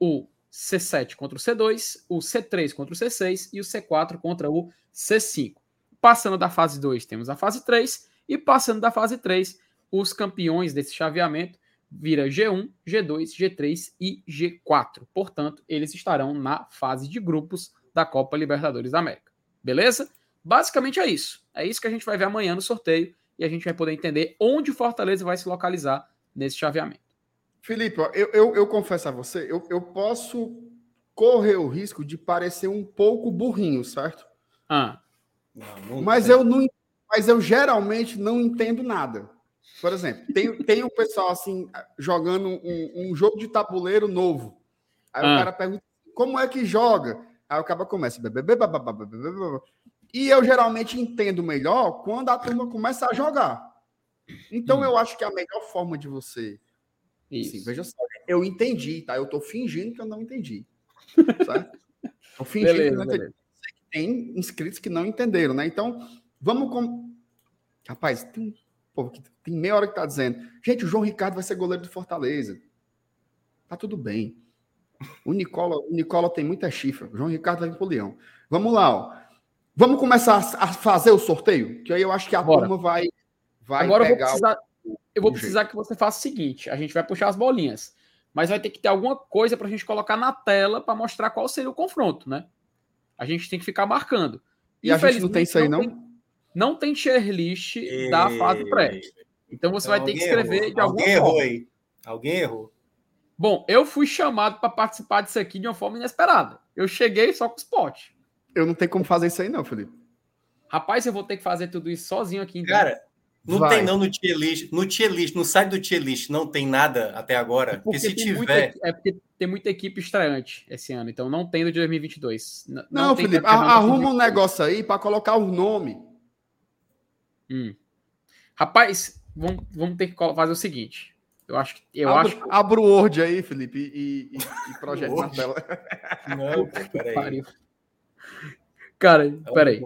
o C7 contra o C2, o C3 contra o C6 e o C4 contra o C5. Passando da fase 2, temos a fase 3 e passando da fase 3, os campeões desse chaveamento vira G1, G2, G3 e G4. Portanto, eles estarão na fase de grupos da Copa Libertadores da América. Beleza? Basicamente é isso. É isso que a gente vai ver amanhã no sorteio e a gente vai poder entender onde o Fortaleza vai se localizar nesse chaveamento. Felipe, eu, eu, eu confesso a você, eu, eu posso correr o risco de parecer um pouco burrinho, certo? Ah. Não, não mas eu não mas eu geralmente não entendo nada. Por exemplo, tem, tem um pessoal assim jogando um, um jogo de tabuleiro novo. Aí ah. o cara pergunta como é que joga? Aí o cara começa. E eu geralmente entendo melhor quando a turma começa a jogar. Então hum. eu acho que a melhor forma de você. Isso. Assim, veja só, eu entendi, tá? Eu tô fingindo que eu não entendi. Certo? Tô fingindo beleza, que eu não entendi. Tem inscritos que não entenderam, né? Então, vamos com. Rapaz, tem Pô, tem meia hora que tá dizendo. Gente, o João Ricardo vai ser goleiro do Fortaleza. Tá tudo bem. O Nicola, o Nicola tem muita chifra. O João Ricardo vai vir pro Leão. Vamos lá, ó. Vamos começar a fazer o sorteio? Que aí eu acho que a Bora. turma vai, vai Agora eu vou precisar, o... eu vou precisar que você faça o seguinte: a gente vai puxar as bolinhas. Mas vai ter que ter alguma coisa para a gente colocar na tela para mostrar qual seria o confronto, né? A gente tem que ficar marcando. E a gente não tem isso aí, não? Tem não tem tier list e... da fase pré. Então você então, vai ter que escrever errou. de alguma alguém forma. Errou aí. Alguém errou. Bom, eu fui chamado para participar disso aqui de uma forma inesperada. Eu cheguei só com os potes. Eu não tenho como fazer isso aí, não, Felipe. Rapaz, eu vou ter que fazer tudo isso sozinho aqui. Então. Cara, não vai. tem não no tier list. No tier list, no site do tier list, não tem nada até agora. É porque, porque se tiver. Muita, é porque tem muita equipe estreante esse ano, então não tem no de 2022. Não, não Felipe, arruma um negócio aí para colocar o nome. Hum. Rapaz, vamos, vamos ter que fazer o seguinte. Eu acho que. Eu abra, acho abra o Word aí, Felipe, e, e, e projeta na tela. Não, peraí. Cara, peraí.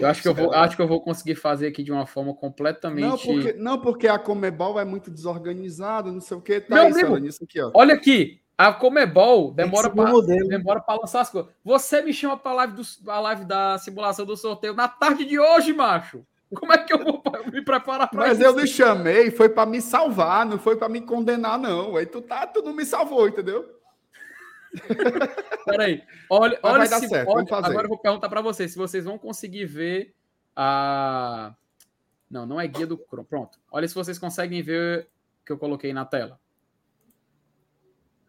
eu acho que eu, vou, acho que eu vou conseguir fazer aqui de uma forma completamente. Não, porque, não, porque a Comebol é muito desorganizada, não sei o que. Tá Meu amigo, nisso aqui, ó. Olha aqui. A Comebol demora para demora para lançar as coisas. Você me chama para a live, live da simulação do sorteio na tarde de hoje, macho. Como é que eu vou me preparar para Mas isso? eu lhe chamei, foi para me salvar, não foi para me condenar, não. Aí tu tá, tu não me salvou, entendeu? Peraí, olha, olha vai se, dar certo, olha, agora eu vou perguntar para vocês se vocês vão conseguir ver a. Não, não é guia do Chrome. Pronto. Olha se vocês conseguem ver o que eu coloquei na tela.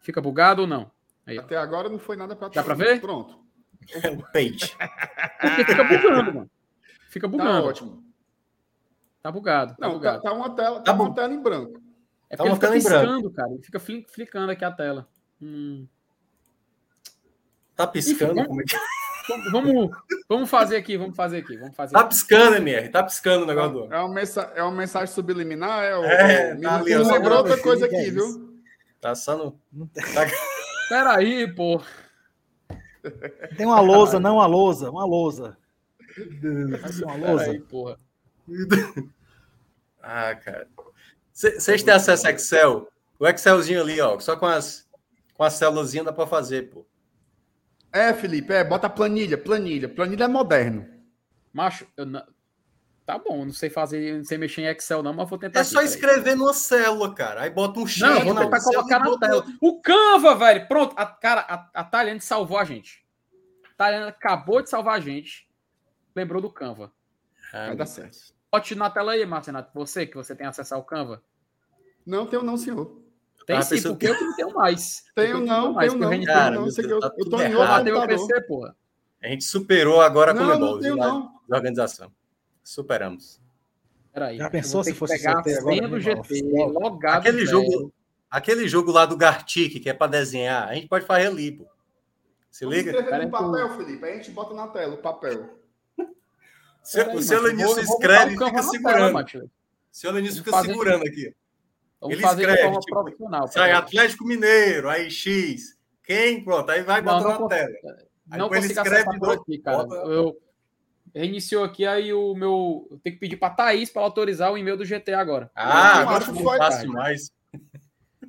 Fica bugado ou não? Aí, Até agora não foi nada para Dá para ver? Pronto. É o page. Porque fica bugando, mano. Fica tá bugando. Tá ótimo. Tá bugado. Tá não, bugado. Tá, tá, uma tela, tá, tá uma tela em branco. É tá uma tela em branco. cara. Ele fica flicando aqui a tela. Hum. Tá piscando? Enfim, como é que... Vamos, vamos fazer aqui, vamos fazer aqui, vamos fazer. Tá aqui. piscando, MR, tá piscando o negócio do. É uma, mensa é uma mensagem subliminar, é o. É, tá ali, lembrou outra coisa aqui, viu? Tá só no. Tá... Peraí, pô. Tem uma lousa, não uma lousa, uma lousa. Uma lousa. Peraí, porra. ah, cara. Vocês têm acesso a Excel? O Excelzinho ali, ó, só com as, com as células dá para fazer, pô. É, Felipe, é, bota planilha, planilha. Planilha é moderno. Macho, eu não... tá bom, não sei fazer, não sei mexer em Excel não, mas vou tentar. É só escrever numa célula, cara. Aí bota um X. Não, vou tentar colocar na tela. O Canva, velho. Pronto, a, cara, a, a Taliane salvou a gente. A Taliane acabou de salvar a gente. Lembrou do Canva. Ah, Vai dar certo. Bote na tela aí, Marcenato. Você, que você tem acesso ao Canva. Não, tenho não, senhor. Tem ah, sim, porque eu não tenho mais. Tenho não, tenho não. Tenho Cara, não. Sei que eu, tá eu tô em outro. PC, porra. A gente superou agora a não, Comebol. Não, tenho não. Da organização. Superamos. Peraí. Já pensou se fosse pegar agora? Do GT, logado aquele jogo, aquele jogo lá do Gartic, que é para desenhar, a gente pode fazer ali, pô. Se liga? Escrever no papel, Felipe. Aí a gente bota na tela o papel. Se, aí, o seu escreve e fica segurando. Tela, seu Lenício fica segurando aqui. Vamos ele escreve, tipo, sai Atlético Mineiro, aí X. Quem? Pronto, aí vai botar na tela. Aí não consigo escreve acessar por aqui, cara. Bota... Eu, Reiniciou aqui, aí o meu. Eu tenho que pedir pra Thaís para autorizar o e-mail do GTA agora. Ah, Eu agora acho que ficou foi- fácil demais.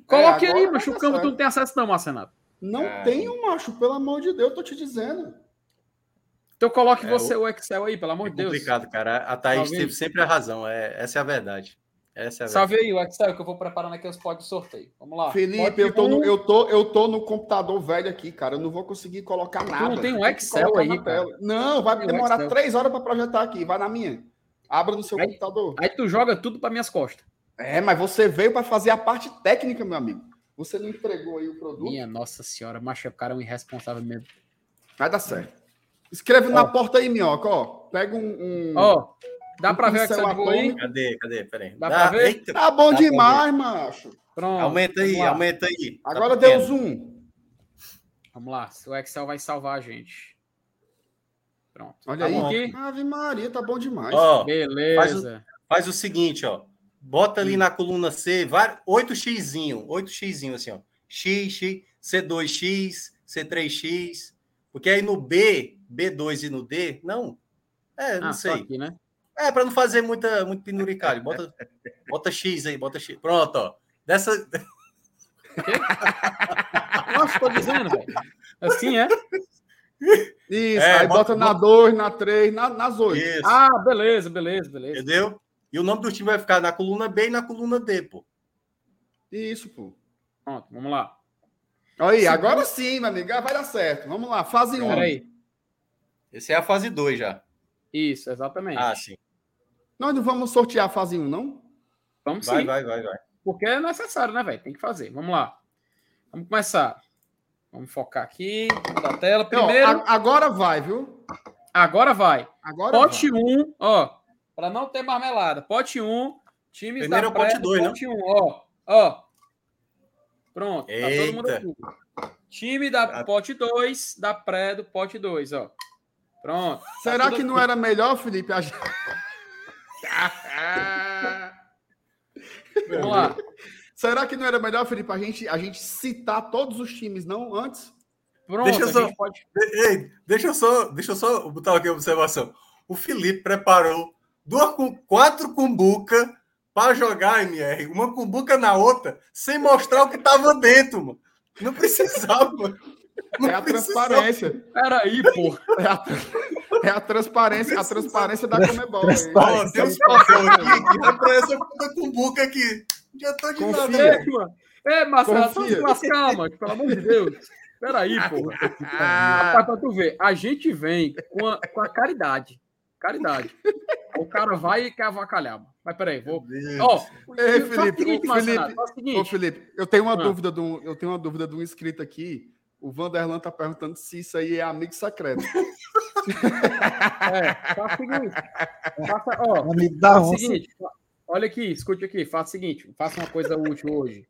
Coloque agora aí, macho. O campo tu não tem acesso, não, Marcenato. Não É. tenho, macho, pelo amor de Deus, tô te dizendo. Então coloque É, você o Excel aí, pelo amor É de Deus. complicado, cara. A Thaís Talvez. teve sempre a razão. É, essa é a verdade. Essa é a Salve aí o Excel que eu vou preparando aqui os pods de sorteio. Vamos lá. Felipe, eu tô, no, eu, tô, eu tô no computador velho aqui, cara. Eu não vou conseguir colocar nada. não tem um Excel aí, na cara? tela. Não, vai Tem demorar Excel. três horas para projetar aqui. Vai na minha. Abra no seu Aí- computador. Aí tu joga tudo para minhas costas. É, mas você veio para fazer a parte técnica, meu amigo. Você não entregou aí o produto. Minha nossa senhora, macho, o cara é um irresponsável mesmo. Vai dar certo. Escreve na porta aí, minhoca, ó. Pega um. um- Ó, dá pra ver o Excel de boa aí? Cadê? Cadê? Peraí. Dá pra ver? Eita, Tá bom Dá pra demais, macho. Pronto. aumenta aí, aumenta aí. Tá Agora pequeno. deu zoom. Vamos lá, o Excel vai salvar a gente. Pronto. Olha Tá aí. bom aqui? Ave Maria, tá bom demais. Ó, Beleza. faz o seguinte, ó. Bota ali na coluna C, var- 8xzinho, 8xzinho assim, ó. X, X, C2x, C3x. Porque aí no B, B2 e no D, não. É, não Ah, sei. aqui, né? É, para não fazer muita, muito pinuricalho. Bota, bota X aí, bota X. Pronto, ó. Dessa. Nossa, tô dizendo, velho. Assim é? Isso, É, aí bota- bota, na 2, na 3, na, nas 8. Isso, Ah, beleza, beleza, beleza. entendeu? E o nome do time vai ficar na coluna B e na coluna D, pô. Isso, pô. Pronto, vamos lá. Aí, agora sim, meu amigo. Vai dar certo. Vamos lá, fase 1. Pera aí. Esse é a fase 2 já. Isso, exatamente. Ah, sim. Nós não vamos sortear a fase 1, não? Vamos Vai, sim. vai, vai, vai. Porque é necessário, né, velho? Tem que fazer. Vamos lá. Vamos começar. Vamos focar aqui. Vamos da tela. Primeiro, a- agora vai, viu? agora vai. Agora Pote vai. 1, ó. Para não ter marmelada. Pote 1, times Primeiro da é o pote pré, dois, né? Pote 1, ó. Ó. Pronto. Tá todo mundo Eita. aqui. Time da pote 2, da pré do pote 2, ó. Pronto. Tá Será tudo que não aqui. era melhor, Felipe? a gente- Vamos lá. Será que não era melhor, Felipe, a gente, a gente citar todos os times, não? Antes? Pronto, Deixa eu só- pode... Ei, deixa eu só, deixa eu só botar aqui a observação. O Felipe preparou duas, com- quatro cumbuca para jogar MR, uma cumbuca na outra, sem mostrar o que tava dentro, mano. Não precisava. Não É a precisava. transparência. Peraí, pô. É a, é a transparência, a transparência da Comebol. Ó, tem uns papel aqui que representa essa cumbuca aqui. Já tô de Confia. nada. Ei, mano. Ei, Marcelo, só se lascar, mano. Pelo amor de Deus. Peraí, pô. Rapaz, pra tu ver, a gente vem com a, com a caridade. Caridade. O cara vai e quer avacalhar, mano. Mas peraí, vou. Ó, Ei, Felipe, seguinte, Felipe. Felipe, eu tenho uma Ah. dúvida de um, eu tenho uma dúvida de um inscrito aqui. O Vanderlan tá perguntando se isso aí é amigo secreto. É, faz o seguinte. Faça, ó, Amigo da Faz o seguinte, olha aqui, escute aqui, faça o seguinte, faça uma coisa útil hoje.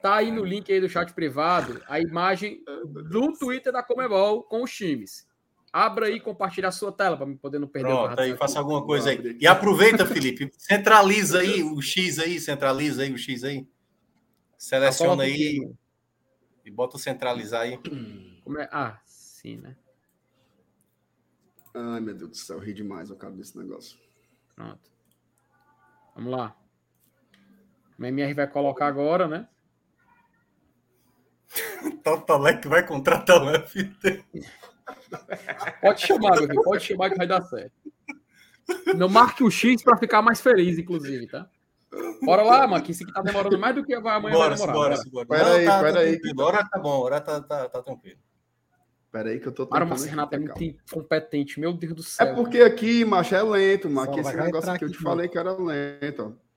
Tá aí no link aí do chat privado a imagem do Twitter da Comebol com os times. Abra aí e compartilha a sua tela para poder não perder o Pronto, aí faça alguma coisa aí. aqui. E aproveita, Felipe, centraliza aí o X aí, centraliza aí o X aí. Seleciona Coloca aí e bota o centralizar aí. como é? Ah, sim, né? Ai, meu Deus do céu, ri demais o cara desse negócio. Pronto. Vamos lá. O MR vai colocar agora, né? Totalec vai contratar o FT. Pode chamar, meu filho, pode chamar que vai dar certo. Não marque o X para ficar mais feliz, inclusive, tá? Bora lá, mano, que isso aqui tá demorando mais do que vai amanhã Bora, vai demorar. bora, bora. bora. Pera aí, tá, pera aí. tranquilo. A hora tá bom, a hora tá, tá, tá tranquilo. Pera aí que eu tô tentando aqui, Renato é muito incompetente, meu Deus do céu. É porque aqui, macho, é lento, que vai Esse negócio aqui eu aqui te de falei que era lento, ó.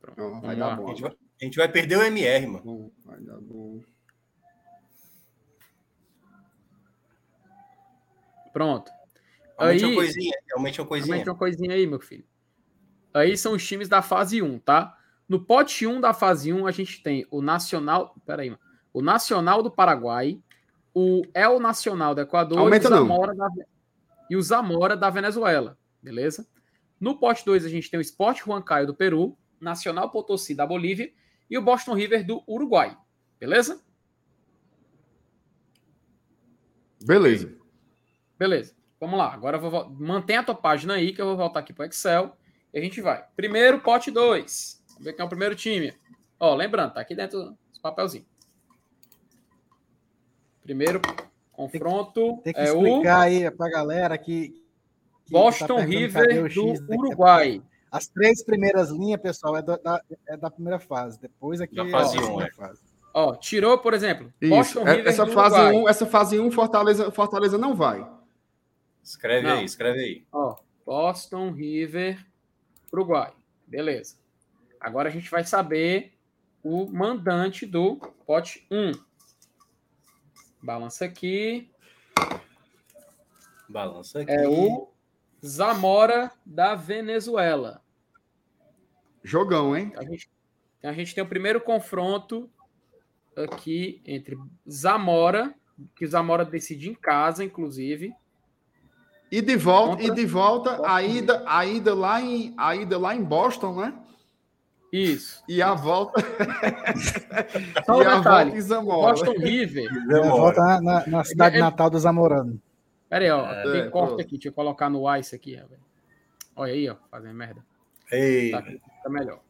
Pronto, vai vamos dar lá. A bom. gente vai, a gente vai perder o MR, mano. Bom, Vai dar bom. Pronto. Aumente Aí- uma coisinha, aumente uma coisinha. Aumente uma coisinha aí, meu filho. Aí são os times da fase 1, tá? No pote 1 da fase 1, a gente tem o Nacional. Peraí, mano. O Nacional do Paraguai, o El Nacional do Equador Aumenta e, o não. Zamora da, e o Zamora da Venezuela. Beleza? No pote 2, a gente tem o Sport Huancayo do Peru, Nacional Potosí da Bolívia e o Boston River do Uruguai. Beleza? Beleza. Beleza. Vamos lá. Agora eu vou mantém a tua página aí que eu vou voltar aqui para o Excel e a gente vai. Primeiro pote 2. Vamos ver quem é o primeiro time. Ó, lembrando, tá aqui dentro dos papelzinhos. Primeiro confronto Tem que é explicar o aí pra galera que. que Boston tá River do X, né, que é- Uruguai. As três primeiras linhas, pessoal, é da, da- é da primeira fase. Depois aqui Da é fase a um, segunda é. fase. Ó, tirou, por exemplo, Isso. Boston É- River Essa do fase Uruguai. 1, essa fase 1 Fortaleza, Fortaleza não vai. Escreve Não. aí, escreve aí. Ó, Boston River Uruguai. Beleza. Agora a gente vai saber o mandante do pote 1. Balança aqui. Balança aqui. É o Zamora da Venezuela. Jogão, hein? A gente, a gente tem o primeiro confronto aqui entre Zamora, que o Zamora decide em casa, inclusive. E de volta, Contra- e de volta a ida, a ida lá em a ida lá em Boston, né? Isso. E a volta, Só e um a detalhe. Boston River. É, Demora. volta na, na- na cidade Ele- natal do Zamorano. Pera aí, ó. É, tem corte pronto. aqui. Deixa eu colocar no ar isso aqui. ó. Olha aí, ó. Fazendo merda. Ei, Tá, tá melhor.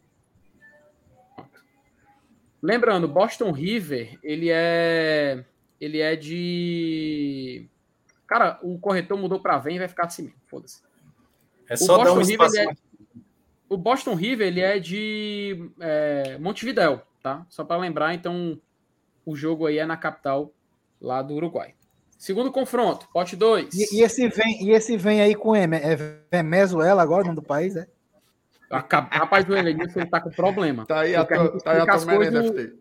Pronto. Lembrando, Boston River, ele é. Ele é de. Cara, o corretor mudou pra vem e vai ficar assim mesmo. Foda-se. é só dar um Boston River, espaço. ele é- O Boston River, ele é de é, Montevidéu, tá? Só para lembrar, então, o jogo aí é na capital lá do Uruguai. Segundo confronto, pote 2. E, e esse vem, e esse vem aí com M. É Venezuela agora, o nome do país, é? Rapaz, o Elenilson, ele tá com problema. Tá aí a a gente tá aí a explica tua as coisas.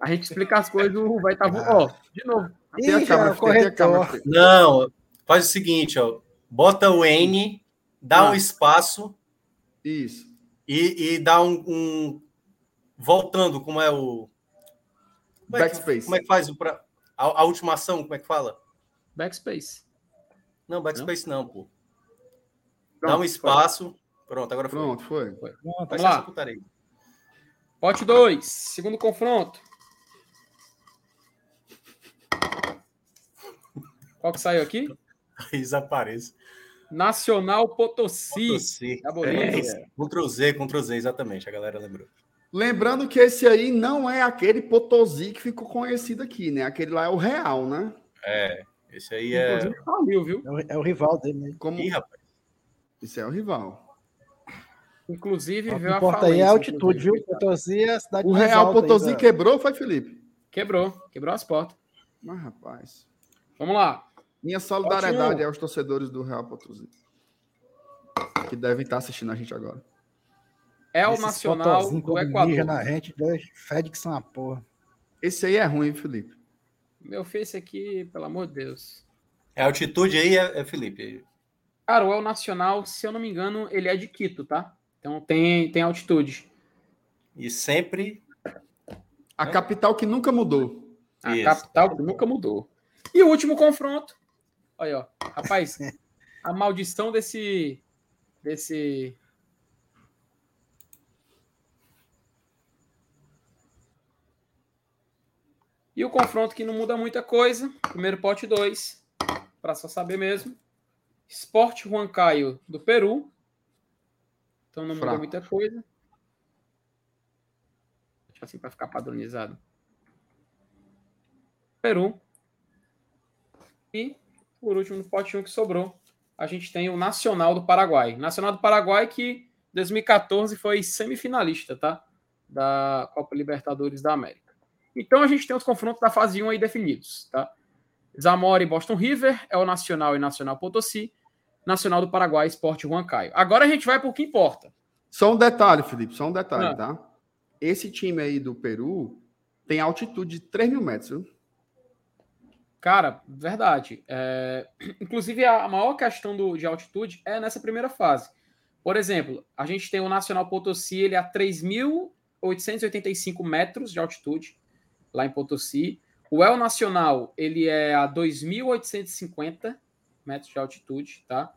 A gente explica as coisas, o vai estar. Tá... Ó, de novo. A Ih, já, câmera, tem a câmera, corretor. Não, faz o seguinte, ó. Bota o N, dá Ah. um espaço Isso. e, e dá um, um- Voltando, como é o. Como é que- Backspace. como é que faz o pra... a, a última ação? Como é que fala? Backspace. Não, backspace não, pô. dá Pronto, um espaço. Pronto, agora foi. Pronto, foi. Pronto, Vai Vamos lá. Pote 2. Segundo confronto. Qual que saiu aqui? Desapareça. Nacional Potosí. Potosí. da Bolívia. É, Ctrl Z, Ctrl Z, exatamente. A galera lembrou. Lembrando que esse aí não é aquele Potosí que ficou conhecido aqui, né? Aquele lá é o real, né? É, esse aí é. Faliu, viu? É o, é o rival dele, né? Como Ih, rapaz. esse é o rival. Inclusive, O que veio a aí é a altitude, viu? Potosí é a cidade O Real Potosí da- quebrou, foi, Felipe? Quebrou, quebrou as portas. Mas, rapaz. Vamos lá. Minha solidariedade Ótimo. aos torcedores do Real Potosí. Que devem estar assistindo a gente agora. É o Esses Nacional do Equador. na gente, fede que são uma porra. Esse aí é ruim, Felipe. Meu face aqui, pelo amor de Deus. É, a altitude aí é, é Felipe. Cara, o El Nacional, se eu não me engano, ele é de Quito, tá? Então tem, tem altitude. E sempre. A É. capital que nunca mudou. A Isso. capital que nunca mudou. E o último confronto. Olha, ó. Rapaz, a maldição desse. Desse. E o confronto que não muda muita coisa. Primeiro pote 2. Para só saber mesmo. Esporte Huancayo do Peru. Então não muda Fraco. muita coisa. Deixa assim para ficar padronizado. Peru. E, por último, no pote 1 que sobrou, a gente tem o Nacional do Paraguai. Nacional do Paraguai que em 2014 foi semifinalista, tá? Da Copa Libertadores da América. Então a gente tem os confrontos da fase 1 aí definidos, tá? Zamora e Boston River, é o Nacional e Nacional Potosí, Nacional do Paraguai, Esporte Huancayo. Agora a gente vai o que importa. Só um detalhe, Felipe, só um detalhe, Ah. tá? Esse time aí do Peru tem altitude de 3 mil metros, viu? Cara, verdade. É, Inclusive, a maior questão do, de altitude é nessa primeira fase. Por exemplo, a gente tem o Nacional Potosí, ele é a 3.885 metros de altitude, lá em Potosí. O El Nacional, ele é a 2.850 metros de altitude, tá?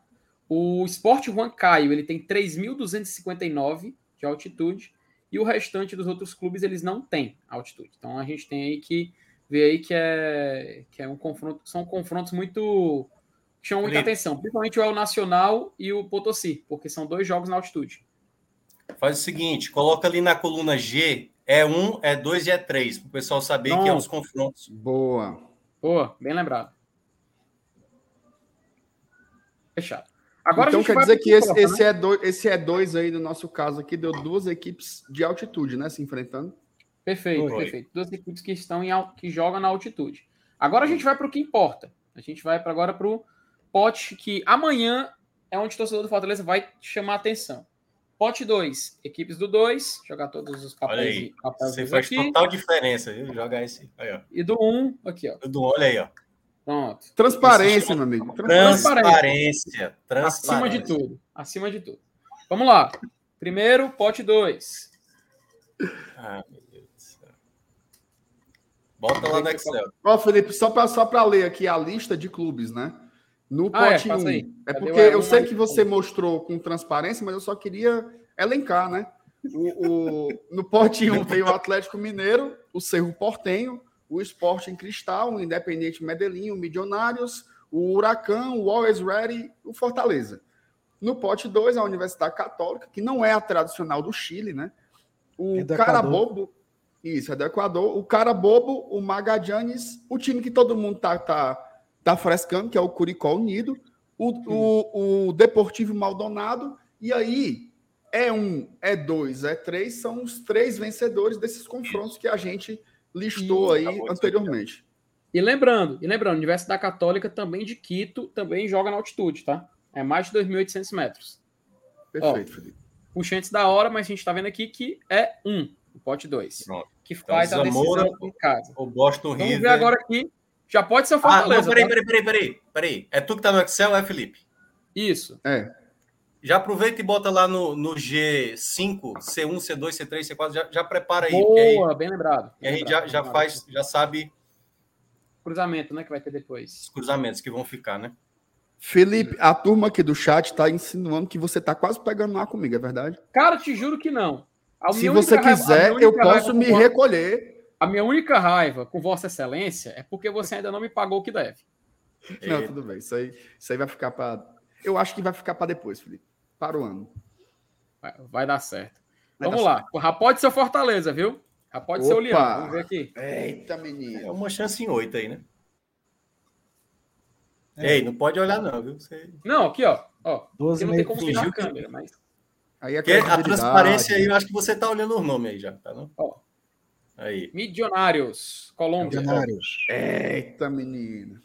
O Sport Huancayo, ele tem 3.259 de altitude. E o restante dos outros clubes, eles não têm altitude. Então, a gente tem aí que ver aí que é, que é um confronto, são confrontos muito chama muita Felipe. atenção, principalmente o El Nacional e o Potosí, porque são dois jogos na altitude. Faz o seguinte, coloca ali na coluna G, é 1, é 2 e é 3, para o pessoal saber que é os confrontos. Boa. Boa, bem lembrado. Fechado. Agora então a gente quer dizer que esse, esse, é dois, esse é dois aí, no nosso caso aqui, deu duas equipes de altitude, né? Se enfrentando. Perfeito, Foi. perfeito. Duas equipes que estão em que jogam na altitude. Agora a gente vai para o que importa. A gente vai pra agora para o pote que amanhã é onde o torcedor do Fortaleza vai chamar a atenção. Pote 2, equipes do 2, jogar todos os Olha papéis, aí, papéis Você faz aqui. total diferença, viu? Joga esse. Aí, ó. E do 1, um, aqui, ó. Tudo, olha aí, ó. Pronto. Transparência, meu amigo. Transparência. Transparência. Transparência. Acima de tudo. Acima de tudo. Vamos lá. Primeiro, pote 2. Ah, meu do. Bota lá no Excel. Ó, Felipe, só para só pra ler aqui a lista de clubes, né? No Ah, é, pote 1. passa É, aí. Cadê porque eu um sei que você mostrou com transparência, mas eu só queria elencar, né? O, o- no pote 1 tem o Atlético Mineiro, o Cerro Portenho, o Esporte em Cristal, o Independente Medellín, o Milionários, o Huracão, o Always Ready, o Fortaleza. No pote 2, a Universidade Católica, que não é a tradicional do Chile, né? O É. Carabobo, isso, é do Equador. O Carabobo, o Magallanes, o time que todo mundo tá, tá, tá frescando, que é o Curicó Unido, o, o, o Deportivo Maldonado, e aí é um, é dois, é três, são os três vencedores desses confrontos que a gente listou aí anteriormente. E lembrando, e lembrando, a Universidade Católica também de Quito também joga na altitude, tá? É mais de 2.800 metros. Perfeito, Felipe. Puxa antes da hora, mas a gente tá vendo aqui que é um, o pote 2, Pronto. que faz a decisão Zamora- em casa. O Boston Vamos River. ver agora aqui. Já pode ser o Ah, não, Fortaleza. peraí, tá? peraí, peraí, peraí, peraí. É tu que tá no Excel, é, Felipe? Isso. É, Já aproveita e bota lá no, no G5, C1, C2, C3, C4, já, já prepara aí. porque aí Boa, bem lembrado. que a bem gente já, lembrado, já bem faz, já sabe Cruzamento, né? Que vai ter depois. os cruzamentos que vão ficar, né? Felipe, a turma aqui do chat tá insinuando que você tá quase pegando lá comigo, é verdade? Cara, te juro que não. A Se você raiva- a quiser, eu posso me recolher. A minha única raiva com Vossa Excelência é porque você ainda não me pagou o que deve. Não, tudo bem. Isso aí, isso aí vai ficar para. Eu acho que vai ficar para depois, Felipe. Para o ano. Vai, vai dar certo. Vai Vamos dar lá. Pode ser o Fortaleza, viu? Já pode ser o! Leão. Vamos ver aqui. Eita, É menino. uma chance em oito aí, né? É. Ei, não pode olhar, não, viu? Você... Não, aqui, ó. ó Doze porque não tem como fingiu que- câmera, mas. Aí é Porque a credibilidade. transparência aí, eu acho que você tá olhando os nomes aí já, tá? Não? Ó, Aí. Milionários, Colômbia. Milionários. Eita, menino.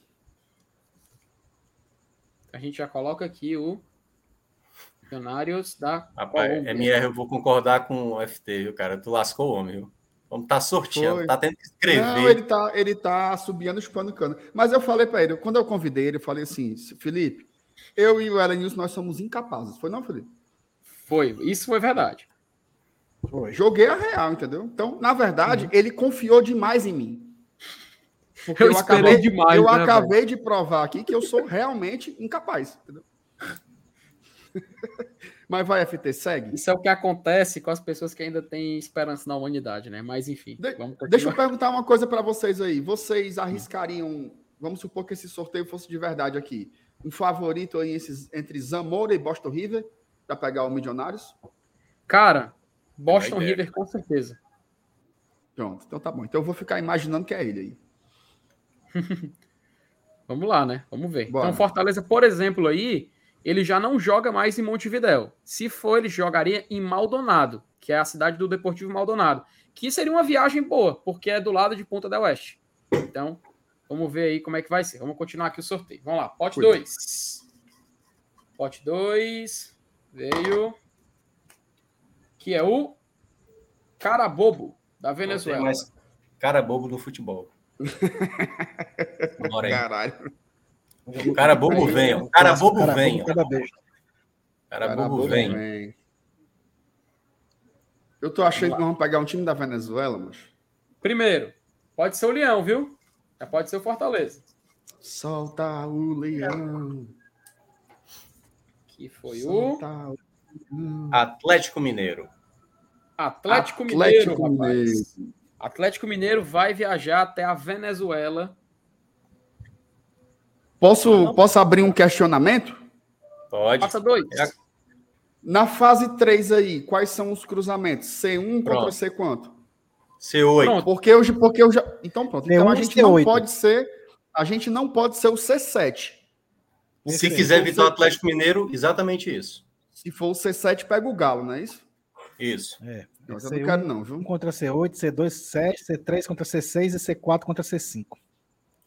A gente já coloca aqui o Milionários da Rapaz, Colômbia. MR, eu vou concordar com o FT, viu, cara? Tu lascou o homem, viu? Vamos tá sorteando, Foi. tá tendo que escrever. Não, ele tá, ele tá subindo, chupando cana. Mas eu falei para ele, quando eu convidei ele, eu falei assim, Felipe, eu e o Elenilson, nós somos incapazes. Foi não, Felipe? Foi, isso foi verdade. Foi. Joguei a real, entendeu? Então, na verdade, ele confiou demais em mim. Porque Eu esperei demais, Eu né, acabei de provar aqui que eu sou realmente incapaz, entendeu? Mas vai, FT, segue. Isso é o que acontece com as pessoas que ainda têm esperança na humanidade, né? Mas enfim, De-. Deixa eu perguntar uma coisa para vocês aí. Vocês arriscariam, vamos supor que esse sorteio fosse de verdade aqui, um favorito aí esses, entre Zamora e Boston River para pegar o Milionários? Cara, Boston ideia. River com certeza. Pronto, então tá bom. Então eu vou ficar imaginando que é ele aí. Vamos lá, né? Vamos ver. Bora. Então, Fortaleza, por exemplo, aí, ele já não joga mais em Montevidéu. Se for, ele jogaria em Maldonado, que é a cidade do Deportivo Maldonado. Que seria uma viagem boa, porque é do lado de Ponta del Oeste. Então, vamos ver aí como é que vai ser. Vamos continuar aqui o sorteio. Vamos lá, pote Cuidado. 2. Pote 2. Veio. Que é o Carabobo, da Não tem Venezuela. mais cara bobo no futebol. Bora aí. Caralho. O cara bobo vem, ó. O cara bobo Cara, vem. cara Cara, bobo bobo vem. vem. Eu tô achando que nós vamos pegar um time da Venezuela, mas. Primeiro, pode ser o Leão, viu? Já pode ser o Fortaleza. Solta o leão. Que foi o solta o leão. Atlético Mineiro. Atlético, Atlético Mineiro, rapaz. Mineiro. Atlético Mineiro vai viajar até a Venezuela Posso, posso abrir um questionamento? Pode. Passa dois. Na fase 3 aí, quais são os cruzamentos? C1 contra Pronto. C quanto? C8. Pronto. Porque eu, porque eu já. Então pronto. Então a C1 gente não C8. pode ser. A gente não pode ser o C7. Se Esse- quiser evitar o Atlético Mineiro, exatamente isso. Se for o C7, pega o Galo, não é isso? Isso. É. Mas eu C1 não quero, não, Um viu? contra C8, C2, C7, C3 contra C6 e C4 contra C5.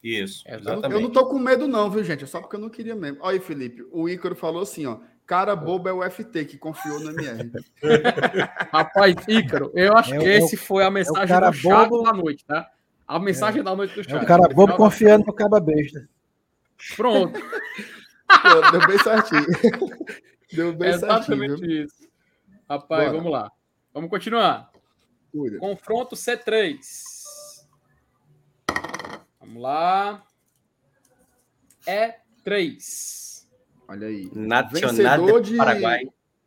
Isso. É, Eu não, Exatamente. eu não tô com medo, não, viu, gente? É só porque eu não queria mesmo. Olha aí, Felipe. O Ícaro falou assim, ó. Cara bobo é o FT que confiou no MR. Rapaz, Ícaro, eu acho É que é o- esse foi a mensagem cara do chat bobo- da noite, tá? A mensagem da noite do É chat. o cara bobo confiando no caba besta. Pronto, Pô, deu bem certinho. Deu bem é certinho. exatamente Viu? isso. Rapaz, Bora. vamos lá. Vamos continuar. Cuida. Confronto C3. Vamos lá. E3. Olha aí. Nacional Vencedor de de Paraguai,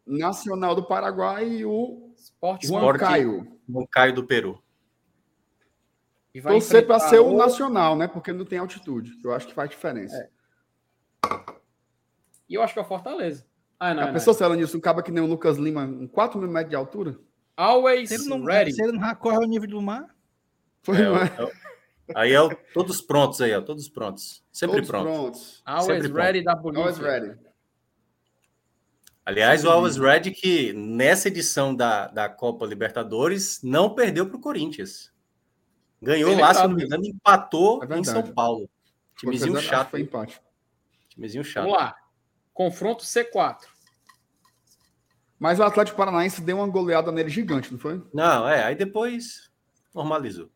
Nacional do Paraguai e o Esporte Juan Sport. Caio. no Caio do Peru. E vai Torcer para ser o o- Nacional, né? Porque não tem altitude. Eu acho que faz diferença. É. E eu acho que é o Fortaleza. Ah, não. A não, pessoa, se ela nisso, um caba que nem o Lucas Lima, com 4 mil metros de altura? Always Se ele não, ready. se ele não corre ao nível do mar, Foi, É, não é? é aí é o, todos prontos aí, ó, todos prontos. Sempre Todos prontos. prontos. Always Sempre pronto. ready da Bolívia. Always ready. Aliás, o Always Red que nessa edição da, da Copa Libertadores não perdeu para o Corinthians. Ganhou lá, se não me engano, empatou É em. São Paulo. Timezinho chato. Foi empate. Timezinho chato. Vamos lá. Confronto C4. Mas o Atlético Paranaense deu uma goleada nele gigante, não foi? Não, é, aí depois normalizou.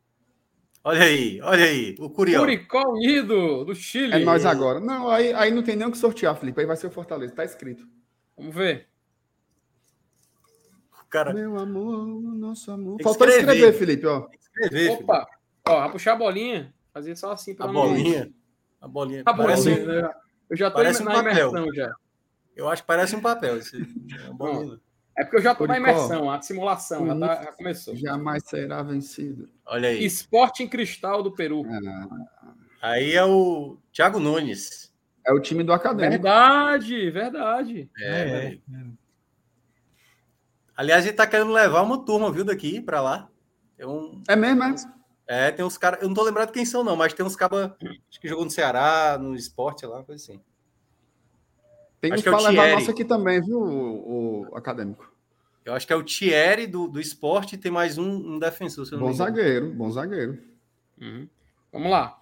Olha aí, olha aí, o Curió. Curicó Unido, do Chile. É nós agora. Não, aí, aí não tem nem o que sortear, Felipe. Aí vai ser o Fortaleza. Tá escrito. Vamos ver. Cara Meu amor, nosso amor. Faltou escrever. escrever, Felipe, ó. escrever. Opa. Ó, vai puxar a bolinha. Fazer só assim a pra não- bolinha. A bolinha. A Parece bolinha, um- né? Eu já tô parece um na papel. imersão já. eu acho que parece um papel. Esse, é. É porque eu já tô na imersão, a simulação já, tá- já começou. Jamais será vencido. Olha aí. Esporte em Cristal do Peru. Aí é o Thiago Nunes. É o time do Acadêmico. Verdade, verdade. É, É. Aliás, ele tá querendo levar uma turma, viu, daqui pra lá. Tem um, É mesmo, é? É, tem uns caras. Eu não tô lembrado quem são, não, mas tem uns cabas. Acho que jogou no Ceará, no esporte, lá, coisa assim. Tem Acho uns que é levar Thierry. nossa aqui também, viu, o, o Acadêmico. Eu acho que é o Thierry do, do esporte e tem mais um, um defensor. Se eu não Bom zagueiro, bom zagueiro. Uhum. Vamos lá.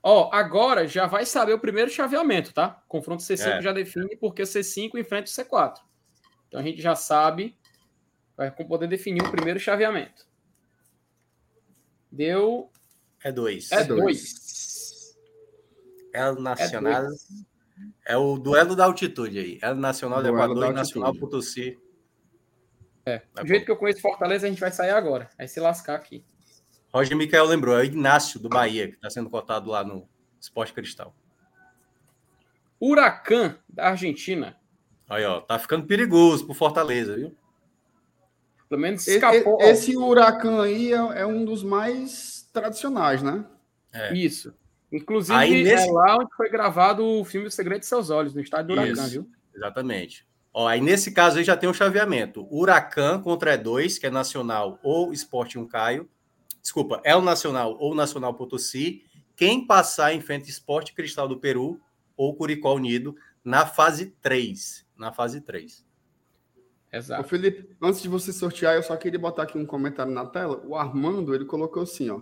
Ó, agora já vai saber o primeiro chaveamento, tá? Confronto C5 É. já define porque o C5 enfrenta o C4. Então a gente já sabe, vai poder definir o primeiro chaveamento. Deu É dois. é É dois. dois. É o Nacional. É o duelo da altitude aí. É o Nacional do Duelo Equador da e Nacional. Potosí. É. Tá Do jeito que eu conheço Fortaleza, a gente vai sair agora. Aí se lascar aqui. Roger Micael lembrou, é o Ignácio do Bahia, que está sendo cotado lá no Esporte Cristal. Huracan da Argentina. Aí, ó, tá ficando perigoso pro Fortaleza, viu? Pelo menos escapou. Esse huracão aí é, é um dos mais tradicionais, né? É. Isso. Inclusive, Aí, nesse- é lá onde foi gravado o filme O Segredo de Seus Olhos, no estádio do Huracan, viu? Exatamente. Ó, aí nesse caso aí já tem um chaveamento. Huracan contra E2, que é Nacional ou Esporte um Caio. Desculpa, é o Nacional ou Nacional Potosí. Quem passar enfrenta Esporte Cristal do Peru ou Curicó Unido na fase 3. Na fase 3. Ô, Exato. Felipe, antes de você sortear, eu só queria botar aqui um comentário na tela. O Armando, ele colocou assim, ó.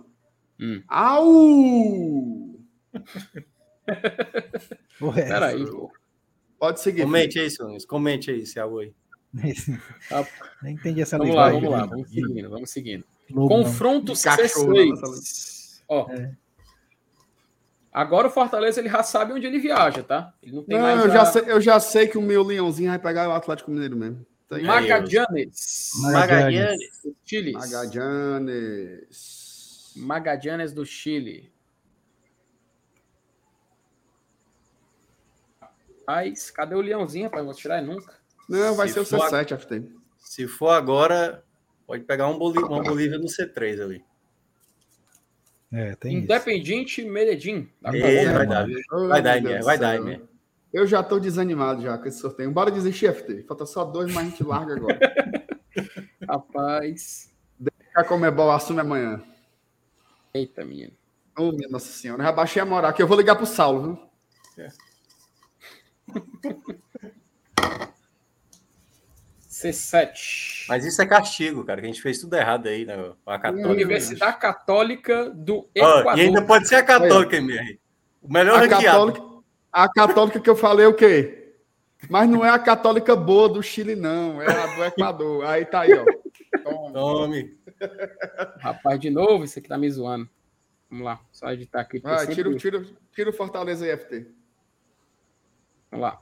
Hum. Au! Peraí, pô. Pode seguir. Comente aí, Sonis. Comente aí esse algo aí. Nem entendi essa Vamos lá, linguagem. vamos lá, vamos seguindo, vamos seguindo. Lobo. Confronto De cachorro, né, C6. Ó. É. Agora o Fortaleza ele já sabe onde ele viaja, tá? Ele não tem Não, mais eu, a... já sei, eu já sei que o meu leãozinho vai pegar o Atlético Mineiro mesmo. Tá aí. Magallanes. Magallanes. do Chile. Magallanes. Magallanes do Chile. Rapaz, cadê o leãozinho, rapaz? Vou tirar ele nunca. Não, vai Se ser o for- C7, FT. Se for agora, pode pegar um Bolí- uma Bolívia no C3 ali. É, Independiente Medellín. É, vai, dar, vai dar, MR, vai dar, MR. Eu já tô desanimado já com esse sorteio. Bora desistir, FT. Falta só dois, mas a gente larga agora. Rapaz. Deixa a Comebol assume amanhã. Eita, minha. Ô, oh, minha Nossa Senhora. Eu já baixei a moral aqui. Eu vou ligar pro Saulo, viu? É. C7. Mas isso é castigo, cara, que a gente fez tudo errado aí, né? A Católica. Universidade Católica do Equador. Oh, e ainda pode ser a Católica, MR. O melhor a Católica, a Católica que eu falei o quê? Mas não é a Católica boa do Chile, não. É a do Equador. Aí tá aí, ó. Tome. Tome. Rapaz, de novo, isso aqui tá me zoando. Vamos lá, só editar aqui. Vai, tira, tira, tira o Fortaleza aí, FT. Vamos lá.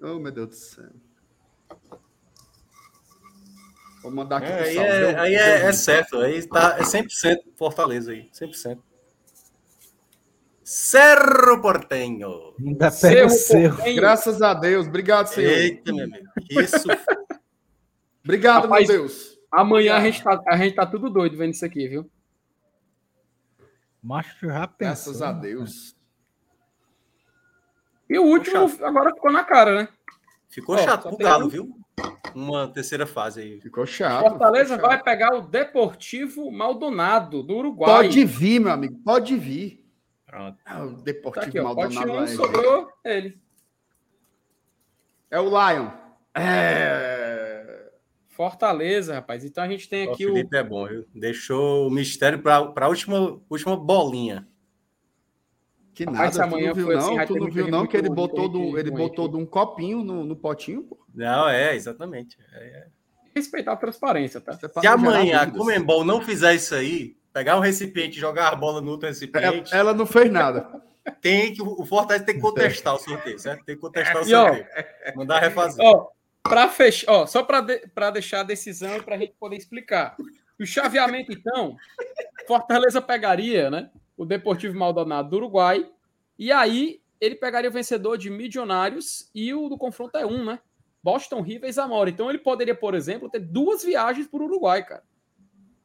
Oh, meu Deus do céu. Vou mandar aqui é, aí, é, aí é, é, certo, aí tá, é 100% Fortaleza aí, 100%. Cerro Portenho. Ainda pega Cerro o Graças a Deus. Obrigado, Senhor. Eita, meu amigo. Isso. Obrigado, Rapaz, meu Deus. Amanhã a gente, tá, a gente tá tudo doido vendo isso aqui, viu? Macho já pensou. Graças a Deus. E o último agora ficou na cara, né? Ficou chato pro Galo, viu? uma terceira fase aí. Ficou chato. Fortaleza ficou vai chato. pegar o Deportivo Maldonado, do Uruguai. Pode vir, meu amigo, pode vir. Pronto. Ah, o Deportivo tá aqui, Maldonado. Pode sobrou ele. É o Lion. É... Fortaleza, rapaz. Então a gente tem aqui o. Felipe o... é bom, viu? Deixou o mistério para a última, última bolinha. Que nada, tu não viu, não? Assim, tu não viu, não, que ele botou, do, ele botou de um copinho no, no potinho, pô? Não, é, exatamente. É, é. Respeitar a transparência, tá? Se amanhã a Comembol não fizer isso aí, pegar um recipiente e jogar a bola no outro recipiente. Ela, ela não fez nada. Tem que, o Fortaleza tem que contestar o sorteio, certo? Tem que contestar o sorteio. Ó, Mandar refazer. Ó, para fechar, ó, só para de, deixar a decisão para a gente poder explicar. O chaveamento, então, Fortaleza pegaria, né? o Deportivo Maldonado do Uruguai. E aí ele pegaria o vencedor de Milionários e o do confronto é um, né? Boston River e Zamora. Então ele poderia, por exemplo, ter duas viagens para o Uruguai, cara.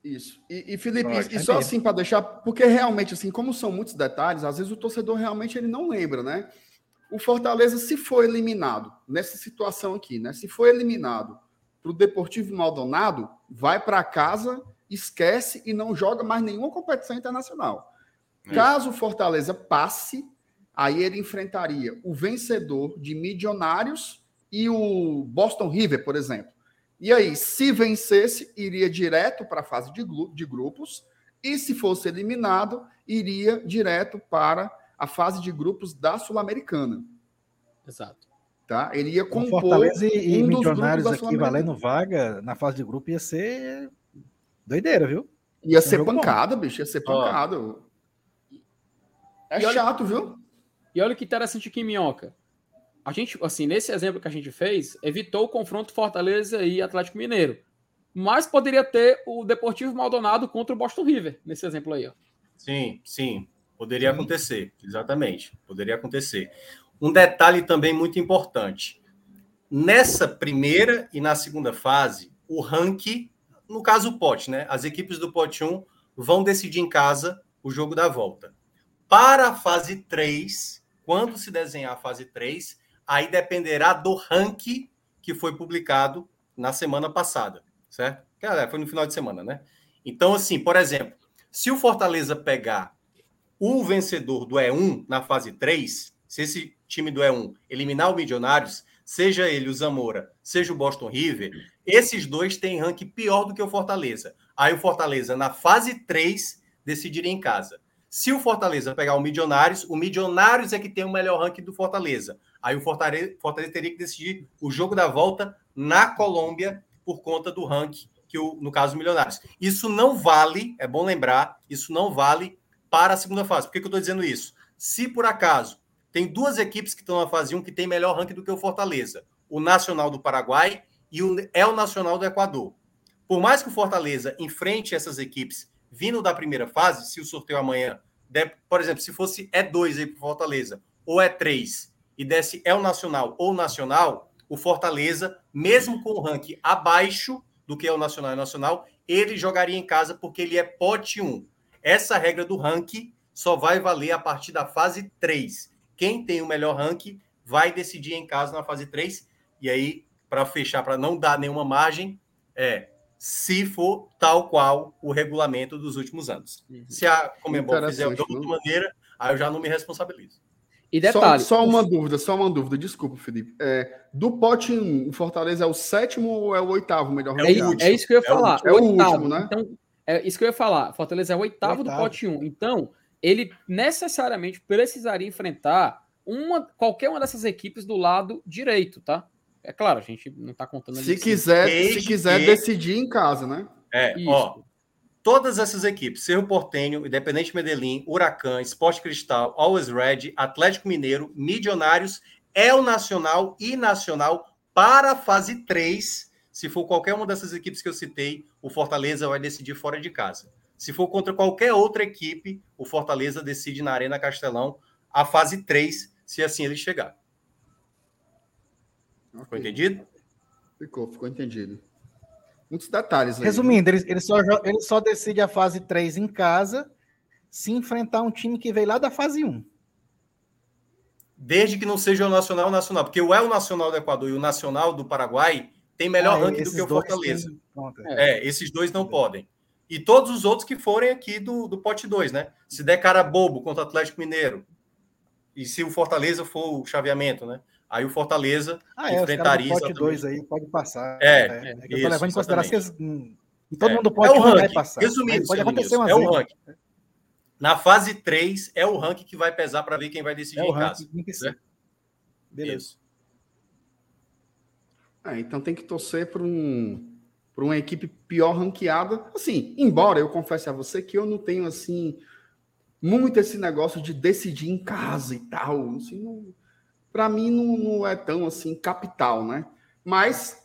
Isso. E, e Felipe, e, e só assim para deixar, porque realmente, assim, como são muitos detalhes, às vezes o torcedor realmente ele não lembra, né? O Fortaleza, se for eliminado nessa situação aqui, né? Se for eliminado para o Deportivo Maldonado, vai para casa, esquece e não joga mais nenhuma competição internacional. Caso o Fortaleza passe, aí ele enfrentaria o vencedor de Milionários e o Boston River, por exemplo. E aí, se vencesse, iria direto para a fase de, de grupos, e se fosse eliminado, iria direto para a fase de grupos da Sul-Americana. Exato. Tá? Ele ia compor Fortaleza e, um Milionários aqui valendo vaga na fase de grupo ia ser doideira, viu? Ia ser pancada, bom. bicho, ia ser pancada. Oh. É e chato, olha, viu? E olha que interessante aqui, Minhoca. A gente, assim, nesse exemplo que a gente fez, evitou o confronto Fortaleza e Atlético Mineiro. Mas poderia ter o Deportivo Maldonado contra o Boston River, nesse exemplo aí, ó. Sim, sim. Poderia acontecer, exatamente. Poderia acontecer. Um detalhe também muito importante. Nessa primeira e na segunda fase, o ranking, no caso o pote, né? As equipes do pote 1 vão decidir em casa o jogo da volta. Para a fase 3, quando se desenhar a fase 3, aí dependerá do ranking que foi publicado na semana passada, certo? É, foi no final de semana, né? Então, assim, por exemplo, se o Fortaleza pegar o vencedor do E1 na fase 3, se esse time do E1 eliminar o Milionários, seja ele o Zamora, seja o Boston River, esses dois têm ranking pior do que o Fortaleza. Aí o Fortaleza, na fase 3, decidiria em casa. Se o Fortaleza pegar o Milionários, o Milionários é que tem o melhor ranking do Fortaleza. Aí o Fortaleza, Fortaleza teria que decidir o jogo da volta na Colômbia por conta do ranking, que o, no caso, Milionários. Isso não vale, é bom lembrar, isso não vale para a segunda fase. Por que, que eu estou dizendo isso? Se por acaso tem duas equipes que estão na fase 1 que tem melhor ranking do que o Fortaleza, o Nacional do Paraguai e o El Nacional do Equador. Por mais que o Fortaleza enfrente essas equipes vindo da primeira fase, se o sorteio amanhã, der, por exemplo, se fosse E2 aí para Fortaleza, ou E3, e desse é o Nacional ou Nacional, o Fortaleza, mesmo com o ranking abaixo do que é o Nacional e Nacional, ele jogaria em casa porque ele é pote 1. Essa regra do ranking só vai valer a partir da fase 3. Quem tem o melhor ranking vai decidir em casa na fase 3. E aí, para fechar, para não dar nenhuma margem, é se for tal qual o regulamento dos últimos anos. Uhum. Se a Comembol fizer de outra maneira, aí eu já não me responsabilizo. E detalhe. Só, só uma dúvida, só uma dúvida, desculpa, Felipe. É, do pote 1, o Fortaleza é o sétimo ou é o oitavo melhor é, é isso que eu ia falar. É o, é o último, né? Então, é isso que eu ia falar. Fortaleza é o oitavo, oitavo. do pote 1. Então, ele necessariamente precisaria enfrentar uma, qualquer uma dessas equipes do lado direito, tá? É claro, a gente não tá contando Se quiser, se quiser que... decidir em casa, né? É, isso. ó todas essas equipes, Cerro Portenho, Independente Medellín, Huracan, Esporte Cristal, Always Red, Atlético Mineiro, Milionários, El Nacional e Nacional para a fase 3. Se for qualquer uma dessas equipes que eu citei, o Fortaleza vai decidir fora de casa. Se for contra qualquer outra equipe, o Fortaleza decide na Arena Castelão a fase 3, se assim ele chegar. Okay. Ficou entendido? Ficou, ficou entendido. Muitos detalhes. Aí, Resumindo, ele, ele, só, ele só decide a fase 3 em casa se enfrentar um time que veio lá da fase 1. Desde que não seja o Nacional Nacional, porque o El Nacional do Equador e o Nacional do Paraguai tem melhor ah, ranking do que o Fortaleza. É. é, esses dois não é. podem. E todos os outros que forem aqui do, do pote 2, né? Se der cara bobo contra o Atlético Mineiro, e se o Fortaleza for o chaveamento, né? Aí o Fortaleza ah, é, enfrentaria. Os 2 aí pode passar. É, é, é eu tô levando em consideração que todo é, mundo pode é o ranking. passar. Resumindo, pode acontecer uma é o ranking. Na fase 3 é o ranking que vai pesar para ver quem vai decidir é em casa. Né? Beleza. É, então tem que torcer para um, para uma equipe pior ranqueada. Assim, embora eu confesse a você que eu não tenho assim muito esse negócio de decidir em casa e tal. Assim, não, para mim não, não, é tão assim capital, né? Mas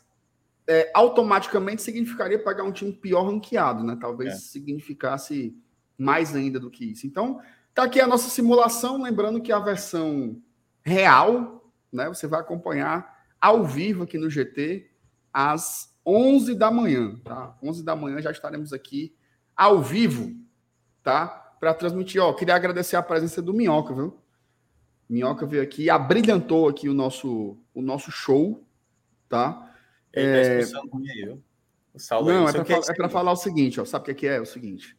é, automaticamente significaria pagar um time pior ranqueado, né? Talvez é. significasse mais ainda do que isso. Então, tá aqui a nossa simulação, lembrando que a versão real, né? Você vai acompanhar ao vivo aqui no GT às 11 da manhã, tá? 11 da manhã já estaremos aqui ao vivo, tá? Para transmitir, ó, queria agradecer a presença do Minhoca, viu? Minhoca veio aqui e abrilhantou aqui o nosso, o nosso show, tá? É... Tá não, é para é falar o seguinte, ó, sabe o que é, que é? é? O seguinte,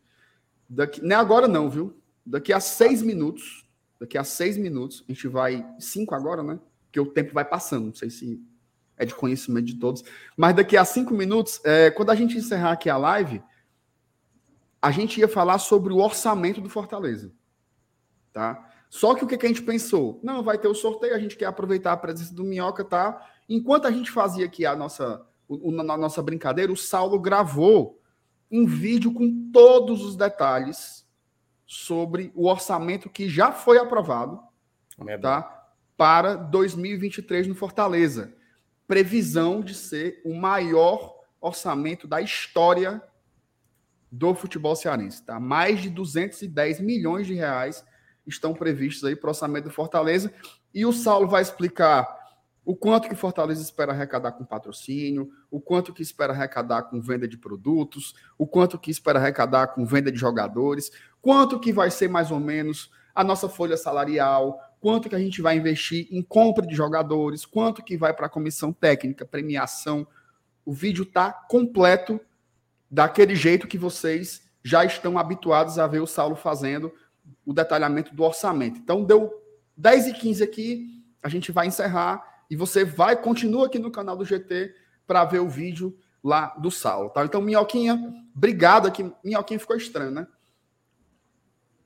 daqui, não é agora não, viu? Daqui a seis minutos, daqui a seis minutos, a gente vai, cinco agora, né? Porque o tempo vai passando, não sei se é de conhecimento de todos, mas daqui a cinco minutos, é, quando a gente encerrar aqui a live, a gente ia falar sobre o orçamento do Fortaleza, tá? Só que o que, que a gente pensou? Não, vai ter o sorteio, a gente quer aproveitar a presença do Minhoca, tá? Enquanto a gente fazia aqui a nossa, o, na nossa brincadeira, o Saulo gravou um vídeo com todos os detalhes sobre o orçamento que já foi aprovado, é tá? Para 2023 no Fortaleza. Previsão de ser o maior orçamento da história do futebol cearense, tá? Mais de 210 milhões de reais estão previstos aí para o orçamento do Fortaleza. E o Saulo vai explicar o quanto que Fortaleza espera arrecadar com patrocínio, o quanto que espera arrecadar com venda de produtos, o quanto que espera arrecadar com venda de jogadores, quanto que vai ser mais ou menos a nossa folha salarial, quanto que a gente vai investir em compra de jogadores, quanto que vai para a comissão técnica, premiação. O vídeo está completo daquele jeito que vocês já estão habituados a ver o Saulo fazendo o detalhamento do orçamento. Então, deu 10 e 15 aqui, a gente vai encerrar e você vai, continua aqui no canal do GT para ver o vídeo lá do Saulo, tá? Então, Minhoquinha, obrigado aqui. Minhoquinha ficou estranho, né?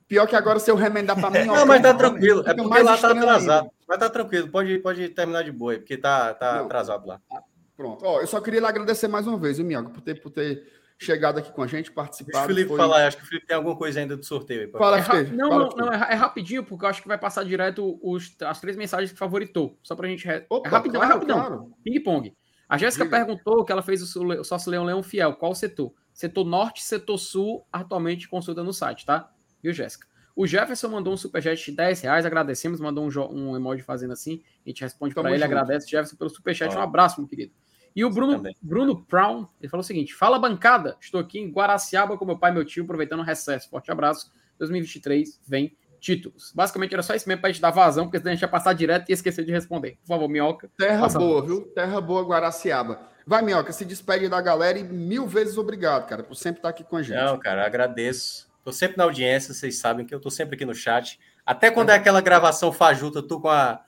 Pior que agora se eu remendar para mim. Não, mas tá tranquilo. É porque lá tá atrasado. Ainda. Mas tá tranquilo, pode, pode terminar de boa, porque tá, tá atrasado lá. Pronto. Ó, eu só queria lhe agradecer mais uma vez, viu, Minhoca, por ter, por ter chegado aqui com a gente, participado. Deixa o Felipe foi... falar, acho que o Felipe tem alguma coisa ainda do sorteio. Aí, Fala, é Felipe. Não, Fala, não, não, é, é, rapidinho, porque eu acho que vai passar direto os, as três mensagens que favoritou. Só pra gente. Re... Opa, é rapidão, claro, é rapidão. Claro. Ping-pong. A Jéssica perguntou que ela fez o sócio Leão Leão Fiel. Qual setor? Setor Norte, setor Sul, atualmente consulta no site, tá? Viu, Jéssica? O Jefferson mandou um superchat de 10 reais, agradecemos, mandou um, um emoji fazendo assim, a gente responde para ele, junto. agradece, Jefferson, pelo superchat, ah. um abraço, meu querido. E o Bruno, Bruno Brown, ele falou o seguinte: Fala bancada, estou aqui em Guaraciaba com meu pai e meu tio, aproveitando o recesso. Forte abraço. 2023 vem títulos. Basicamente era só isso mesmo para a gente dar vazão, porque senão a gente ia passar direto e esquecer de responder. Por favor, Minhoca. Terra boa, viu? Terra boa, Guaraciaba. Vai, Minhoca, se despede da galera e mil vezes obrigado, cara, por sempre estar aqui com a gente. Não, cara, agradeço. Tô sempre na audiência, vocês sabem que eu tô sempre aqui no chat. Até quando é aquela gravação fajuta, tu com a,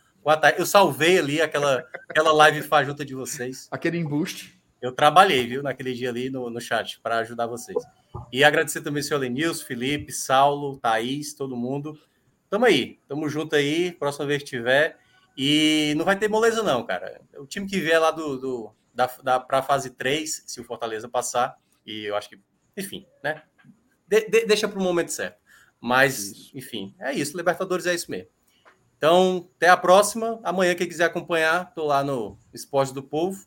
eu salvei ali aquela, aquela live fajuta de vocês. Aquele embuste. Eu trabalhei, viu, naquele dia ali no, no chat para ajudar vocês. E agradecer também o senhor Lenilson, Felipe, Saulo, Thaís, todo mundo. Tamo aí, tamo junto aí, próxima vez que tiver. E não vai ter moleza, não, cara. O time que vier lá do, do da, da, para a fase 3, se o Fortaleza passar, e eu acho que, enfim, né? De, de, deixa para o momento certo. Mas, isso. enfim, é isso. Libertadores é isso mesmo. Então, até a próxima. Amanhã, quem quiser acompanhar, tô lá no Esporte do Povo.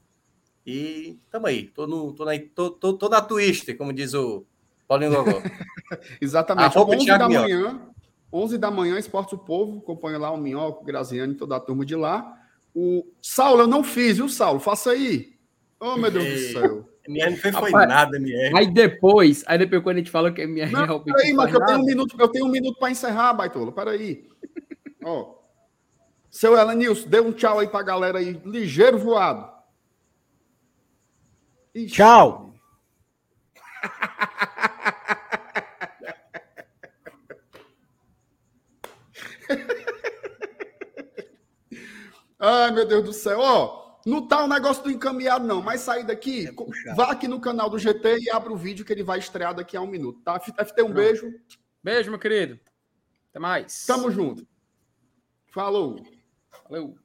E tamo aí. Tô, no, tô, na, tô, tô, tô na Twister, como diz o Paulinho Gogó. Exatamente. 11 da manhã, 11 da manhã, Esporte do Povo. Acompanha lá o Minhoco, o Graziano e toda a turma de lá. O Saulo, eu não fiz, viu, Saulo? Faça aí. Oh, meu Deus do céu. MR não foi, foi Rapaz, nada, MR. Aí depois, aí depois quando a gente fala que MR não, realmente. Peraí, mas eu tenho um minuto, eu tenho um minuto para encerrar, Baitola. Peraí. Ó. Seu Elenilson, dê um tchau aí pra galera aí. Ligeiro voado. Ixi. Tchau. Ai, meu Deus do céu. Ó. Não tá o negócio do encaminhado, não. Mas sair daqui, é vá aqui no canal do GT e abra o vídeo que ele vai estrear daqui a um minuto, tá? FT, um Pronto. beijo. Beijo, meu querido. Até mais. Tamo junto. Falou. Valeu.